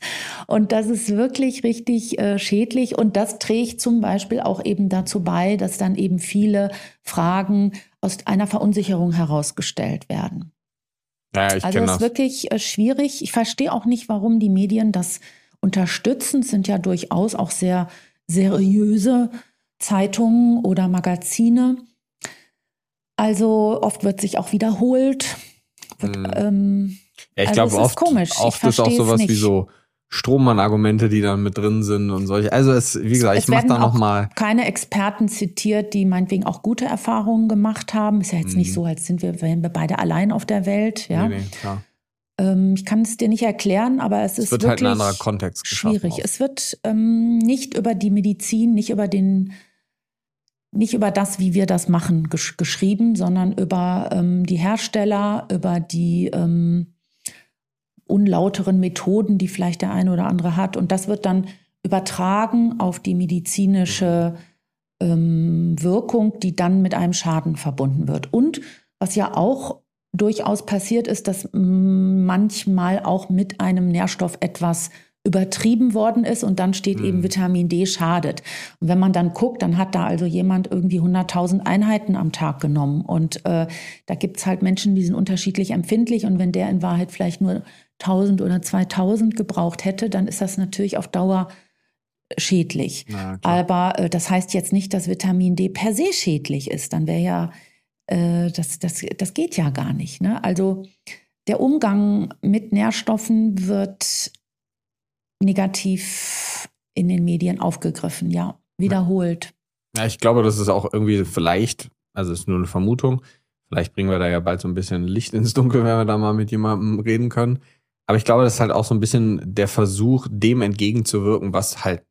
Und das ist wirklich richtig äh, schädlich. Und das trägt zum Beispiel auch eben dazu bei, dass dann eben viele Fragen aus einer Verunsicherung herausgestellt werden. Ja, ich also es ist wirklich äh, schwierig. Ich verstehe auch nicht, warum die Medien das unterstützen. Es sind ja durchaus auch sehr seriöse Zeitungen oder Magazine. Also oft wird sich auch wiederholt. Wird, hm. ähm, ja, ich also glaube oft, komisch. oft ist auch sowas wie so Strohmann-Argumente, die dann mit drin sind und solche. Also es, wie gesagt, es ich mache da noch mal keine Experten zitiert, die meinetwegen auch gute Erfahrungen gemacht haben. Ist ja jetzt mhm. nicht so, als sind wir, wären wir beide allein auf der Welt. Ja, nee, nee, klar. Ähm, ich kann es dir nicht erklären, aber es, es ist wird wirklich halt ein anderer Kontext schwierig. Auch. Es wird ähm, nicht über die Medizin, nicht über den nicht über das, wie wir das machen, gesch geschrieben, sondern über ähm, die Hersteller, über die ähm, unlauteren Methoden, die vielleicht der eine oder andere hat. Und das wird dann übertragen auf die medizinische ähm, Wirkung, die dann mit einem Schaden verbunden wird. Und was ja auch durchaus passiert ist, dass manchmal auch mit einem Nährstoff etwas übertrieben worden ist und dann steht mhm. eben Vitamin D schadet. Und wenn man dann guckt, dann hat da also jemand irgendwie 100.000 Einheiten am Tag genommen. Und äh, da gibt es halt Menschen, die sind unterschiedlich empfindlich. Und wenn der in Wahrheit vielleicht nur 1000 oder 2000 gebraucht hätte, dann ist das natürlich auf Dauer schädlich. Aber äh, das heißt jetzt nicht, dass Vitamin D per se schädlich ist. Dann wäre ja, äh, das, das, das geht ja gar nicht. Ne? Also der Umgang mit Nährstoffen wird negativ in den Medien aufgegriffen, ja, wiederholt. Ja, ich glaube, das ist auch irgendwie vielleicht, also ist nur eine Vermutung, vielleicht bringen wir da ja bald so ein bisschen Licht ins Dunkel, wenn wir da mal mit jemandem reden können. Aber ich glaube, das ist halt auch so ein bisschen der Versuch, dem entgegenzuwirken, was halt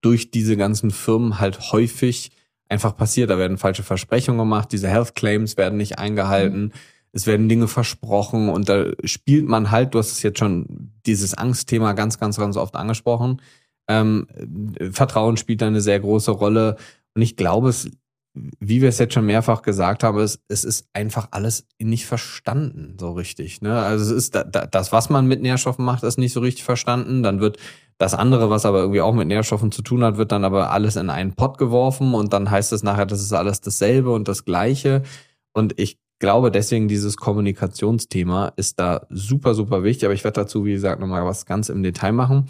durch diese ganzen Firmen halt häufig einfach passiert. Da werden falsche Versprechungen gemacht, diese Health Claims werden nicht eingehalten. Mhm es werden Dinge versprochen und da spielt man halt, du hast es jetzt schon dieses Angstthema ganz, ganz, ganz oft angesprochen. Ähm, Vertrauen spielt da eine sehr große Rolle und ich glaube, es wie wir es jetzt schon mehrfach gesagt haben, es, es ist einfach alles nicht verstanden so richtig. Ne? Also es ist da, da, das, was man mit Nährstoffen macht, ist nicht so richtig verstanden. Dann wird das andere, was aber irgendwie auch mit Nährstoffen zu tun hat, wird dann aber alles in einen Pott geworfen und dann heißt es nachher, das ist alles dasselbe und das Gleiche. Und ich glaube deswegen, dieses Kommunikationsthema ist da super, super wichtig. Aber ich werde dazu, wie gesagt, nochmal was ganz im Detail machen.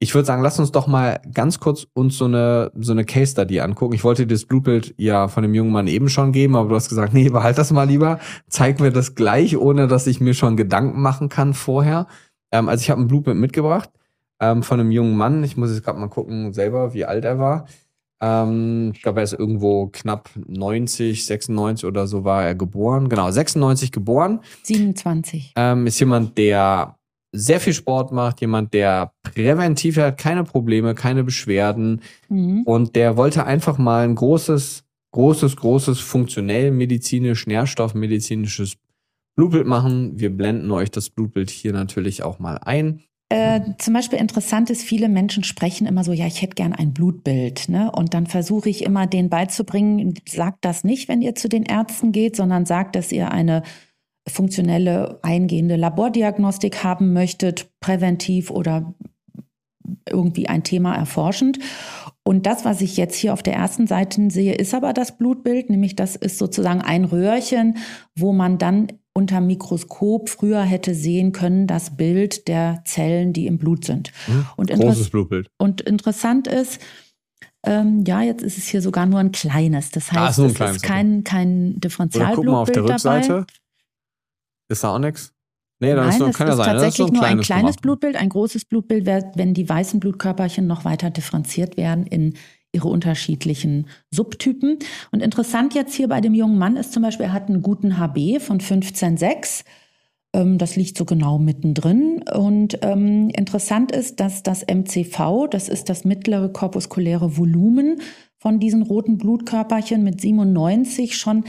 Ich würde sagen, lass uns doch mal ganz kurz uns so eine, so eine Case Study angucken. Ich wollte dir das Blutbild ja von dem jungen Mann eben schon geben, aber du hast gesagt, (laughs) nee, behalt das mal lieber. Zeig mir das gleich, ohne dass ich mir schon Gedanken machen kann vorher. Ähm, also ich habe ein Blutbild mitgebracht ähm, von einem jungen Mann. Ich muss jetzt gerade mal gucken selber, wie alt er war. Ähm, ich glaube, er ist irgendwo knapp 90, 96 oder so war er geboren. Genau, 96 geboren. 27. Ähm, ist jemand, der sehr viel Sport macht, jemand, der präventiv hat, keine Probleme, keine Beschwerden mhm. und der wollte einfach mal ein großes, großes, großes funktionell medizinisch, nährstoffmedizinisches Blutbild machen. Wir blenden euch das Blutbild hier natürlich auch mal ein. Äh, zum Beispiel interessant ist, viele Menschen sprechen immer so, ja, ich hätte gern ein Blutbild. Ne? Und dann versuche ich immer, denen beizubringen, sagt das nicht, wenn ihr zu den Ärzten geht, sondern sagt, dass ihr eine funktionelle eingehende Labordiagnostik haben möchtet, präventiv oder irgendwie ein Thema erforschend. Und das, was ich jetzt hier auf der ersten Seite sehe, ist aber das Blutbild, nämlich das ist sozusagen ein Röhrchen, wo man dann unter Mikroskop früher hätte sehen können, das Bild der Zellen, die im Blut sind. Mhm. Und Großes Blutbild. Und interessant ist, ähm, ja, jetzt ist es hier sogar nur ein kleines. Das heißt, ah, ist es ist kein, kein Differentialblutbild mal auf der Rückseite. Dabei. Ist da auch nichts? Nee, dann Nein, ist nur, kann ja sein. tatsächlich so ein nur ein kleines gemacht. Blutbild. Ein großes Blutbild wäre, wenn die weißen Blutkörperchen noch weiter differenziert werden in ihre unterschiedlichen Subtypen. Und interessant jetzt hier bei dem jungen Mann ist zum Beispiel, er hat einen guten HB von 15,6. Ähm, das liegt so genau mittendrin. Und ähm, interessant ist, dass das MCV, das ist das mittlere korpuskuläre Volumen von diesen roten Blutkörperchen mit 97 schon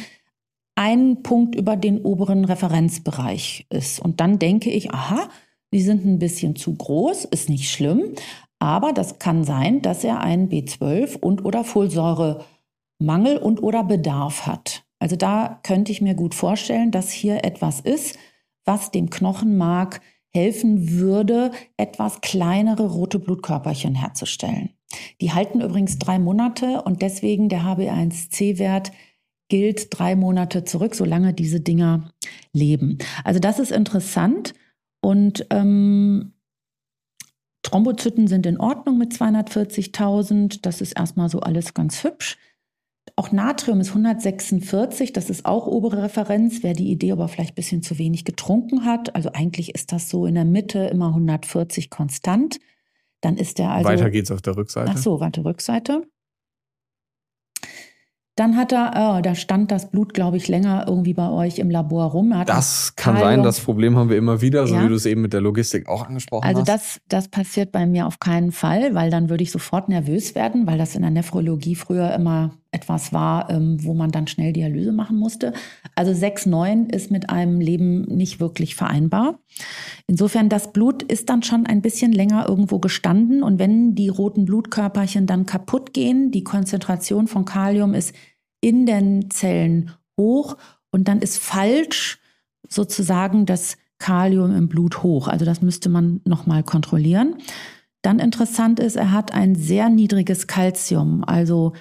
ein Punkt über den oberen Referenzbereich ist. Und dann denke ich, aha, die sind ein bisschen zu groß, ist nicht schlimm, aber das kann sein, dass er einen B12 und oder Folsäuremangel und oder Bedarf hat. Also da könnte ich mir gut vorstellen, dass hier etwas ist, was dem Knochenmark helfen würde, etwas kleinere rote Blutkörperchen herzustellen. Die halten übrigens drei Monate und deswegen der HB1C-Wert gilt drei Monate zurück, solange diese Dinger leben. Also das ist interessant und ähm, Thrombozyten sind in Ordnung mit 240.000. Das ist erstmal so alles ganz hübsch. Auch Natrium ist 146, das ist auch obere Referenz. Wer die Idee aber vielleicht ein bisschen zu wenig getrunken hat, also eigentlich ist das so in der Mitte immer 140 konstant. Dann ist der also. Weiter geht's auf der Rückseite. Ach so, warte, Rückseite. Dann hat er, oh, da stand das Blut, glaube ich, länger irgendwie bei euch im Labor rum. das kann Kalium. sein, das Problem haben wir immer wieder, so ja. wie du es eben mit der Logistik auch angesprochen also hast. Also das, das passiert bei mir auf keinen Fall, weil dann würde ich sofort nervös werden, weil das in der Nephrologie früher immer etwas war, ähm, wo man dann schnell Dialyse machen musste. Also 6,9 ist mit einem Leben nicht wirklich vereinbar. Insofern, das Blut ist dann schon ein bisschen länger irgendwo gestanden und wenn die roten Blutkörperchen dann kaputt gehen, die Konzentration von Kalium ist in den Zellen hoch und dann ist falsch sozusagen das Kalium im Blut hoch. Also das müsste man nochmal kontrollieren. Dann interessant ist, er hat ein sehr niedriges Kalzium, also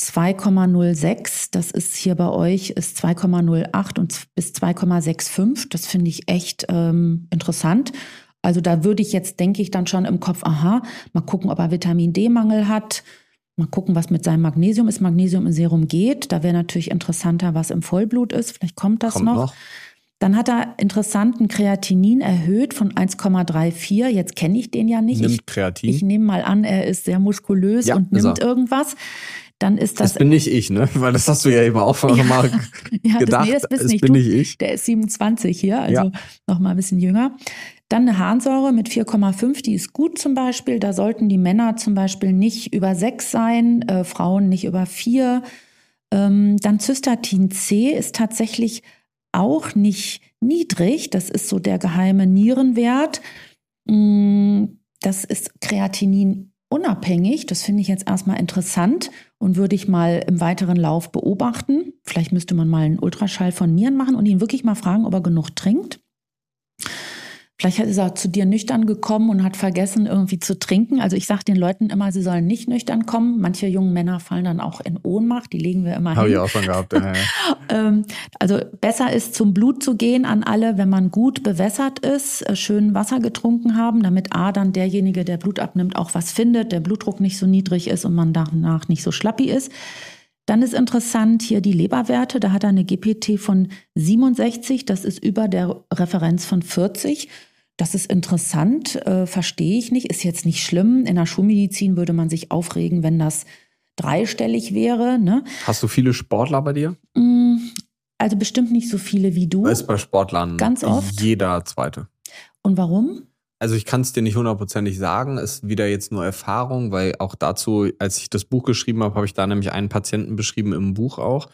2,06. Das ist hier bei euch ist 2,08 und bis 2,65. Das finde ich echt ähm, interessant. Also da würde ich jetzt, denke ich, dann schon im Kopf, aha, mal gucken, ob er Vitamin D-Mangel hat. Mal gucken, was mit seinem Magnesium ist. Magnesium im Serum geht. Da wäre natürlich interessanter, was im Vollblut ist. Vielleicht kommt das kommt noch. noch. Dann hat er interessanten Kreatinin erhöht von 1,34. Jetzt kenne ich den ja nicht. Nimmt Kreatin. Ich, ich nehme mal an, er ist sehr muskulös ja, und nimmt irgendwas. Dann ist das. Das bin nicht ich, ne? Weil das hast du ja eben auch (laughs) schon (laughs) ja, mal ja, gedacht. Das, nee, das, bist das nicht bin du. nicht ich. Der ist 27 hier, also ja. noch mal ein bisschen jünger. Dann eine Harnsäure mit 4,5, die ist gut zum Beispiel. Da sollten die Männer zum Beispiel nicht über 6 sein, äh, Frauen nicht über 4. Ähm, dann Cystatin C ist tatsächlich auch nicht niedrig. Das ist so der geheime Nierenwert. Mm, das ist Kreatinin unabhängig. Das finde ich jetzt erstmal interessant und würde ich mal im weiteren Lauf beobachten. Vielleicht müsste man mal einen Ultraschall von Nieren machen und ihn wirklich mal fragen, ob er genug trinkt. Vielleicht ist er zu dir nüchtern gekommen und hat vergessen, irgendwie zu trinken. Also ich sage den Leuten immer, sie sollen nicht nüchtern kommen. Manche jungen Männer fallen dann auch in Ohnmacht, die legen wir immer Habe hin. Habe ich auch schon gehabt. Ja, (laughs) ähm, also besser ist zum Blut zu gehen an alle, wenn man gut bewässert ist, äh, schön Wasser getrunken haben, damit A dann derjenige, der Blut abnimmt, auch was findet, der Blutdruck nicht so niedrig ist und man danach nicht so schlappi ist. Dann ist interessant hier die Leberwerte. Da hat er eine GPT von 67. Das ist über der Referenz von 40. Das ist interessant, äh, verstehe ich nicht, ist jetzt nicht schlimm. In der Schulmedizin würde man sich aufregen, wenn das dreistellig wäre. Ne? Hast du viele Sportler bei dir? Mm, also bestimmt nicht so viele wie du. Ist bei Sportlern ganz oft. Jeder zweite. Und warum? Also ich kann es dir nicht hundertprozentig sagen, ist wieder jetzt nur Erfahrung, weil auch dazu, als ich das Buch geschrieben habe, habe ich da nämlich einen Patienten beschrieben im Buch auch.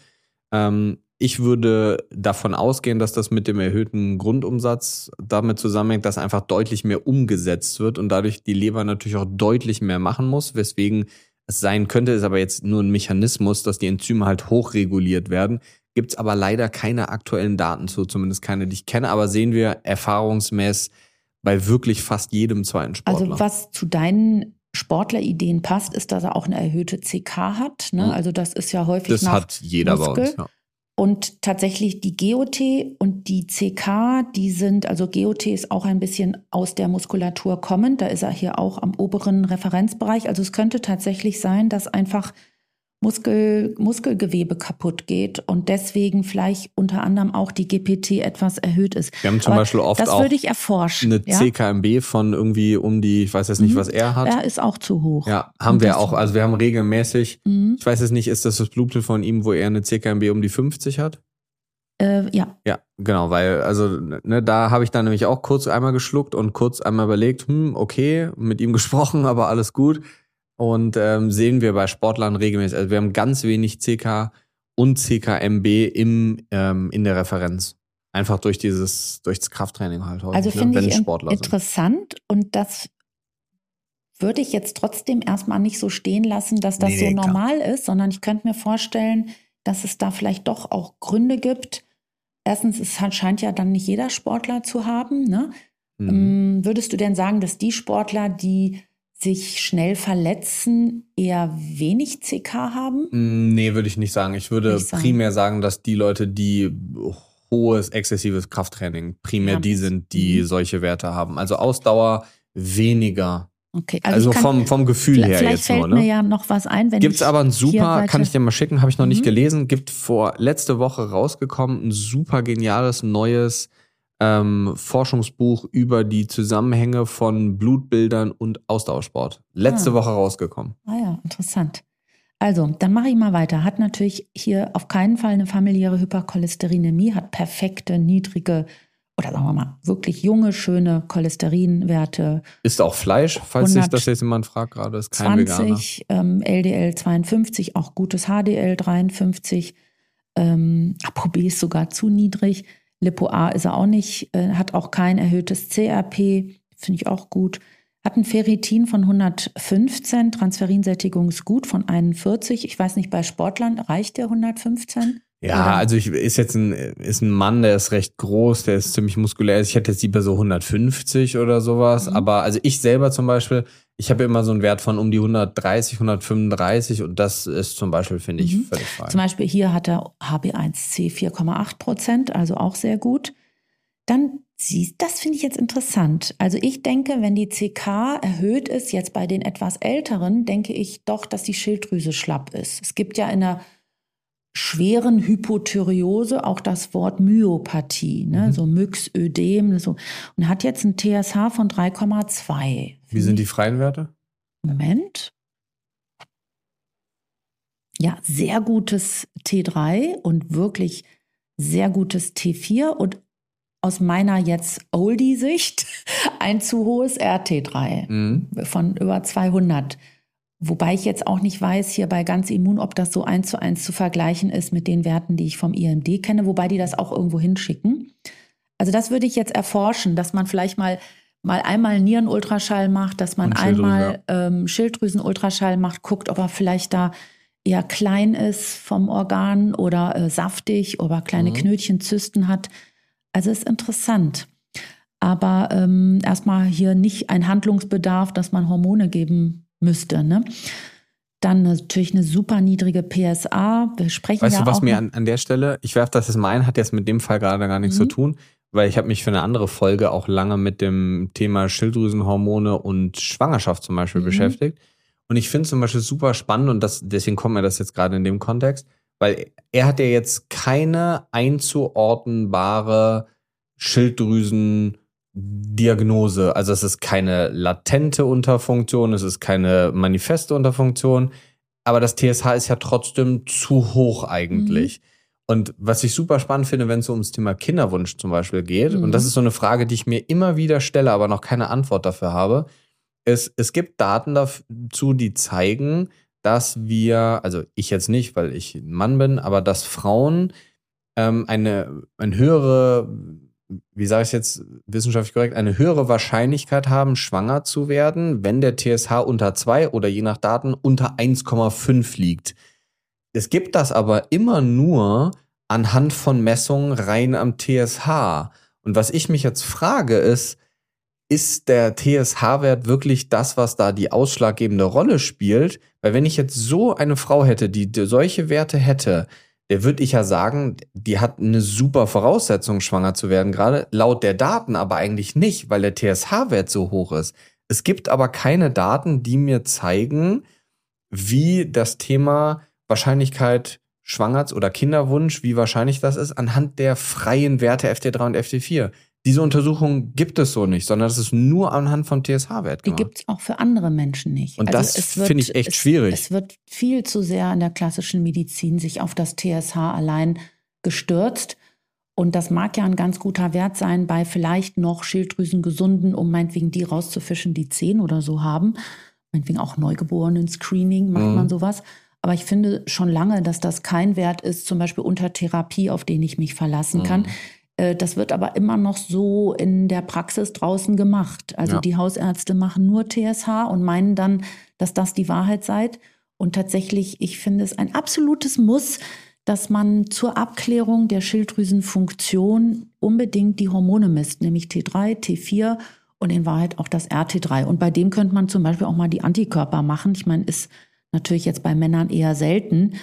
Ähm, ich würde davon ausgehen, dass das mit dem erhöhten Grundumsatz damit zusammenhängt, dass einfach deutlich mehr umgesetzt wird und dadurch die Leber natürlich auch deutlich mehr machen muss, weswegen es sein könnte, ist aber jetzt nur ein Mechanismus, dass die Enzyme halt hochreguliert werden. Gibt es aber leider keine aktuellen Daten zu, zumindest keine, die ich kenne, aber sehen wir erfahrungsmäßig bei wirklich fast jedem zweiten Sportler. Also was zu deinen Sportlerideen passt, ist, dass er auch eine erhöhte CK hat. Ne? Also das ist ja häufig Das hat jeder Muskel. bei uns, ja. Und tatsächlich die GOT und die CK, die sind, also GOT ist auch ein bisschen aus der Muskulatur kommend. Da ist er hier auch am oberen Referenzbereich. Also es könnte tatsächlich sein, dass einfach Muskel, Muskelgewebe kaputt geht und deswegen vielleicht unter anderem auch die GPT etwas erhöht ist. Wir haben zum Aber Beispiel oft das auch würde ich erforschen, eine ja? CKMB von irgendwie um die, ich weiß jetzt nicht, mhm. was er hat. Er ist auch zu hoch. Ja, haben und wir auch. Also wir haben regelmäßig, mhm. ich weiß jetzt nicht, ist das das Blutbild von ihm, wo er eine CKMB um die 50 hat? Äh, ja. Ja, genau, weil, also, ne, da habe ich dann nämlich auch kurz einmal geschluckt und kurz einmal überlegt, hm, okay, mit ihm (laughs) gesprochen, aber alles gut. Und ähm, sehen wir bei Sportlern regelmäßig. Also wir haben ganz wenig CK und CKMB im, ähm, in der Referenz. Einfach durch dieses, durch das Krafttraining halt häufig, also ne, finde ich in, interessant sind. und das würde ich jetzt trotzdem erstmal nicht so stehen lassen, dass das nee, so nee, normal klar. ist, sondern ich könnte mir vorstellen, dass es da vielleicht doch auch Gründe gibt. Erstens, es scheint ja dann nicht jeder Sportler zu haben. Ne? Mhm. Würdest du denn sagen, dass die Sportler, die sich schnell verletzen, eher wenig CK haben? Mm, nee, würde ich nicht sagen. Ich würde sagen. primär sagen, dass die Leute, die hohes, exzessives Krafttraining, primär ja. die sind, die mhm. solche Werte haben. Also Ausdauer weniger. Okay, also, also vom, vom Gefühl her jetzt fällt nur. Ne? mir ja noch was ein. Gibt es aber ein super, kann ich dir mal schicken, habe ich noch mhm. nicht gelesen, gibt vor letzte Woche rausgekommen, ein super geniales neues ähm, Forschungsbuch über die Zusammenhänge von Blutbildern und Ausdauersport. Letzte ah. Woche rausgekommen. Ah ja, interessant. Also, dann mache ich mal weiter. Hat natürlich hier auf keinen Fall eine familiäre Hypercholesterinämie, hat perfekte, niedrige oder sagen wir mal, wirklich junge, schöne Cholesterinwerte. Ist auch Fleisch, falls sich das jetzt jemand fragt gerade, ist kein 20, ähm, LDL 52, auch gutes HDL 53, ähm, ApoB ist sogar zu niedrig. Lipo-A ist er auch nicht, äh, hat auch kein erhöhtes CRP, finde ich auch gut. Hat ein Ferritin von 115, Transferinsättigung ist gut von 41. Ich weiß nicht, bei Sportlern reicht der 115? Ja, also ich, ist jetzt ein, ist ein Mann, der ist recht groß, der ist ziemlich muskulär. Ich hätte jetzt lieber so 150 oder sowas. Mhm. Aber also ich selber zum Beispiel, ich habe immer so einen Wert von um die 130, 135 und das ist zum Beispiel, finde ich, mhm. völlig fein. Zum Beispiel hier hat er HB1C 4,8 Prozent, also auch sehr gut. Dann siehst, das finde ich jetzt interessant. Also ich denke, wenn die CK erhöht ist, jetzt bei den etwas älteren, denke ich doch, dass die Schilddrüse schlapp ist. Es gibt ja in der schweren Hypothyreose auch das Wort Myopathie, ne? Mhm. so Myxödem. So. Und hat jetzt ein TSH von 3,2. Wie sind die freien Werte? Moment. Ja, sehr gutes T3 und wirklich sehr gutes T4 und aus meiner jetzt Oldie-Sicht (laughs) ein zu hohes RT3 mhm. von über 200. Wobei ich jetzt auch nicht weiß, hier bei ganz immun, ob das so eins zu eins zu vergleichen ist mit den Werten, die ich vom IMD kenne, wobei die das auch irgendwo hinschicken. Also das würde ich jetzt erforschen, dass man vielleicht mal mal einmal Nierenultraschall macht, dass man einmal ja. ähm, Schilddrüsenultraschall macht, guckt, ob er vielleicht da eher klein ist vom Organ oder äh, saftig oder kleine mhm. Knötchen, Zysten hat. Also ist interessant. Aber ähm, erstmal hier nicht ein Handlungsbedarf, dass man Hormone geben müsste. Ne? Dann natürlich eine super niedrige PSA. Wir sprechen weißt ja du, was mir an, an der Stelle, ich werfe das jetzt mal ein, hat jetzt mit dem Fall gerade gar nichts mhm. zu tun, weil ich habe mich für eine andere Folge auch lange mit dem Thema Schilddrüsenhormone und Schwangerschaft zum Beispiel mhm. beschäftigt. Und ich finde zum Beispiel super spannend und das, deswegen kommt mir das jetzt gerade in dem Kontext, weil er hat ja jetzt keine einzuordnenbare Schilddrüsendiagnose. Also es ist keine latente Unterfunktion, es ist keine manifeste Unterfunktion, aber das TSH ist ja trotzdem zu hoch eigentlich. Mhm. Und was ich super spannend finde, wenn es so ums Thema Kinderwunsch zum Beispiel geht, mhm. und das ist so eine Frage, die ich mir immer wieder stelle, aber noch keine Antwort dafür habe, ist, es gibt Daten dazu, die zeigen, dass wir, also ich jetzt nicht, weil ich ein Mann bin, aber dass Frauen ähm, eine, eine höhere, wie sage ich jetzt wissenschaftlich korrekt, eine höhere Wahrscheinlichkeit haben, schwanger zu werden, wenn der TSH unter 2 oder je nach Daten unter 1,5 liegt. Es gibt das aber immer nur anhand von Messungen rein am TSH. Und was ich mich jetzt frage ist, ist der TSH-Wert wirklich das, was da die ausschlaggebende Rolle spielt? Weil wenn ich jetzt so eine Frau hätte, die solche Werte hätte, der würde ich ja sagen, die hat eine super Voraussetzung, schwanger zu werden, gerade laut der Daten, aber eigentlich nicht, weil der TSH-Wert so hoch ist. Es gibt aber keine Daten, die mir zeigen, wie das Thema Wahrscheinlichkeit Schwangers- oder Kinderwunsch, wie wahrscheinlich das ist, anhand der freien Werte FT3 und FT4. Diese Untersuchung gibt es so nicht, sondern das ist nur anhand von TSH-Wert Die gibt es auch für andere Menschen nicht. Und also das finde ich echt es, schwierig. Es wird viel zu sehr in der klassischen Medizin sich auf das TSH allein gestürzt. Und das mag ja ein ganz guter Wert sein bei vielleicht noch Schilddrüsengesunden, um meinetwegen die rauszufischen, die 10 oder so haben. Meinetwegen auch Neugeborenen-Screening macht mhm. man sowas. Aber ich finde schon lange, dass das kein Wert ist, zum Beispiel unter Therapie, auf den ich mich verlassen mhm. kann. Äh, das wird aber immer noch so in der Praxis draußen gemacht. Also ja. die Hausärzte machen nur TSH und meinen dann, dass das die Wahrheit sei. Und tatsächlich, ich finde es ein absolutes Muss, dass man zur Abklärung der Schilddrüsenfunktion unbedingt die Hormone misst, nämlich T3, T4 und in Wahrheit auch das RT3. Und bei dem könnte man zum Beispiel auch mal die Antikörper machen. Ich meine, ist Natürlich jetzt bei Männern eher selten.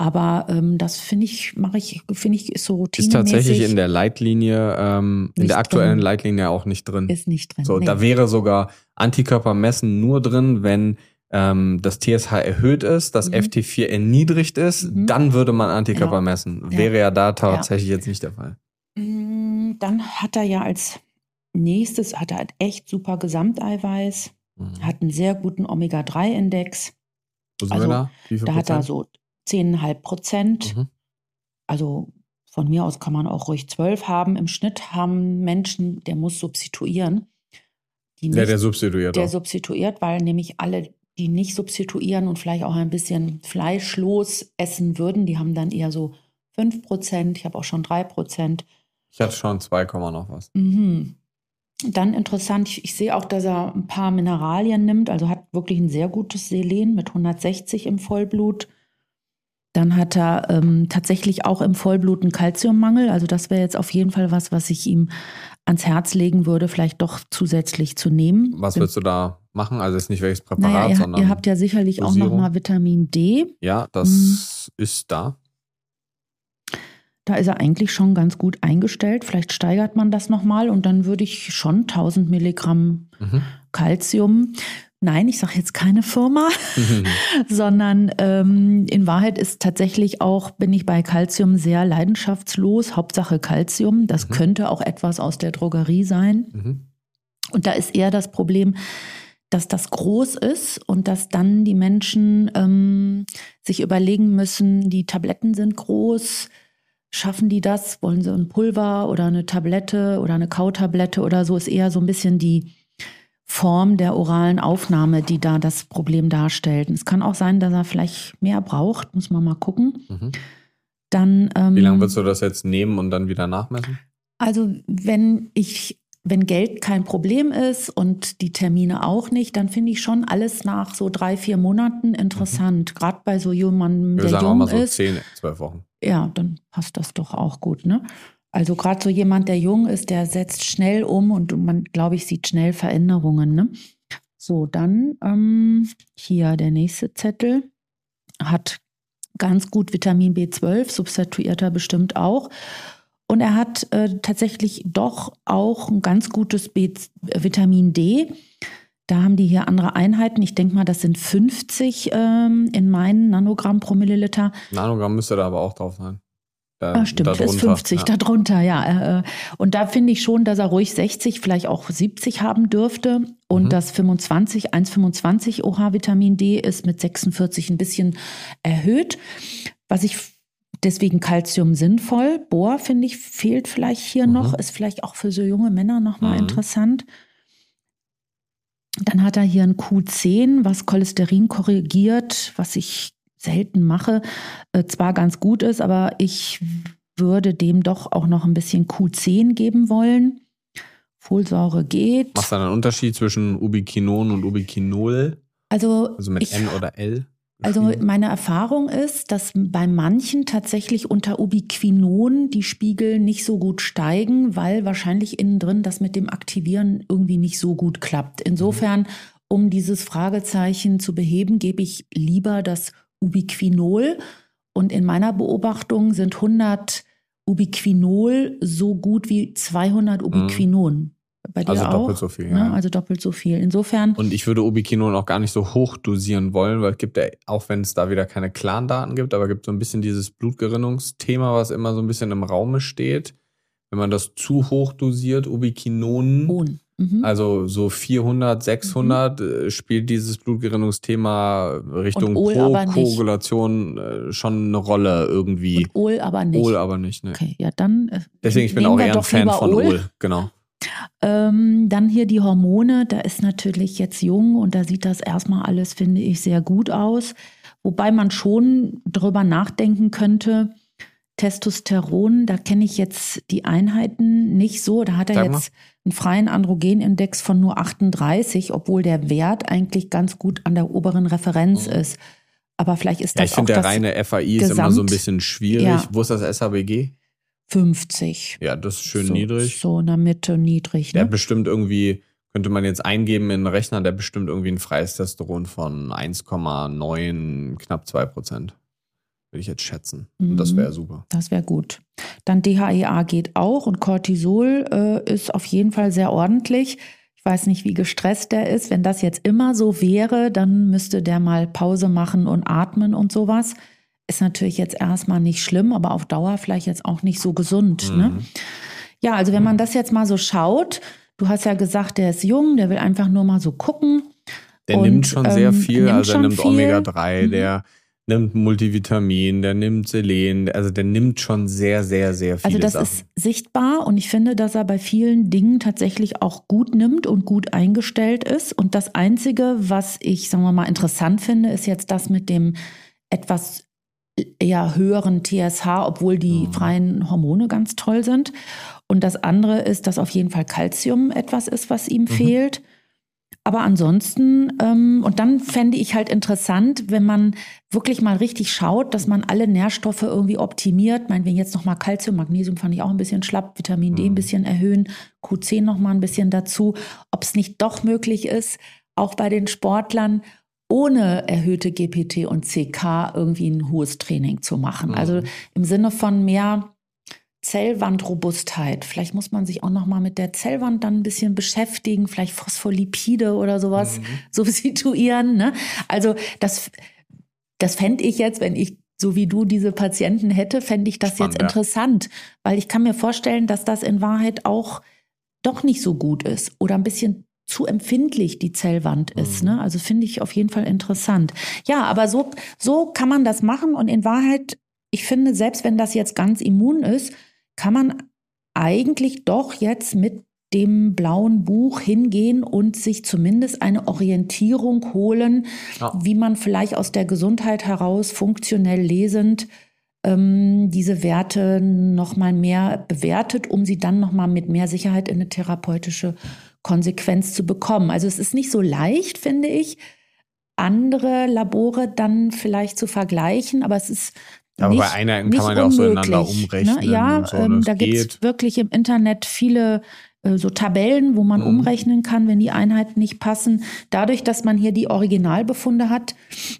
Aber ähm, das finde ich, mache ich, finde ich, ist so routinemäßig. Ist tatsächlich in der Leitlinie, ähm, in der aktuellen drin. Leitlinie auch nicht drin. Ist nicht drin. So, nee. da wäre sogar Antikörpermessen nur drin, wenn ähm, das TSH erhöht ist, das mhm. FT4 erniedrigt ist, mhm. dann würde man Antikörper genau. messen. Ja. Wäre ja da tatsächlich ja. jetzt nicht der Fall. Mm, dann hat er ja als nächstes, hat er halt echt super Gesamteiweiß, mhm. hat einen sehr guten Omega-3-Index wo sind also, da? Da hat er so 10,5 Prozent. Mhm. Also von mir aus kann man auch ruhig 12 haben. Im Schnitt haben Menschen, der muss substituieren. Nicht, ja, der substituiert. Der auch. substituiert, weil nämlich alle, die nicht substituieren und vielleicht auch ein bisschen fleischlos essen würden, die haben dann eher so 5 Prozent. Ich habe auch schon 3 Prozent. Ich hatte schon 2, noch was. Mhm. Dann interessant, ich, ich, sehe auch, dass er ein paar Mineralien nimmt, also hat wirklich ein sehr gutes Selen mit 160 im Vollblut. Dann hat er ähm, tatsächlich auch im Vollblut einen Kalziummangel. Also das wäre jetzt auf jeden Fall was, was ich ihm ans Herz legen würde, vielleicht doch zusätzlich zu nehmen. Was würdest du da machen? Also ist nicht welches Präparat, naja, ihr, sondern. Ihr habt ja sicherlich Dosierung. auch nochmal Vitamin D. Ja, das mhm. ist da. Da ist er eigentlich schon ganz gut eingestellt. Vielleicht steigert man das nochmal und dann würde ich schon 1000 Milligramm mhm. Calcium. Nein, ich sage jetzt keine Firma, mhm. (laughs) sondern ähm, in Wahrheit ist tatsächlich auch, bin ich bei Calcium sehr leidenschaftslos. Hauptsache Calcium. Das mhm. könnte auch etwas aus der Drogerie sein. Mhm. Und da ist eher das Problem, dass das groß ist und dass dann die Menschen ähm, sich überlegen müssen, die Tabletten sind groß, Schaffen die das? Wollen sie ein Pulver oder eine Tablette oder eine Kautablette oder so? Ist eher so ein bisschen die Form der oralen Aufnahme, die da das Problem darstellt. es kann auch sein, dass er vielleicht mehr braucht, muss man mal gucken. Mhm. Dann, ähm, Wie lange würdest du das jetzt nehmen und dann wieder nachmessen? Also, wenn ich wenn Geld kein Problem ist und die Termine auch nicht, dann finde ich schon alles nach so drei, vier Monaten interessant. Mhm. Gerade bei so jemandem, der sagen jung mal so ist. Zehn, zwölf Wochen. Ja, dann passt das doch auch gut, ne? Also gerade so jemand, der jung ist, der setzt schnell um und man, glaube ich, sieht schnell Veränderungen. Ne? So, dann ähm, hier der nächste Zettel hat ganz gut Vitamin B12, substituiert er bestimmt auch. Und er hat äh, tatsächlich doch auch ein ganz gutes B Vitamin D. Da haben die hier andere Einheiten. Ich denke mal, das sind 50 ähm, in meinen Nanogramm pro Milliliter. Nanogramm müsste da aber auch drauf sein. Da, ah, stimmt, das ist 50 ja. darunter, ja. Äh, und da finde ich schon, dass er ruhig 60, vielleicht auch 70 haben dürfte. Und mhm. das 25, 1,25 OH-Vitamin D ist mit 46 ein bisschen erhöht. Was ich deswegen Calcium sinnvoll. Bohr, finde ich, fehlt vielleicht hier mhm. noch, ist vielleicht auch für so junge Männer nochmal mhm. interessant. Dann hat er hier ein Q10, was Cholesterin korrigiert, was ich selten mache, äh, zwar ganz gut ist, aber ich würde dem doch auch noch ein bisschen Q10 geben wollen. Folsäure geht. Machst du einen Unterschied zwischen Ubiquinon und Ubiquinol? Also, also mit ich, N oder L? Also meine Erfahrung ist, dass bei manchen tatsächlich unter Ubiquinon die Spiegel nicht so gut steigen, weil wahrscheinlich innen drin das mit dem Aktivieren irgendwie nicht so gut klappt. Insofern, um dieses Fragezeichen zu beheben, gebe ich lieber das Ubiquinol. Und in meiner Beobachtung sind 100 Ubiquinol so gut wie 200 Ubiquinon. Mhm. Bei dir also auch, doppelt so viel. Ne? Ja. Also doppelt so viel. Insofern. Und ich würde Ubiquinon auch gar nicht so hoch dosieren wollen, weil es gibt ja, auch wenn es da wieder keine Clan-Daten gibt, aber gibt so ein bisschen dieses Blutgerinnungsthema, was immer so ein bisschen im Raume steht. Wenn man das zu hoch dosiert, Ubiquinon, Hohn. Mhm. Also so 400, 600 mhm. spielt dieses Blutgerinnungsthema Richtung Pro-Koagulation äh, schon eine Rolle irgendwie. Und Ol aber nicht. Ol aber nicht, ne. Okay, ja dann. Äh, Deswegen, ich bin auch eher ein Fan von Ol. Ol. Genau. Ähm, dann hier die Hormone, da ist natürlich jetzt jung und da sieht das erstmal alles, finde ich, sehr gut aus. Wobei man schon drüber nachdenken könnte, Testosteron, da kenne ich jetzt die Einheiten nicht so. Da hat er jetzt einen freien Androgenindex von nur 38, obwohl der Wert eigentlich ganz gut an der oberen Referenz mhm. ist. Aber vielleicht ist ja, das ich finde, der reine FAI Gesamt, ist immer so ein bisschen schwierig. Ja. Wo ist das SHBG? 50. Ja, das ist schön so, niedrig. So in der Mitte niedrig. Ne? Der bestimmt irgendwie, könnte man jetzt eingeben in den Rechner, der bestimmt irgendwie ein freies Testosteron von 1,9, knapp 2 Prozent würde ich jetzt schätzen. Mhm. Das wäre super. Das wäre gut. Dann DHEA geht auch und Cortisol äh, ist auf jeden Fall sehr ordentlich. Ich weiß nicht, wie gestresst der ist. Wenn das jetzt immer so wäre, dann müsste der mal Pause machen und atmen und sowas. Ist natürlich jetzt erstmal nicht schlimm, aber auf Dauer vielleicht jetzt auch nicht so gesund. Ne? Mhm. Ne? Ja, also wenn man das jetzt mal so schaut, du hast ja gesagt, der ist jung, der will einfach nur mal so gucken. Der und, nimmt schon sehr ähm, viel, also er nimmt Omega-3, mhm. der nimmt Multivitamin, der nimmt Selen, also der nimmt schon sehr, sehr, sehr viel. Also das Sachen. ist sichtbar und ich finde, dass er bei vielen Dingen tatsächlich auch gut nimmt und gut eingestellt ist. Und das Einzige, was ich, sagen wir mal, interessant finde, ist jetzt das mit dem etwas eher höheren TSH, obwohl die mhm. freien Hormone ganz toll sind. Und das andere ist, dass auf jeden Fall Kalzium etwas ist, was ihm mhm. fehlt. Aber ansonsten, ähm, und dann fände ich halt interessant, wenn man wirklich mal richtig schaut, dass man alle Nährstoffe irgendwie optimiert. Meinetwegen jetzt nochmal Kalzium, Magnesium fand ich auch ein bisschen schlapp, Vitamin D ein mhm. bisschen erhöhen, Q10 nochmal ein bisschen dazu. Ob es nicht doch möglich ist, auch bei den Sportlern ohne erhöhte GPT und CK irgendwie ein hohes Training zu machen. Also mhm. im Sinne von mehr Zellwandrobustheit. Vielleicht muss man sich auch noch mal mit der Zellwand dann ein bisschen beschäftigen, vielleicht Phospholipide oder sowas mhm. substituieren. Ne? Also das, das fände ich jetzt, wenn ich so wie du diese Patienten hätte, fände ich das Spannend, jetzt interessant, ja. weil ich kann mir vorstellen, dass das in Wahrheit auch doch nicht so gut ist oder ein bisschen zu empfindlich die Zellwand ist. Mhm. Ne? Also finde ich auf jeden Fall interessant. Ja, aber so, so kann man das machen und in Wahrheit, ich finde, selbst wenn das jetzt ganz immun ist, kann man eigentlich doch jetzt mit dem blauen Buch hingehen und sich zumindest eine Orientierung holen, ja. wie man vielleicht aus der Gesundheit heraus funktionell lesend ähm, diese Werte nochmal mehr bewertet, um sie dann nochmal mit mehr Sicherheit in eine therapeutische Konsequenz zu bekommen. Also es ist nicht so leicht, finde ich, andere Labore dann vielleicht zu vergleichen, aber es ist aber nicht, bei einer kann man ja auch so ineinander umrechnen. Ne? Ja, so, ähm, da gibt es wirklich im Internet viele äh, so Tabellen, wo man mhm. umrechnen kann, wenn die Einheiten nicht passen. Dadurch, dass man hier die Originalbefunde hat,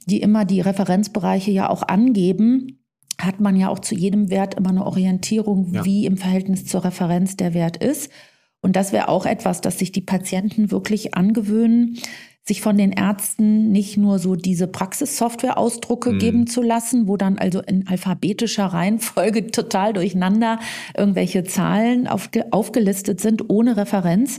die immer die Referenzbereiche ja auch angeben, hat man ja auch zu jedem Wert immer eine Orientierung, ja. wie im Verhältnis zur Referenz der Wert ist. Und das wäre auch etwas, das sich die Patienten wirklich angewöhnen, sich von den Ärzten nicht nur so diese Praxissoftware-Ausdrucke mhm. geben zu lassen, wo dann also in alphabetischer Reihenfolge (laughs) total durcheinander irgendwelche Zahlen aufge aufgelistet sind, ohne Referenz,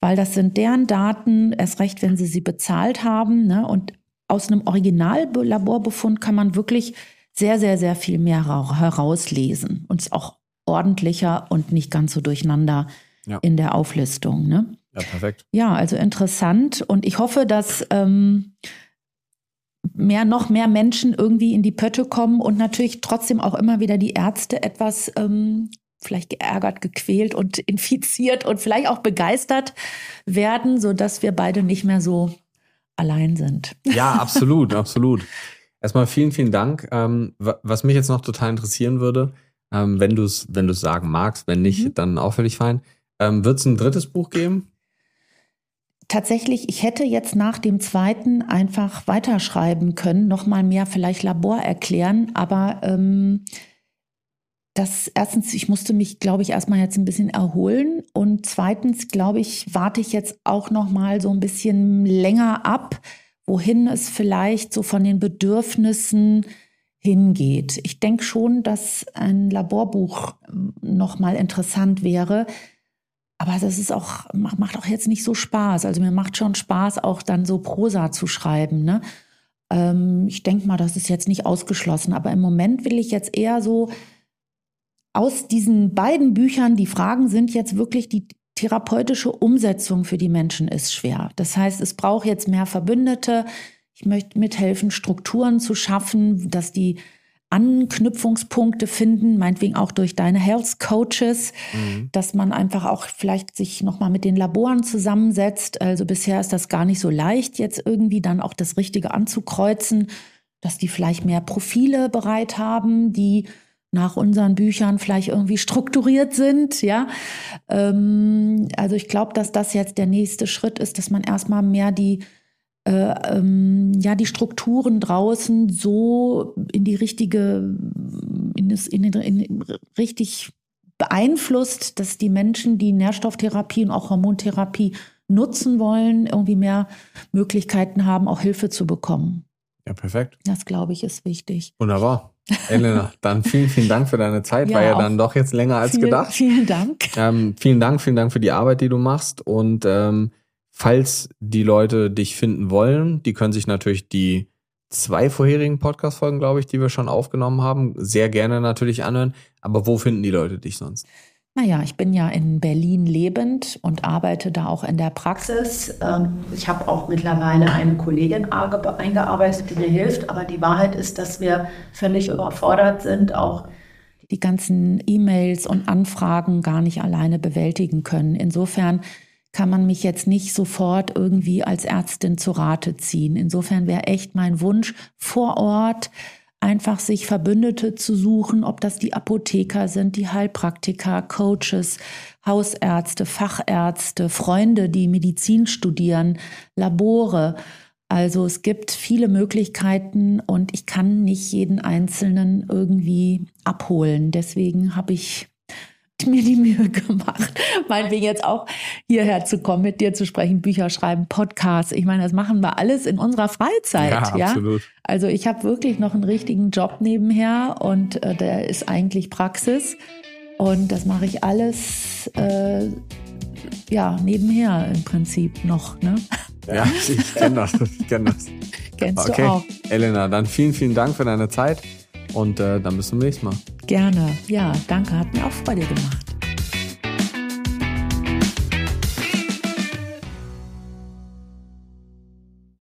weil das sind deren Daten, erst recht, wenn sie sie bezahlt haben. Ne? Und aus einem Originallaborbefund kann man wirklich sehr, sehr, sehr viel mehr herauslesen und es auch ordentlicher und nicht ganz so durcheinander ja. in der Auflistung. Ne? Ja, perfekt. Ja, also interessant. Und ich hoffe, dass ähm, mehr, noch mehr Menschen irgendwie in die Pötte kommen und natürlich trotzdem auch immer wieder die Ärzte etwas ähm, vielleicht geärgert, gequält und (laughs) infiziert und vielleicht auch begeistert werden, sodass wir beide nicht mehr so allein sind. Ja, absolut, (laughs) absolut. Erstmal vielen, vielen Dank. Ähm, was mich jetzt noch total interessieren würde, ähm, wenn du es wenn sagen magst, wenn nicht, mhm. dann auch völlig fein. Ähm, Wird es ein drittes Buch geben? Tatsächlich, ich hätte jetzt nach dem zweiten einfach weiterschreiben können, nochmal mehr vielleicht Labor erklären, aber ähm, das erstens, ich musste mich, glaube ich, erstmal jetzt ein bisschen erholen und zweitens, glaube ich, warte ich jetzt auch nochmal so ein bisschen länger ab, wohin es vielleicht so von den Bedürfnissen hingeht. Ich denke schon, dass ein Laborbuch nochmal interessant wäre, aber das ist auch, macht auch jetzt nicht so Spaß. Also mir macht schon Spaß, auch dann so Prosa zu schreiben. Ne? Ähm, ich denke mal, das ist jetzt nicht ausgeschlossen. Aber im Moment will ich jetzt eher so aus diesen beiden Büchern, die Fragen sind jetzt wirklich die therapeutische Umsetzung für die Menschen ist schwer. Das heißt, es braucht jetzt mehr Verbündete. Ich möchte mithelfen, Strukturen zu schaffen, dass die Anknüpfungspunkte finden, meinetwegen auch durch deine Health Coaches, mhm. dass man einfach auch vielleicht sich nochmal mit den Laboren zusammensetzt. Also bisher ist das gar nicht so leicht, jetzt irgendwie dann auch das Richtige anzukreuzen, dass die vielleicht mehr Profile bereit haben, die nach unseren Büchern vielleicht irgendwie strukturiert sind, ja. Ähm, also ich glaube, dass das jetzt der nächste Schritt ist, dass man erstmal mehr die äh, ähm, ja die Strukturen draußen so in die richtige, in, das, in, in, in richtig beeinflusst, dass die Menschen, die Nährstofftherapie und auch Hormontherapie nutzen wollen, irgendwie mehr Möglichkeiten haben, auch Hilfe zu bekommen. Ja, perfekt. Das glaube ich ist wichtig. Wunderbar. Elena, dann vielen, vielen Dank für deine Zeit. Ja, War ja dann doch jetzt länger als viel, gedacht. Vielen Dank. Ähm, vielen Dank, vielen Dank für die Arbeit, die du machst. Und ähm, Falls die Leute dich finden wollen, die können sich natürlich die zwei vorherigen Podcast-Folgen, glaube ich, die wir schon aufgenommen haben, sehr gerne natürlich anhören. Aber wo finden die Leute dich sonst? Naja, ich bin ja in Berlin lebend und arbeite da auch in der Praxis. Ähm, ich habe auch mittlerweile eine Kollegin eingearbeitet, die mir hilft. Aber die Wahrheit ist, dass wir völlig überfordert sind, auch die ganzen E-Mails und Anfragen gar nicht alleine bewältigen können. Insofern kann man mich jetzt nicht sofort irgendwie als Ärztin zu Rate ziehen. Insofern wäre echt mein Wunsch vor Ort einfach sich Verbündete zu suchen, ob das die Apotheker sind, die Heilpraktiker, Coaches, Hausärzte, Fachärzte, Freunde, die Medizin studieren, Labore. Also es gibt viele Möglichkeiten und ich kann nicht jeden Einzelnen irgendwie abholen. Deswegen habe ich mir die Mühe gemacht, meinetwegen jetzt auch hierher zu kommen, mit dir zu sprechen, Bücher schreiben, Podcasts. Ich meine, das machen wir alles in unserer Freizeit. Ja, ja? absolut. Also ich habe wirklich noch einen richtigen Job nebenher und äh, der ist eigentlich Praxis. Und das mache ich alles äh, ja, nebenher im Prinzip noch. Ne? Ja, ich kenne das. Ich kenn das. (laughs) Kennst okay. du auch. Elena, dann vielen, vielen Dank für deine Zeit und äh, dann bis zum nächsten Mal. Gerne. Ja, danke. Hat mir auch Freude gemacht.